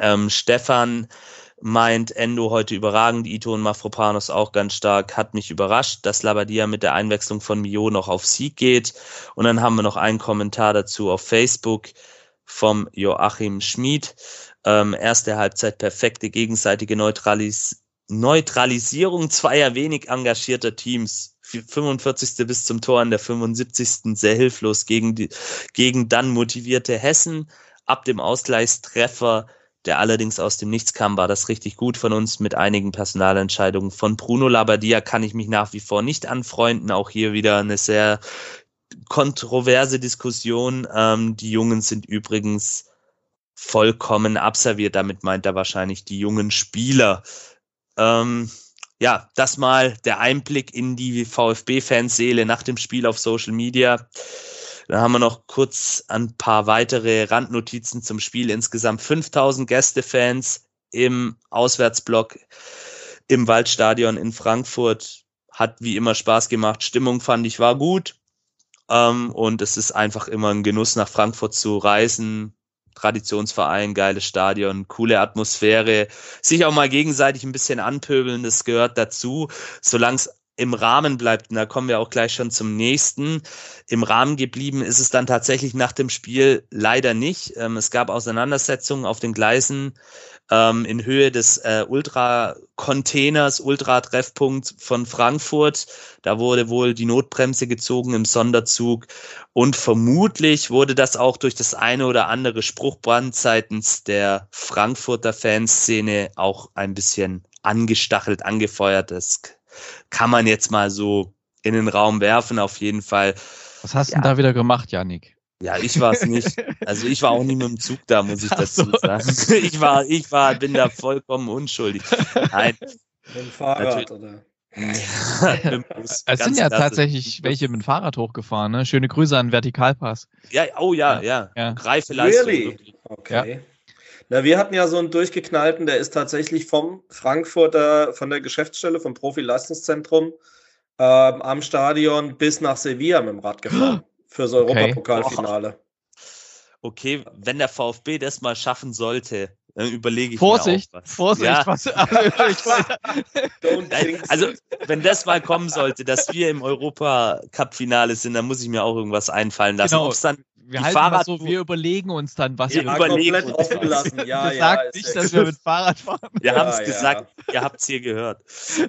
[SPEAKER 1] Ähm, Stefan meint Endo heute überragend, Ito und Mafropanos auch ganz stark, hat mich überrascht, dass Labadia mit der Einwechslung von Mio noch auf Sieg geht. Und dann haben wir noch einen Kommentar dazu auf Facebook vom Joachim Schmid. Ähm, erste Halbzeit perfekte gegenseitige Neutralis Neutralisierung zweier wenig engagierter Teams. 45. bis zum Tor an der 75. sehr hilflos gegen, die, gegen dann motivierte Hessen. Ab dem Ausgleichstreffer der allerdings aus dem Nichts kam, war das richtig gut von uns mit einigen Personalentscheidungen. Von Bruno Labbadia kann ich mich nach wie vor nicht anfreunden. Auch hier wieder eine sehr kontroverse Diskussion. Ähm, die Jungen sind übrigens vollkommen abserviert. Damit meint er wahrscheinlich die jungen Spieler. Ähm, ja, das mal der Einblick in die VfB-Fanseele nach dem Spiel auf Social Media. Dann haben wir noch kurz ein paar weitere Randnotizen zum Spiel. Insgesamt 5000 Gästefans im Auswärtsblock im Waldstadion in Frankfurt. Hat wie immer Spaß gemacht. Stimmung fand ich war gut. Ähm, und es ist einfach immer ein Genuss, nach Frankfurt zu reisen. Traditionsverein, geiles Stadion, coole Atmosphäre, sich auch mal gegenseitig ein bisschen anpöbeln, das gehört dazu. Solange es im Rahmen bleibt, und da kommen wir auch gleich schon zum nächsten, im Rahmen geblieben ist es dann tatsächlich nach dem Spiel leider nicht. Ähm, es gab Auseinandersetzungen auf den Gleisen ähm, in Höhe des äh, Ultra-Containers, Ultra-Treffpunkt von Frankfurt. Da wurde wohl die Notbremse gezogen im Sonderzug und vermutlich wurde das auch durch das eine oder andere Spruchbrand seitens der Frankfurter Fanszene auch ein bisschen angestachelt, angefeuert. Das kann man jetzt mal so in den Raum werfen, auf jeden Fall.
[SPEAKER 4] Was hast du ja. da wieder gemacht, Janik?
[SPEAKER 1] Ja, ich war es nicht. Also ich war auch nie mit dem Zug da, muss ich dazu so. sagen. Ich war, ich war, bin da vollkommen unschuldig. Nein.
[SPEAKER 2] Mit dem Fahrrad oder?
[SPEAKER 4] Ja, es sind ja tatsächlich welche mit dem Fahrrad hochgefahren, ne? Schöne Grüße an Vertikalpass.
[SPEAKER 1] Ja, oh ja, ja. ja. Reife Leistung. Really?
[SPEAKER 2] Okay. Ja. Na, wir hatten ja so einen durchgeknallten, der ist tatsächlich vom Frankfurter, von der Geschäftsstelle, vom Profi-Leistungszentrum ähm, am Stadion bis nach Sevilla mit dem Rad gefahren. Fürs Europapokalfinale.
[SPEAKER 1] Okay, wenn der VfB das mal schaffen sollte, dann überlege ich
[SPEAKER 4] Vorsicht,
[SPEAKER 1] mir auch was.
[SPEAKER 4] Vorsicht,
[SPEAKER 1] ja.
[SPEAKER 4] was.
[SPEAKER 1] Also, also, wenn das mal kommen sollte, dass wir im Europacup-Finale sind, dann muss ich mir auch irgendwas einfallen lassen.
[SPEAKER 4] Genau. dann wir halten Fahrrad so, wir überlegen uns dann, was
[SPEAKER 1] wir
[SPEAKER 4] wir
[SPEAKER 1] überlegen
[SPEAKER 2] komplett offen gelassen. Ja,
[SPEAKER 4] ja, sagt nicht, dass wir mit Fahrrad fahren.
[SPEAKER 1] Wir ja, haben es ja. gesagt, ihr habt es hier gehört.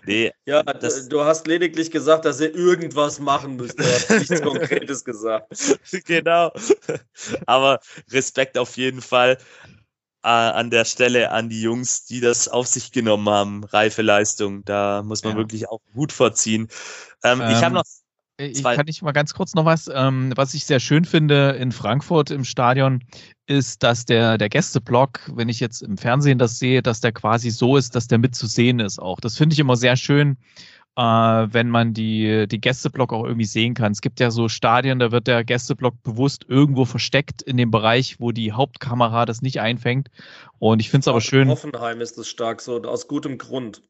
[SPEAKER 2] Nee, ja, das, du hast lediglich gesagt, dass ihr irgendwas machen müsst. Du hast nichts Konkretes gesagt.
[SPEAKER 1] Genau. Aber Respekt auf jeden Fall äh, an der Stelle an die Jungs, die das auf sich genommen haben. Reife Leistung. Da muss man ja. wirklich auch Hut vorziehen. Ähm, ähm, ich habe noch
[SPEAKER 4] ich kann ich mal ganz kurz noch was, ähm, was ich sehr schön finde in Frankfurt im Stadion, ist, dass der, der Gästeblock, wenn ich jetzt im Fernsehen das sehe, dass der quasi so ist, dass der mit zu sehen ist auch. Das finde ich immer sehr schön, äh, wenn man die, die Gästeblock auch irgendwie sehen kann. Es gibt ja so Stadien, da wird der Gästeblock bewusst irgendwo versteckt in dem Bereich, wo die Hauptkamera das nicht einfängt. Und ich finde es aber schön.
[SPEAKER 2] Hoffenheim ist es stark so, aus gutem Grund.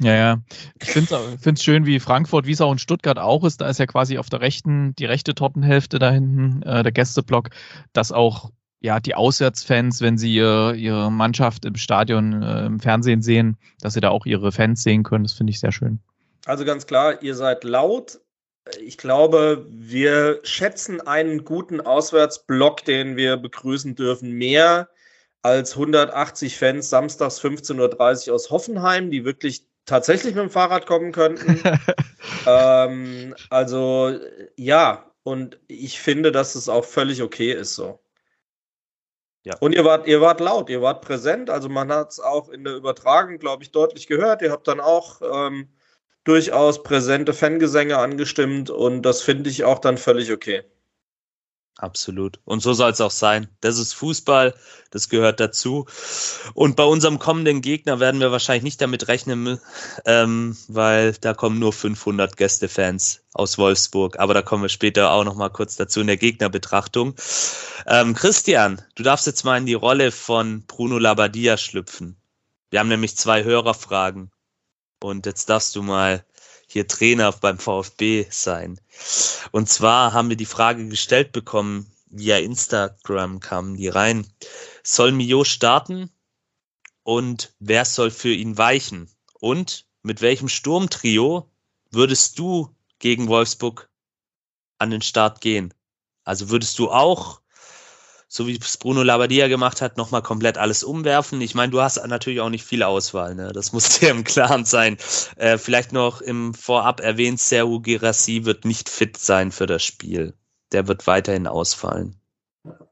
[SPEAKER 4] Ja, ja. Ich finde es schön, wie Frankfurt, wie es auch in Stuttgart auch ist. Da ist ja quasi auf der rechten, die rechte Tortenhälfte da hinten, äh, der Gästeblock, dass auch ja, die Auswärtsfans, wenn sie ihr, ihre Mannschaft im Stadion, äh, im Fernsehen sehen, dass sie da auch ihre Fans sehen können. Das finde ich sehr schön.
[SPEAKER 2] Also ganz klar, ihr seid laut. Ich glaube, wir schätzen einen guten Auswärtsblock, den wir begrüßen dürfen, mehr als 180 Fans samstags 15.30 Uhr aus Hoffenheim, die wirklich tatsächlich mit dem Fahrrad kommen könnten. ähm, also ja, und ich finde, dass es auch völlig okay ist so. Ja. Und ihr wart, ihr wart laut, ihr wart präsent, also man hat es auch in der Übertragung, glaube ich, deutlich gehört. Ihr habt dann auch ähm, durchaus präsente Fangesänge angestimmt und das finde ich auch dann völlig okay.
[SPEAKER 1] Absolut. Und so soll es auch sein. Das ist Fußball, das gehört dazu. Und bei unserem kommenden Gegner werden wir wahrscheinlich nicht damit rechnen, ähm, weil da kommen nur 500 Gästefans aus Wolfsburg. Aber da kommen wir später auch noch mal kurz dazu in der Gegnerbetrachtung. Ähm, Christian, du darfst jetzt mal in die Rolle von Bruno Labbadia schlüpfen. Wir haben nämlich zwei Hörerfragen. Und jetzt darfst du mal hier Trainer beim VfB sein. Und zwar haben wir die Frage gestellt bekommen, via Instagram kamen die rein. Soll Mio starten? und wer soll für ihn weichen? Und mit welchem Sturmtrio würdest du gegen Wolfsburg an den Start gehen? Also würdest du auch, so wie es Bruno Labbadia gemacht hat, nochmal komplett alles umwerfen? Ich meine, du hast natürlich auch nicht viel Auswahl, ne? das muss dir im Klaren sein. Äh, vielleicht noch im Vorab erwähnt, Serhu Girassi wird nicht fit sein für das Spiel. Der wird weiterhin ausfallen.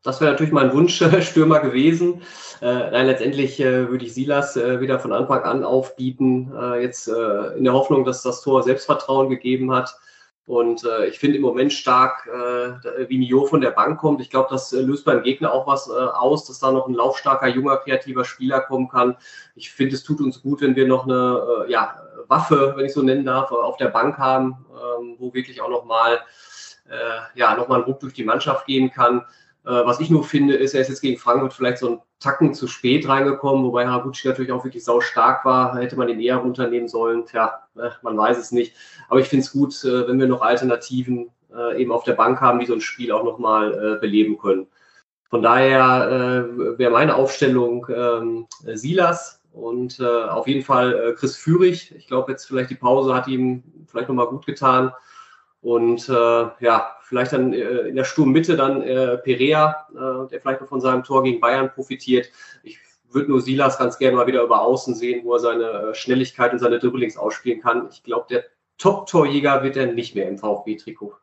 [SPEAKER 5] Das wäre natürlich mein Wunschstürmer gewesen. Äh, nein, letztendlich äh, würde ich Silas äh, wieder von Anfang an aufbieten, äh, jetzt äh, in der Hoffnung, dass das Tor Selbstvertrauen gegeben hat. Und äh, ich finde im Moment stark, wie Mio von der Bank kommt. Ich glaube, das löst beim Gegner auch was aus, dass da noch ein laufstarker, junger, kreativer Spieler kommen kann. Ich finde, es tut uns gut, wenn wir noch eine ja, Waffe, wenn ich so nennen darf, auf der Bank haben, ähm, wo wirklich auch nochmal ja, noch ein Ruck durch die Mannschaft gehen kann. Äh, was ich nur finde, ist, er ist jetzt gegen Frankfurt vielleicht so einen Tacken zu spät reingekommen, wobei Haraguchi natürlich auch wirklich sau stark war. Hätte man ihn eher runternehmen sollen. Tja, äh, man weiß es nicht. Aber ich finde es gut, äh, wenn wir noch Alternativen eben auf der Bank haben, die so ein Spiel auch nochmal beleben können. Von daher wäre meine Aufstellung ähm, Silas und auf jeden Fall Chris Führig. Ich glaube, jetzt vielleicht die Pause hat ihm vielleicht nochmal gut getan. Und äh, ja, vielleicht dann äh, in der Sturmmitte dann äh, Perea, äh, der vielleicht noch von seinem Tor gegen Bayern profitiert. Ich würde nur Silas ganz gerne mal wieder über Außen sehen, wo er seine äh, Schnelligkeit und seine Dribblings ausspielen kann. Ich glaube, der Top-Torjäger wird er nicht mehr im VfB-Trikot.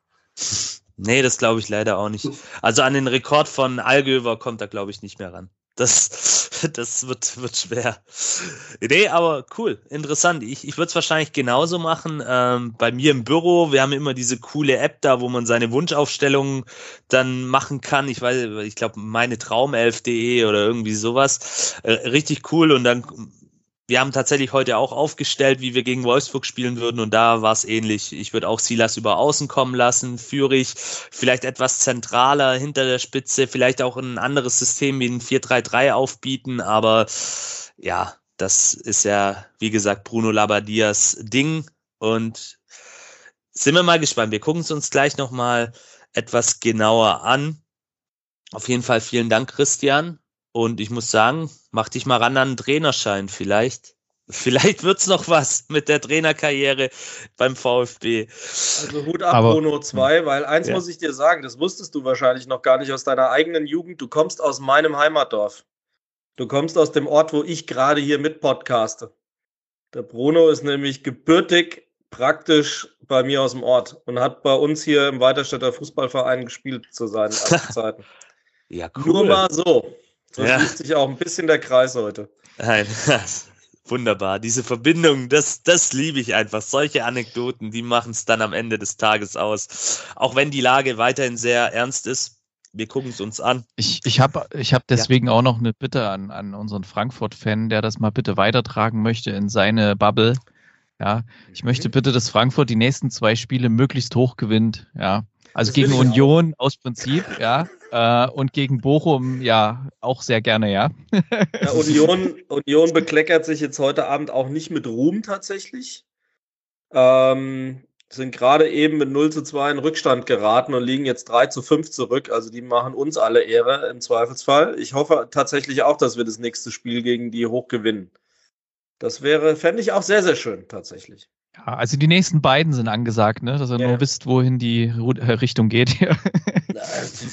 [SPEAKER 1] Nee, das glaube ich leider auch nicht. Also an den Rekord von Algöver kommt er, glaube ich, nicht mehr ran. Das, das wird, wird schwer. Nee, aber cool, interessant. Ich, ich würde es wahrscheinlich genauso machen. Ähm, bei mir im Büro, wir haben immer diese coole App da, wo man seine Wunschaufstellungen dann machen kann. Ich weiß, ich glaube, meine Traumelf.de oder irgendwie sowas. Äh, richtig cool. Und dann wir haben tatsächlich heute auch aufgestellt, wie wir gegen Wolfsburg spielen würden und da war es ähnlich. Ich würde auch Silas über außen kommen lassen, Führig vielleicht etwas zentraler hinter der Spitze, vielleicht auch ein anderes System wie ein 4-3-3 aufbieten, aber ja, das ist ja, wie gesagt, Bruno Labadias Ding und sind wir mal gespannt. Wir gucken es uns gleich nochmal etwas genauer an. Auf jeden Fall vielen Dank, Christian. Und ich muss sagen, mach dich mal ran an einen Trainerschein vielleicht. Vielleicht wird's noch was mit der Trainerkarriere beim VfB.
[SPEAKER 2] Also Hut ab, Aber, Bruno 2, weil eins ja. muss ich dir sagen, das wusstest du wahrscheinlich noch gar nicht aus deiner eigenen Jugend. Du kommst aus meinem Heimatdorf. Du kommst aus dem Ort, wo ich gerade hier mit podcaste. Der Bruno ist nämlich gebürtig praktisch bei mir aus dem Ort und hat bei uns hier im Weiterstädter Fußballverein gespielt zu seinen Zeiten. ja, cool. Nur mal so. So ja. schließt sich auch ein bisschen der Kreis heute.
[SPEAKER 1] Nein, wunderbar. Diese Verbindung, das, das liebe ich einfach. Solche Anekdoten, die machen es dann am Ende des Tages aus. Auch wenn die Lage weiterhin sehr ernst ist. Wir gucken es uns an.
[SPEAKER 4] Ich, ich habe ich hab deswegen ja. auch noch eine Bitte an, an unseren Frankfurt-Fan, der das mal bitte weitertragen möchte in seine Bubble. Ja, ich möchte bitte, dass Frankfurt die nächsten zwei Spiele möglichst hoch gewinnt. Ja, also das gegen Union aus Prinzip, ja. Äh, und gegen Bochum, ja, auch sehr gerne, ja.
[SPEAKER 2] ja Union, Union bekleckert sich jetzt heute Abend auch nicht mit Ruhm tatsächlich. Ähm, sind gerade eben mit 0 zu 2 in Rückstand geraten und liegen jetzt 3 zu 5 zurück. Also die machen uns alle Ehre im Zweifelsfall. Ich hoffe tatsächlich auch, dass wir das nächste Spiel gegen die hoch gewinnen. Das wäre, fände ich auch sehr, sehr schön tatsächlich.
[SPEAKER 4] Ja, also die nächsten beiden sind angesagt, ne? dass ihr ja. nur wisst, wohin die äh, Richtung geht hier.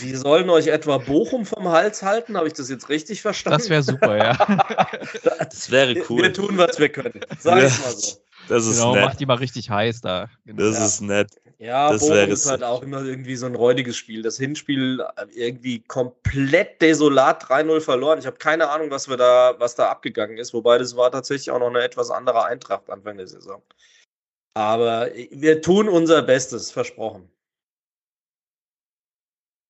[SPEAKER 2] Wir sollen euch etwa Bochum vom Hals halten? Habe ich das jetzt richtig verstanden?
[SPEAKER 4] Das wäre super, ja.
[SPEAKER 1] das wäre cool.
[SPEAKER 2] Wir tun, was wir können. Sag ich mal so.
[SPEAKER 4] Das ist genau, nett. macht die mal richtig heiß da.
[SPEAKER 1] Genau. Das ja. ist nett.
[SPEAKER 2] Ja, das Bochum ist halt auch immer irgendwie so ein räudiges Spiel. Das Hinspiel äh, irgendwie komplett desolat 3-0 verloren. Ich habe keine Ahnung, was wir da, was da abgegangen ist. Wobei das war tatsächlich auch noch eine etwas andere Eintracht Anfang der Saison. Aber wir tun unser Bestes, versprochen.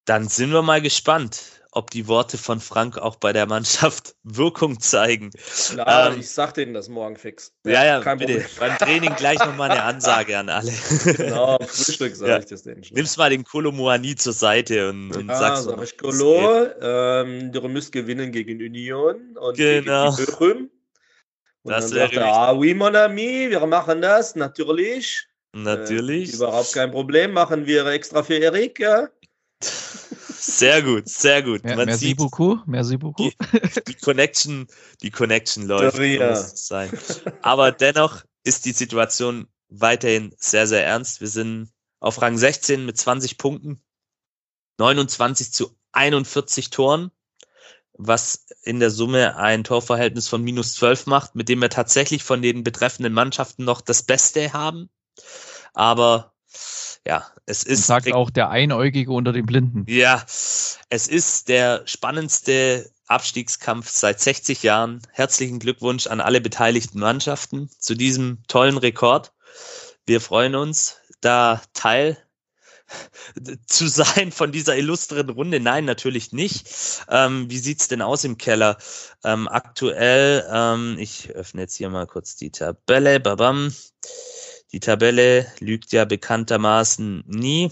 [SPEAKER 1] Dann sind wir mal gespannt, ob die Worte von Frank auch bei der Mannschaft Wirkung zeigen.
[SPEAKER 2] Klar, ähm, ich sag denen das morgen fix.
[SPEAKER 1] Ja, ja, ja bitte. Problem. Beim Training gleich nochmal eine Ansage an alle.
[SPEAKER 2] Genau, Frühstück sage ja. ich das denen
[SPEAKER 1] schon. Nimmst mal den Kolo Muani zur Seite und, und
[SPEAKER 2] ja,
[SPEAKER 1] sagst
[SPEAKER 2] sag ich Kolo, ähm, du müsst gewinnen gegen Union und genau. gegen Bochum. Und das dann sagt er, ah, oui, mon ami, wir machen das, natürlich.
[SPEAKER 1] Natürlich.
[SPEAKER 2] Äh, überhaupt kein Problem, machen wir extra für Erik, ja.
[SPEAKER 1] Sehr gut, sehr gut.
[SPEAKER 4] Mehr,
[SPEAKER 1] Man
[SPEAKER 4] merci
[SPEAKER 1] sieht,
[SPEAKER 4] beaucoup, merci beaucoup.
[SPEAKER 1] die, die Connection, die Connection läuft.
[SPEAKER 2] Ja.
[SPEAKER 1] sein. Aber dennoch ist die Situation weiterhin sehr, sehr ernst. Wir sind auf Rang 16 mit 20 Punkten, 29 zu 41 Toren, was in der Summe ein Torverhältnis von minus 12 macht, mit dem wir tatsächlich von den betreffenden Mannschaften noch das Beste haben. Aber ja, es
[SPEAKER 4] Und
[SPEAKER 1] ist
[SPEAKER 4] sagt auch der Einäugige unter den Blinden.
[SPEAKER 1] ja, es ist der spannendste Abstiegskampf seit 60 Jahren. Herzlichen Glückwunsch an alle beteiligten Mannschaften zu diesem tollen Rekord. Wir freuen uns, da Teil zu sein von dieser illustren Runde. Nein, natürlich nicht. Ähm, wie sieht's denn aus im Keller? Ähm, aktuell, ähm, ich öffne jetzt hier mal kurz die Tabelle. Babam. Die Tabelle lügt ja bekanntermaßen nie.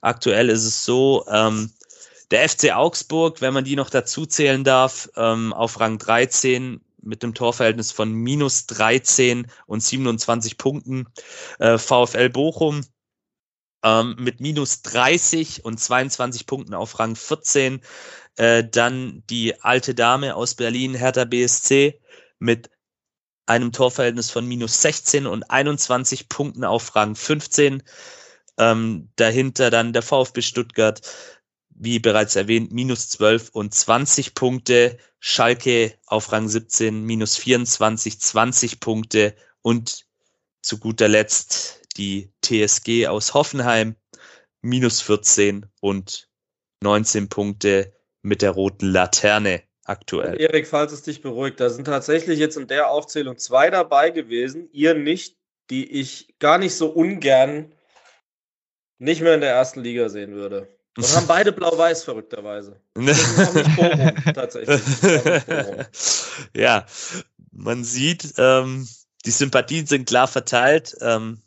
[SPEAKER 1] Aktuell ist es so, ähm, der FC Augsburg, wenn man die noch dazu zählen darf, ähm, auf Rang 13 mit einem Torverhältnis von minus 13 und 27 Punkten. Äh, VfL Bochum ähm, mit minus 30 und 22 Punkten auf Rang 14. Äh, dann die alte Dame aus Berlin, Hertha BSC, mit einem Torverhältnis von minus 16 und 21 Punkten auf Rang 15. Ähm, dahinter dann der VfB Stuttgart, wie bereits erwähnt, minus 12 und 20 Punkte. Schalke auf Rang 17, minus 24, 20 Punkte. Und zu guter Letzt die TSG aus Hoffenheim, minus 14 und 19 Punkte mit der roten Laterne aktuell.
[SPEAKER 2] Erik, falls es dich beruhigt, da sind tatsächlich jetzt in der Aufzählung zwei dabei gewesen, ihr nicht, die ich gar nicht so ungern nicht mehr in der ersten Liga sehen würde. Und haben beide blau-weiß, verrückterweise. Das ist auch nicht Bochum, tatsächlich.
[SPEAKER 1] Ja, man sieht, ähm, die Sympathien sind klar verteilt. Ähm,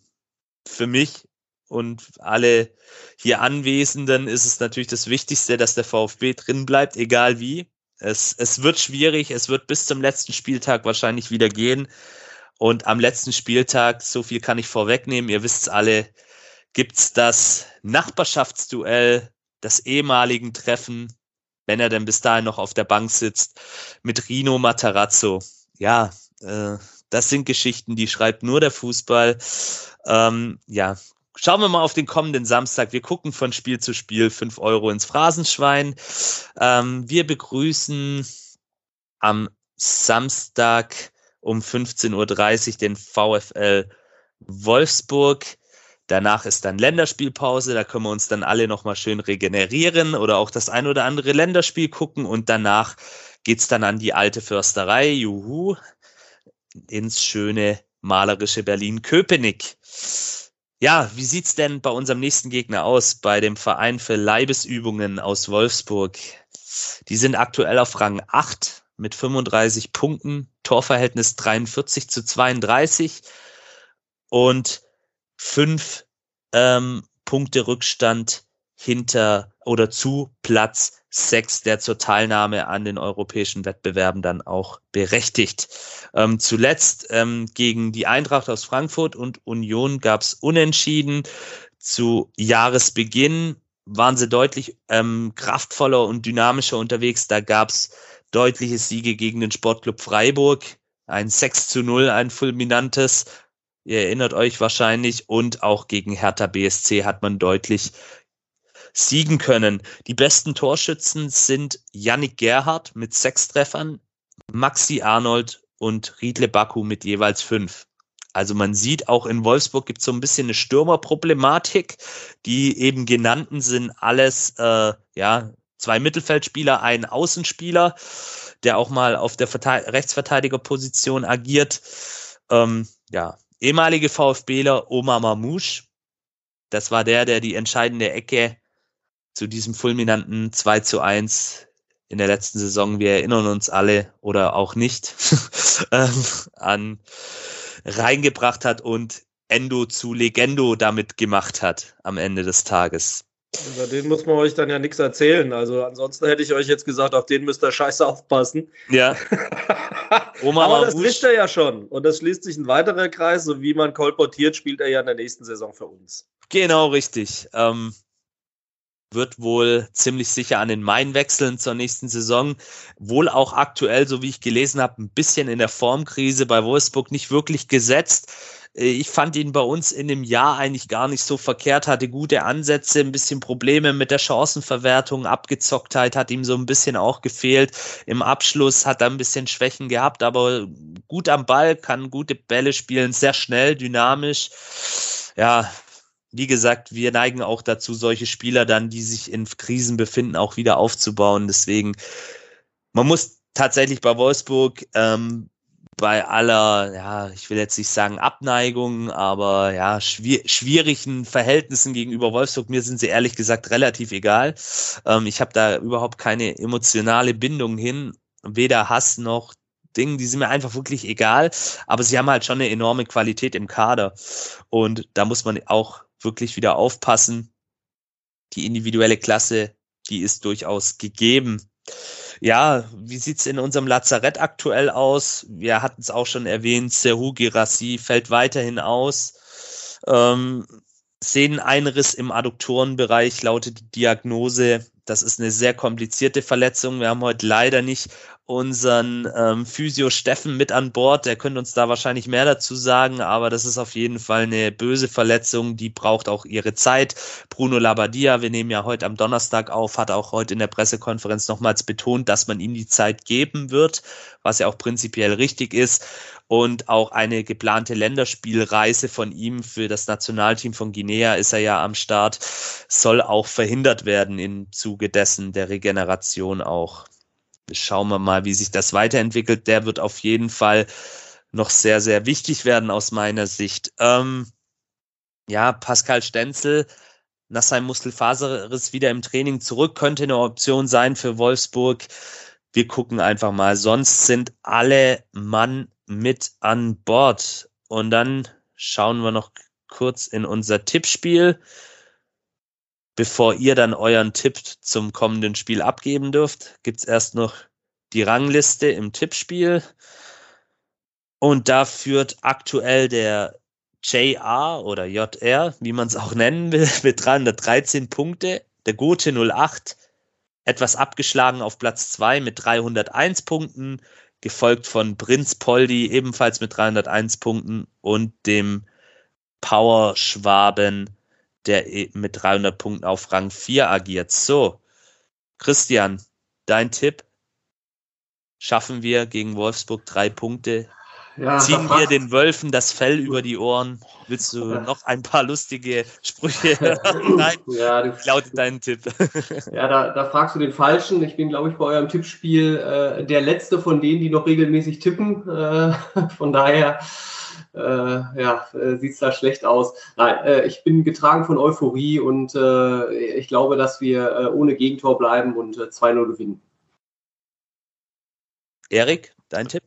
[SPEAKER 1] für mich und alle hier Anwesenden ist es natürlich das Wichtigste, dass der VfB drin bleibt, egal wie. Es, es wird schwierig, es wird bis zum letzten Spieltag wahrscheinlich wieder gehen. Und am letzten Spieltag, so viel kann ich vorwegnehmen, ihr wisst alle, gibt's das Nachbarschaftsduell, das ehemaligen Treffen, wenn er denn bis dahin noch auf der Bank sitzt, mit Rino Matarazzo. Ja, äh, das sind Geschichten, die schreibt nur der Fußball. Ähm, ja, schauen wir mal auf den kommenden Samstag. Wir gucken von Spiel zu Spiel. fünf Euro ins Phrasenschwein. Ähm, wir begrüßen am Samstag um 15.30 Uhr den VfL Wolfsburg. Danach ist dann Länderspielpause, da können wir uns dann alle nochmal schön regenerieren oder auch das ein oder andere Länderspiel gucken und danach geht's dann an die alte Försterei, juhu, ins schöne malerische Berlin-Köpenick. Ja, wie sieht's denn bei unserem nächsten Gegner aus, bei dem Verein für Leibesübungen aus Wolfsburg? Die sind aktuell auf Rang 8 mit 35 Punkten, Torverhältnis 43 zu 32 und fünf ähm, Punkte Rückstand hinter oder zu Platz sechs, der zur Teilnahme an den europäischen Wettbewerben dann auch berechtigt. Ähm, zuletzt ähm, gegen die Eintracht aus Frankfurt und Union gab es Unentschieden. Zu Jahresbeginn waren sie deutlich ähm, kraftvoller und dynamischer unterwegs. Da gab es deutliche Siege gegen den Sportclub Freiburg. Ein 6 zu 0, ein fulminantes. Ihr erinnert euch wahrscheinlich. Und auch gegen Hertha BSC hat man deutlich siegen können. Die besten Torschützen sind Yannick Gerhardt mit sechs Treffern, Maxi Arnold und Riedle Baku mit jeweils fünf. Also man sieht, auch in Wolfsburg gibt es so ein bisschen eine Stürmerproblematik. Die eben genannten sind alles, äh, ja, zwei Mittelfeldspieler, ein Außenspieler, der auch mal auf der Verte Rechtsverteidigerposition agiert. Ähm, ja, ehemalige VfBler Omar Mamouche. Das war der, der die entscheidende Ecke zu diesem fulminanten 2 zu 1 in der letzten Saison, wir erinnern uns alle oder auch nicht, ähm, an reingebracht hat und Endo zu Legendo damit gemacht hat am Ende des Tages.
[SPEAKER 2] Über den muss man euch dann ja nichts erzählen. Also ansonsten hätte ich euch jetzt gesagt, auf den müsst ihr scheiße aufpassen.
[SPEAKER 1] Ja. Oma
[SPEAKER 2] Aber das wisst ihr ja schon. Und das schließt sich ein weiterer Kreis. So wie man kolportiert, spielt er ja in der nächsten Saison für uns.
[SPEAKER 1] Genau richtig. Ähm, wird wohl ziemlich sicher an den Main wechseln zur nächsten Saison. Wohl auch aktuell, so wie ich gelesen habe, ein bisschen in der Formkrise bei Wolfsburg nicht wirklich gesetzt. Äh, ich fand ihn bei uns in dem Jahr eigentlich gar nicht so verkehrt, hatte gute Ansätze, ein bisschen Probleme mit der Chancenverwertung, Abgezocktheit hat ihm so ein bisschen auch gefehlt. Im Abschluss hat er ein bisschen Schwächen gehabt, aber gut am Ball, kann gute Bälle spielen, sehr schnell, dynamisch. Ja, wie gesagt, wir neigen auch dazu, solche Spieler dann, die sich in Krisen befinden, auch wieder aufzubauen. Deswegen, man muss tatsächlich bei Wolfsburg ähm, bei aller, ja, ich will jetzt nicht sagen Abneigung, aber ja, schwier schwierigen Verhältnissen gegenüber Wolfsburg, mir sind sie ehrlich gesagt relativ egal. Ähm, ich habe da überhaupt keine emotionale Bindung hin, weder Hass noch Ding, die sind mir einfach wirklich egal, aber sie haben halt schon eine enorme Qualität im Kader und da muss man auch wirklich wieder aufpassen. Die individuelle Klasse, die ist durchaus gegeben ja, wie sieht's in unserem Lazarett aktuell aus? Wir hatten es auch schon erwähnt, Serhu Girassi fällt weiterhin aus. Ähm, Sehneneinriss im Adduktorenbereich lautet die Diagnose. Das ist eine sehr komplizierte Verletzung. Wir haben heute leider nicht unseren ähm, Physio Steffen mit an Bord. Der könnte uns da wahrscheinlich mehr dazu sagen, aber das ist auf jeden Fall eine böse Verletzung, die braucht auch ihre Zeit. Bruno Labbadia, wir nehmen ja heute am Donnerstag auf, hat auch heute in der Pressekonferenz nochmals betont, dass man ihm die Zeit geben wird, was ja auch prinzipiell richtig ist. Und auch eine geplante Länderspielreise von ihm für das Nationalteam von Guinea ist er ja am Start, soll auch verhindert werden im Zuge dessen der Regeneration auch schauen wir mal, wie sich das weiterentwickelt. Der wird auf jeden Fall noch sehr, sehr wichtig werden aus meiner Sicht. Ähm, ja, Pascal Stenzel nach seinem Muskelfaserriss wieder im Training zurück, könnte eine Option sein für Wolfsburg. Wir gucken einfach mal. Sonst sind alle Mann mit an Bord. Und dann schauen wir noch kurz in unser Tippspiel bevor ihr dann euren Tipp zum kommenden Spiel abgeben dürft, gibt's erst noch die Rangliste im Tippspiel. Und da führt aktuell der JR oder JR, wie man es auch nennen will, mit 313 Punkte. Der Gute 08 etwas abgeschlagen auf Platz 2 mit 301 Punkten, gefolgt von Prinz Poldi ebenfalls mit 301 Punkten und dem Power Schwaben der e- mit 300 Punkten auf Rang 4 agiert. So, Christian, dein Tipp? Schaffen wir gegen Wolfsburg drei Punkte? Ja, Ziehen wir den Wölfen das Fell über die Ohren? Willst du noch ein paar lustige Sprüche? Nein, ja, du, lautet dein Tipp.
[SPEAKER 5] ja, da, da, fragst du den Falschen. Ich bin, glaube ich, bei eurem Tippspiel äh, der Letzte von denen, die noch regelmäßig tippen. Äh, von daher äh, ja, äh, sieht es da schlecht aus. Nein, äh, ich bin getragen von Euphorie und äh, ich glaube, dass wir äh, ohne Gegentor bleiben und 2-0 äh, gewinnen.
[SPEAKER 1] Erik, dein Tipp?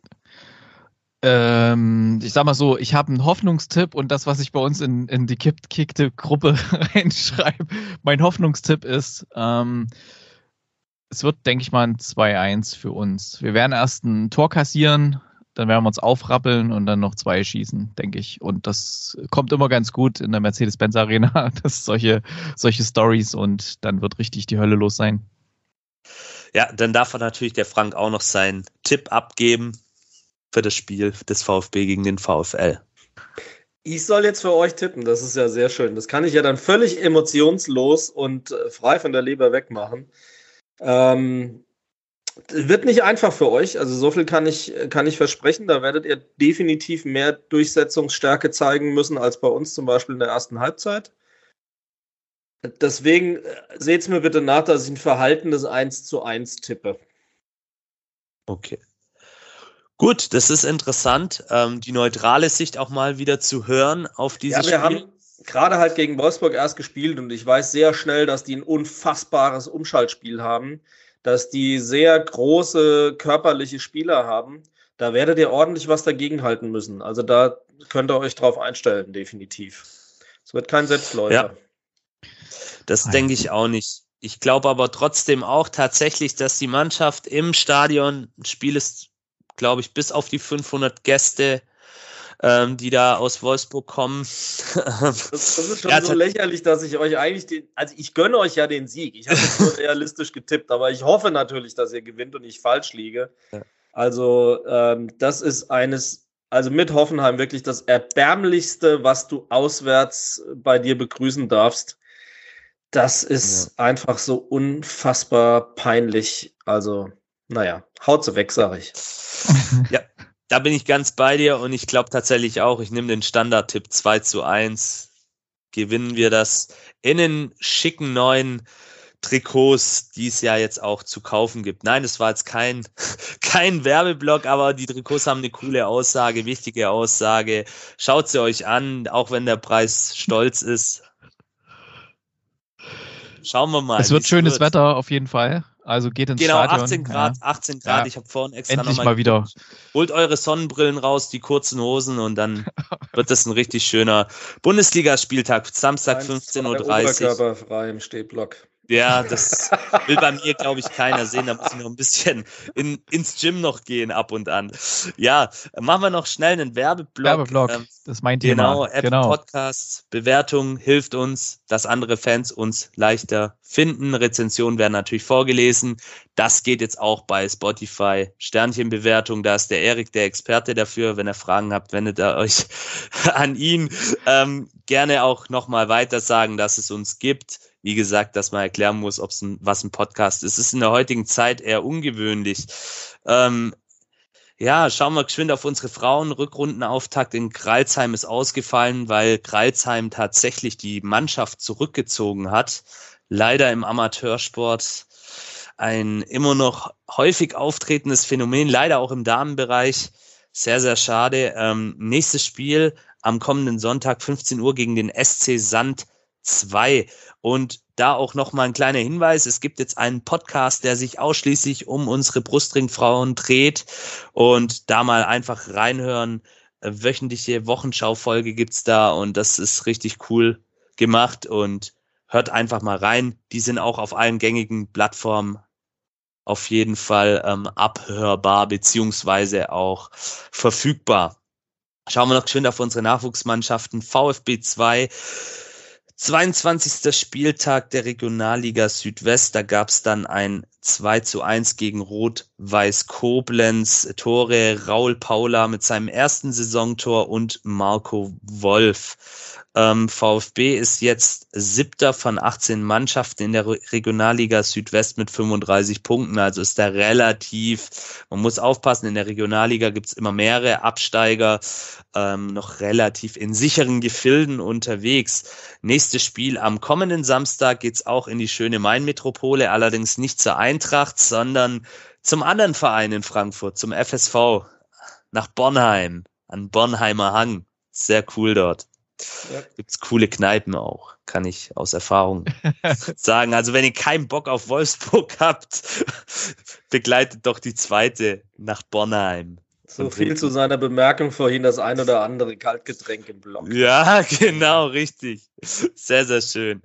[SPEAKER 4] Ähm, ich sag mal so, ich habe einen Hoffnungstipp und das, was ich bei uns in, in die kickte Gruppe reinschreibe, mein Hoffnungstipp ist, ähm, es wird, denke ich mal, ein 2-1 für uns. Wir werden erst ein Tor kassieren, dann werden wir uns aufrappeln und dann noch zwei schießen, denke ich. Und das kommt immer ganz gut in der Mercedes-Benz Arena, dass solche, solche Stories und dann wird richtig die Hölle los sein.
[SPEAKER 1] Ja, dann darf natürlich der Frank auch noch seinen Tipp abgeben für das Spiel des VfB gegen den VfL.
[SPEAKER 2] Ich soll jetzt für euch tippen, das ist ja sehr schön. Das kann ich ja dann völlig emotionslos und äh, frei von der Leber wegmachen. Ähm, wird nicht einfach für euch. Also so viel kann ich, kann ich versprechen. Da werdet ihr definitiv mehr Durchsetzungsstärke zeigen müssen als bei uns zum Beispiel in der ersten Halbzeit. Deswegen äh, seht es mir bitte nach, dass ich ein verhaltenes 1 zu 1 tippe.
[SPEAKER 1] Okay. Gut, das ist interessant, ähm, die neutrale Sicht auch mal wieder zu hören auf dieses ja, wir
[SPEAKER 2] Spiel. Haben gerade halt gegen Wolfsburg erst gespielt und ich weiß sehr schnell, dass die ein unfassbares Umschaltspiel haben dass die sehr große körperliche Spieler haben. Da werdet ihr ordentlich was dagegen halten müssen. Also da könnt ihr euch drauf einstellen, definitiv. Es wird kein Selbstläufer. Ja.
[SPEAKER 1] Das denke ich auch nicht. Ich glaube aber trotzdem auch tatsächlich, dass die Mannschaft im Stadion, ein Spiel ist, glaube ich, bis auf die 500 Gäste, ähm, die da aus Wolfsburg kommen.
[SPEAKER 2] Das, das ist schon ja, so lächerlich, dass ich euch eigentlich den, also ich gönne euch ja den Sieg. Ich habe es nur realistisch getippt, aber ich hoffe natürlich, dass ihr gewinnt und ich falsch liege. Ja. Also ähm, das ist eines, also mit Hoffenheim wirklich das erbärmlichste, was du auswärts bei dir begrüßen darfst. Das ist ja. einfach so unfassbar peinlich. Also, naja, haut sie weg, sag ich.
[SPEAKER 1] ja, da bin ich ganz bei dir und ich glaube tatsächlich auch, ich nehme den Standardtipp 2 zu 1. Gewinnen wir das in den schicken neuen Trikots, die es ja jetzt auch zu kaufen gibt. Nein, es war jetzt kein, kein Werbeblock, aber die Trikots haben eine coole Aussage, wichtige Aussage. Schaut sie euch an, auch wenn der Preis stolz ist. Schauen wir mal.
[SPEAKER 4] Es wird schönes wird. Wetter auf jeden Fall. Also geht ins genau, Stadion.
[SPEAKER 1] 18 Grad, ja. 18 Grad. Ja. Ich habe vorhin extra
[SPEAKER 4] Endlich mal wieder.
[SPEAKER 1] Holt eure Sonnenbrillen raus, die kurzen Hosen und dann wird das ein richtig schöner Bundesligaspieltag. Samstag 15.30 Uhr.
[SPEAKER 2] Oberkörperfrei im Stehblock.
[SPEAKER 1] Ja, das will bei mir, glaube ich, keiner sehen. Da muss ich noch ein bisschen in, ins Gym noch gehen ab und an. Ja, machen wir noch schnell einen Werbeblock.
[SPEAKER 4] Werbeblock, ähm, das ist mein Thema.
[SPEAKER 1] Genau, Apple genau. Podcasts, Bewertung hilft uns, dass andere Fans uns leichter finden. Rezensionen werden natürlich vorgelesen. Das geht jetzt auch bei Spotify. Sternchenbewertung, da ist der Erik der Experte dafür. Wenn ihr Fragen habt, wendet ihr euch an ihn. Ähm, gerne auch nochmal weiter sagen, dass es uns gibt wie gesagt, dass man erklären muss, ob es ein, was ein Podcast ist. Es ist in der heutigen Zeit eher ungewöhnlich. Ähm, ja, schauen wir geschwind auf unsere Frauen. Rückrundenauftakt in Kralsheim ist ausgefallen, weil Kralsheim tatsächlich die Mannschaft zurückgezogen hat. Leider im Amateursport ein immer noch häufig auftretendes Phänomen, leider auch im Damenbereich. Sehr, sehr schade. Ähm, nächstes Spiel am kommenden Sonntag 15 Uhr gegen den SC Sand 2. Und da auch nochmal ein kleiner Hinweis. Es gibt jetzt einen Podcast, der sich ausschließlich um unsere Brustringfrauen dreht. Und da mal einfach reinhören. Wöchentliche Wochenschaufolge gibt's da und das ist richtig cool gemacht und hört einfach mal rein. Die sind auch auf allen gängigen Plattformen auf jeden Fall ähm, abhörbar beziehungsweise auch verfügbar. Schauen wir noch schön auf unsere Nachwuchsmannschaften. VfB 2 22. Spieltag der Regionalliga Südwest, da gab es dann ein 2 zu 1 gegen Rot-Weiß Koblenz. Tore Raul Paula mit seinem ersten Saisontor und Marco Wolf. Ähm, VfB ist jetzt siebter von 18 Mannschaften in der Regionalliga Südwest mit 35 Punkten. Also ist da relativ, man muss aufpassen, in der Regionalliga gibt's immer mehrere Absteiger, ähm, noch relativ in sicheren Gefilden unterwegs. Nächstes Spiel am kommenden Samstag geht's auch in die schöne Main-Metropole, allerdings nicht zur Eintracht, sondern zum anderen Verein in Frankfurt, zum FSV, nach Bornheim, an Bornheimer Hang. Sehr cool dort. Ja. Gibt's coole Kneipen auch, kann ich aus Erfahrung sagen. Also wenn ihr keinen Bock auf Wolfsburg habt, begleitet doch die zweite nach Bornheim.
[SPEAKER 2] So viel zu seiner Bemerkung vorhin, das ein oder andere Kaltgetränk im Block.
[SPEAKER 1] Ja, genau, richtig. Sehr, sehr schön.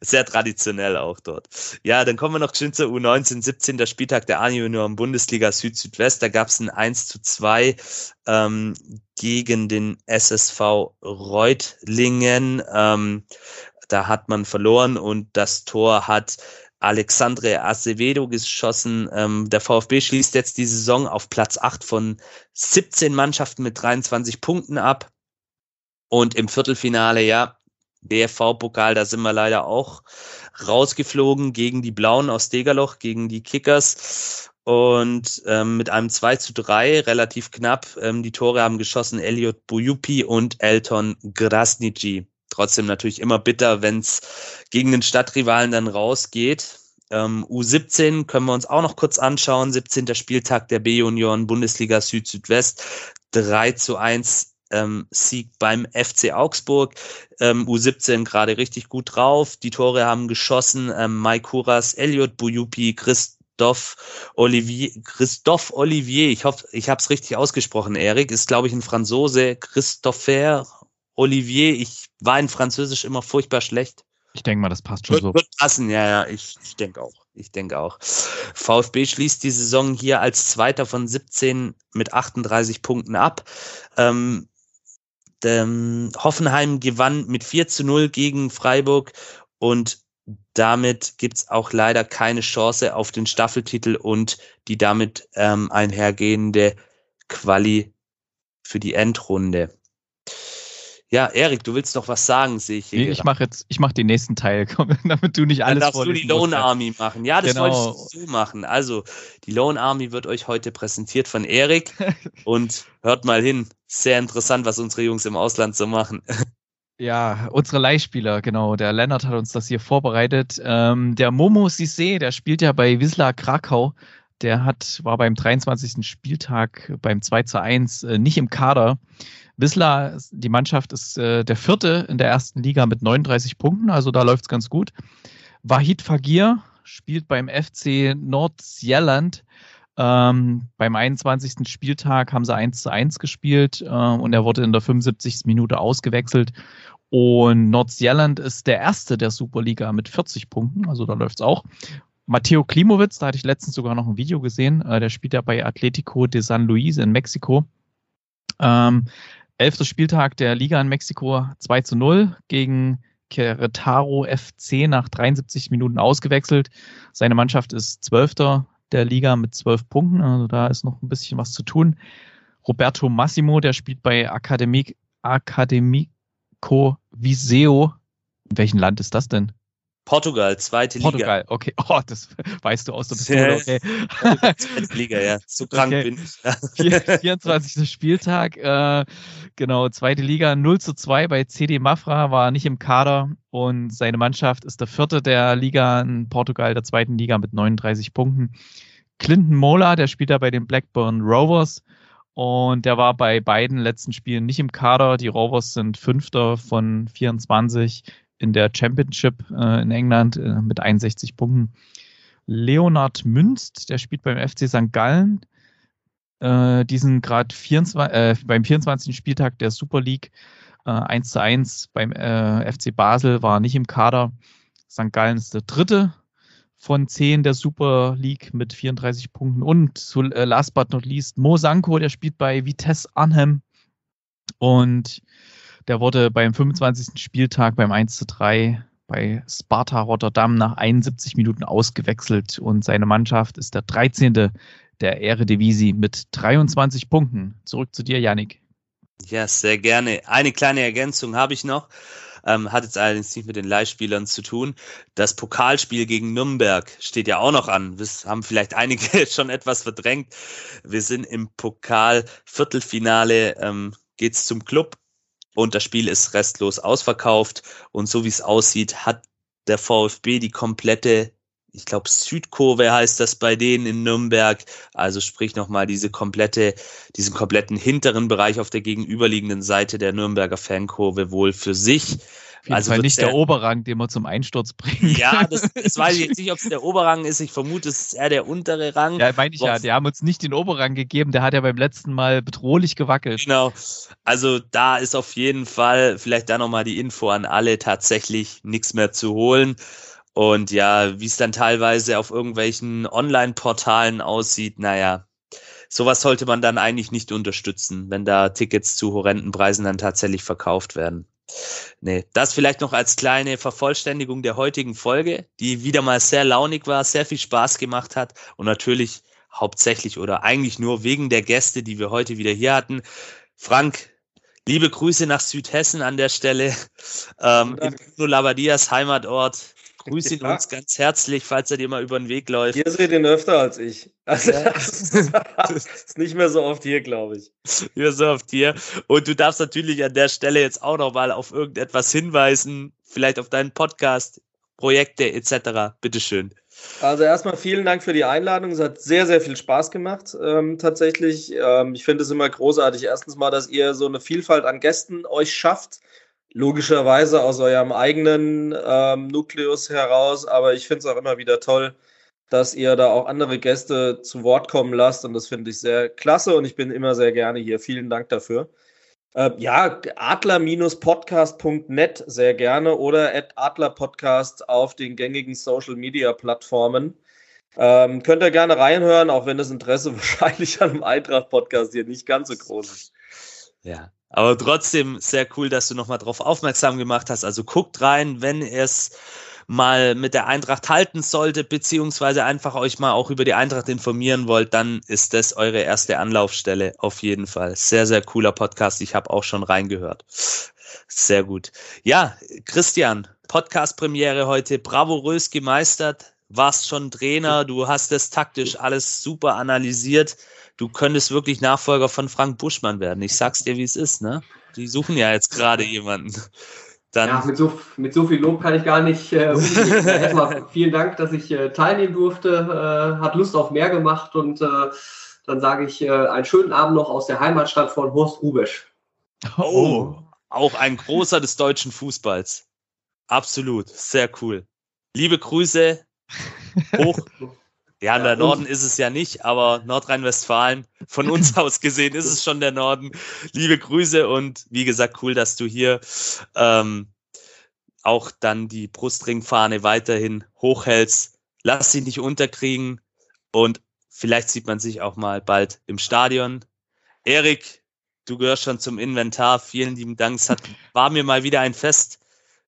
[SPEAKER 1] Sehr traditionell auch dort. Ja, dann kommen wir noch schön zur U19, 17. Der Spieltag der A-Junioren Bundesliga Süd-Südwest. Da gab es ein 1 zu 2 ähm, gegen den SSV Reutlingen. Ähm, da hat man verloren und das Tor hat Alexandre Acevedo geschossen. Ähm, der VfB schließt jetzt die Saison auf Platz 8 von 17 Mannschaften mit 23 Punkten ab. Und im Viertelfinale, ja, DFV-Pokal, da sind wir leider auch rausgeflogen gegen die Blauen aus Degerloch, gegen die Kickers. Und ähm, mit einem 2 zu 3, relativ knapp, ähm, die Tore haben geschossen Elliot Buyupi und Elton Grasnici trotzdem natürlich immer bitter, wenn es gegen den Stadtrivalen dann rausgeht. Ähm, U17 können wir uns auch noch kurz anschauen. 17. Spieltag der B-Union Bundesliga Süd-Südwest. 3 zu 1 ähm, Sieg beim FC Augsburg. Ähm, U17 gerade richtig gut drauf. Die Tore haben geschossen. Ähm, Mike Kuras, Elliot Buyupi, Christoph Olivier, Christoph Olivier, ich hoffe, ich habe es richtig ausgesprochen, Erik, ist, glaube ich, ein Franzose, Christopher Olivier, ich war in Französisch immer furchtbar schlecht.
[SPEAKER 4] Ich denke mal, das passt schon
[SPEAKER 1] wird,
[SPEAKER 4] so.
[SPEAKER 1] Wird passen, ja, ja, ich, ich denke auch. Ich denke auch. VfB schließt die Saison hier als Zweiter von 17 mit 38 Punkten ab. Ähm, ähm, Hoffenheim gewann mit 4 zu 0 gegen Freiburg und damit gibt's auch leider keine Chance auf den Staffeltitel und die damit ähm, einhergehende Quali für die Endrunde. Ja, Erik, du willst noch was sagen, sehe ich hier.
[SPEAKER 4] Nee, ich mache jetzt, ich mache den nächsten Teil, damit du nicht alles
[SPEAKER 1] Dann darfst du die Lone Army machen. Ja, das genau. wollte ich so machen. Also, die Lone Army wird euch heute präsentiert von Erik und hört mal hin. Sehr interessant, was unsere Jungs im Ausland so machen.
[SPEAKER 4] Ja, unsere Leihspieler, genau. Der Lennart hat uns das hier vorbereitet. Ähm, der Momo Sissé, der spielt ja bei Wisla Krakau. Der hat, war beim 23. Spieltag beim 2 zu 1 äh, nicht im Kader. Wisla, die Mannschaft ist äh, der vierte in der ersten Liga mit 39 Punkten, also da läuft's ganz gut. Wahid Fagir spielt beim FC Nordsjelland. Ähm, beim 21. Spieltag haben sie 1 zu 1 gespielt äh, und er wurde in der 75. Minute ausgewechselt. Und Nordsjelland ist der erste der Superliga mit 40 Punkten, also da läuft's auch. Matteo Klimowitz, da hatte ich letztens sogar noch ein Video gesehen, äh, der spielt ja bei Atletico de San Luis in Mexiko. Ähm, elfter Spieltag der Liga in Mexiko 2 zu 0 gegen Querétaro FC nach 73 Minuten ausgewechselt. Seine Mannschaft ist Zwölfter der Liga mit zwölf Punkten, also da ist noch ein bisschen was zu tun. Roberto Massimo, der spielt bei Academic, Academico Viseo. In welchem Land ist das denn?
[SPEAKER 1] Portugal, zweite
[SPEAKER 4] Portugal,
[SPEAKER 1] Liga.
[SPEAKER 4] Portugal, okay. Oh, das weißt du aus der Pistole, okay.
[SPEAKER 1] zweite Liga, ja. So krank okay. bin
[SPEAKER 4] ich. 24. Spieltag, äh, genau, zweite Liga, 0 zu 2 bei CD Mafra, war nicht im Kader und seine Mannschaft ist der vierte der Liga in Portugal, der zweiten Liga mit 39 Punkten. Clinton Mola, der spielt da bei den Blackburn Rovers. Und der war bei beiden letzten Spielen nicht im Kader. Die Rovers sind Fünfter von 24 in der Championship äh, in England äh, mit 61 Punkten. Leonard Münst, der spielt beim FC St. Gallen. Äh, diesen gerade äh, beim 24. Spieltag der Super League äh, 1 zu 1 beim äh, FC Basel war nicht im Kader. St. Gallen ist der dritte von zehn der Super League mit 34 Punkten. Und zu, äh, last but not least Mo Sanko, der spielt bei Vitesse Arnhem. Und der wurde beim 25. Spieltag beim 1 zu 3 bei Sparta Rotterdam nach 71 Minuten ausgewechselt und seine Mannschaft ist der 13. der Eredivisie mit 23 Punkten. Zurück zu dir, Yannick.
[SPEAKER 1] Ja, sehr gerne. Eine kleine Ergänzung habe ich noch. Ähm, hat jetzt allerdings nicht mit den Leihspielern zu tun. Das Pokalspiel gegen Nürnberg steht ja auch noch an. Das haben vielleicht einige schon etwas verdrängt. Wir sind im Pokal-Viertelfinale, ähm, geht's zum Club und das Spiel ist restlos ausverkauft. Und so wie es aussieht, hat der VfB die komplette, ich glaube, Südkurve heißt das bei denen in Nürnberg. Also sprich nochmal diese komplette, diesen kompletten hinteren Bereich auf der gegenüberliegenden Seite der Nürnberger Fankurve wohl für sich.
[SPEAKER 4] Also Fall nicht der, der Oberrang, den wir zum Einsturz bringen.
[SPEAKER 1] Ja, das, das weiß ich jetzt nicht, ob es der Oberrang ist. Ich vermute, es ist eher der untere Rang.
[SPEAKER 4] Ja, meine ich ja. Die haben uns nicht den Oberrang gegeben. Der hat ja beim letzten Mal bedrohlich gewackelt.
[SPEAKER 1] Genau. Also da ist auf jeden Fall, vielleicht da nochmal die Info an alle, tatsächlich nichts mehr zu holen. Und ja, wie es dann teilweise auf irgendwelchen Online-Portalen aussieht, naja, sowas sollte man dann eigentlich nicht unterstützen, wenn da Tickets zu horrenden Preisen dann tatsächlich verkauft werden. Nee, das vielleicht noch als kleine Vervollständigung der heutigen Folge, die wieder mal sehr launig war, sehr viel Spaß gemacht hat und natürlich hauptsächlich oder eigentlich nur wegen der Gäste, die wir heute wieder hier hatten. Frank, liebe Grüße nach Südhessen an der Stelle, ähm, in Labadias Heimatort. Grüß ihn ja. uns ganz herzlich, falls er dir mal über den Weg läuft.
[SPEAKER 2] Ihr seht ihn öfter als ich. Also, ja. ist nicht mehr so oft hier, glaube ich.
[SPEAKER 1] Nicht so oft hier. Und du darfst natürlich an der Stelle jetzt auch nochmal auf irgendetwas hinweisen, vielleicht auf deinen Podcast, Projekte etc. Bitteschön.
[SPEAKER 2] Also erstmal vielen Dank für die Einladung. Es hat sehr, sehr viel Spaß gemacht, ähm, tatsächlich. Ähm, ich finde es immer großartig. Erstens mal, dass ihr so eine Vielfalt an Gästen euch schafft logischerweise aus eurem eigenen ähm, Nukleus heraus, aber ich finde es auch immer wieder toll, dass ihr da auch andere Gäste zu Wort kommen lasst und das finde ich sehr klasse und ich bin immer sehr gerne hier. Vielen Dank dafür. Äh, ja, adler-podcast.net sehr gerne oder adlerpodcast auf den gängigen Social Media Plattformen. Ähm, könnt ihr gerne reinhören, auch wenn das Interesse wahrscheinlich an einem Eintracht-Podcast hier nicht ganz so groß ist.
[SPEAKER 1] Ja, Aber trotzdem sehr cool, dass du nochmal drauf aufmerksam gemacht hast. Also guckt rein, wenn es mal mit der Eintracht halten sollte, beziehungsweise einfach euch mal auch über die Eintracht informieren wollt, dann ist das eure erste Anlaufstelle auf jeden Fall. Sehr, sehr cooler Podcast. Ich habe auch schon reingehört. Sehr gut. Ja, Christian, Podcast-Premiere heute bravourös gemeistert. Warst schon Trainer, du hast das taktisch alles super analysiert. Du könntest wirklich Nachfolger von Frank Buschmann werden. Ich sag's dir, wie es ist, ne? Die suchen ja jetzt gerade jemanden.
[SPEAKER 5] Dann ja, mit so, mit so viel Lob kann ich gar nicht. Äh, Erstmal vielen Dank, dass ich äh, teilnehmen durfte. Äh, hat Lust auf mehr gemacht und äh, dann sage ich äh, einen schönen Abend noch aus der Heimatstadt von Horst Rubesch.
[SPEAKER 1] Oh, auch ein großer des deutschen Fußballs. Absolut, sehr cool. Liebe Grüße hoch. Ja, der Norden ist es ja nicht, aber Nordrhein-Westfalen, von uns aus gesehen ist es schon der Norden. Liebe Grüße und wie gesagt, cool, dass du hier ähm, auch dann die Brustringfahne weiterhin hochhältst. Lass sie nicht unterkriegen und vielleicht sieht man sich auch mal bald im Stadion. Erik, du gehörst schon zum Inventar. Vielen lieben Dank. Es hat, war mir mal wieder ein Fest,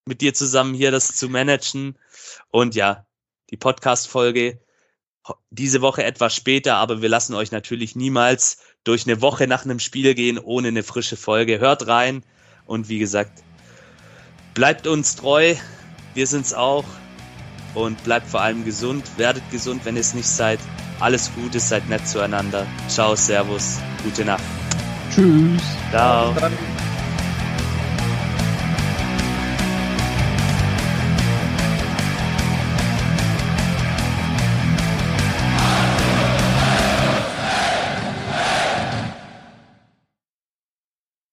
[SPEAKER 1] mit dir zusammen hier das zu managen. Und ja, die Podcast-Folge diese Woche etwas später, aber wir lassen euch natürlich niemals durch eine Woche nach einem Spiel gehen ohne eine frische Folge. Hört rein und wie gesagt, bleibt uns treu. Wir sind's auch und bleibt vor allem gesund. Werdet gesund, wenn ihr es nicht seid. Alles Gute, seid nett zueinander. Ciao, Servus, gute Nacht.
[SPEAKER 4] Tschüss.
[SPEAKER 1] Ciao.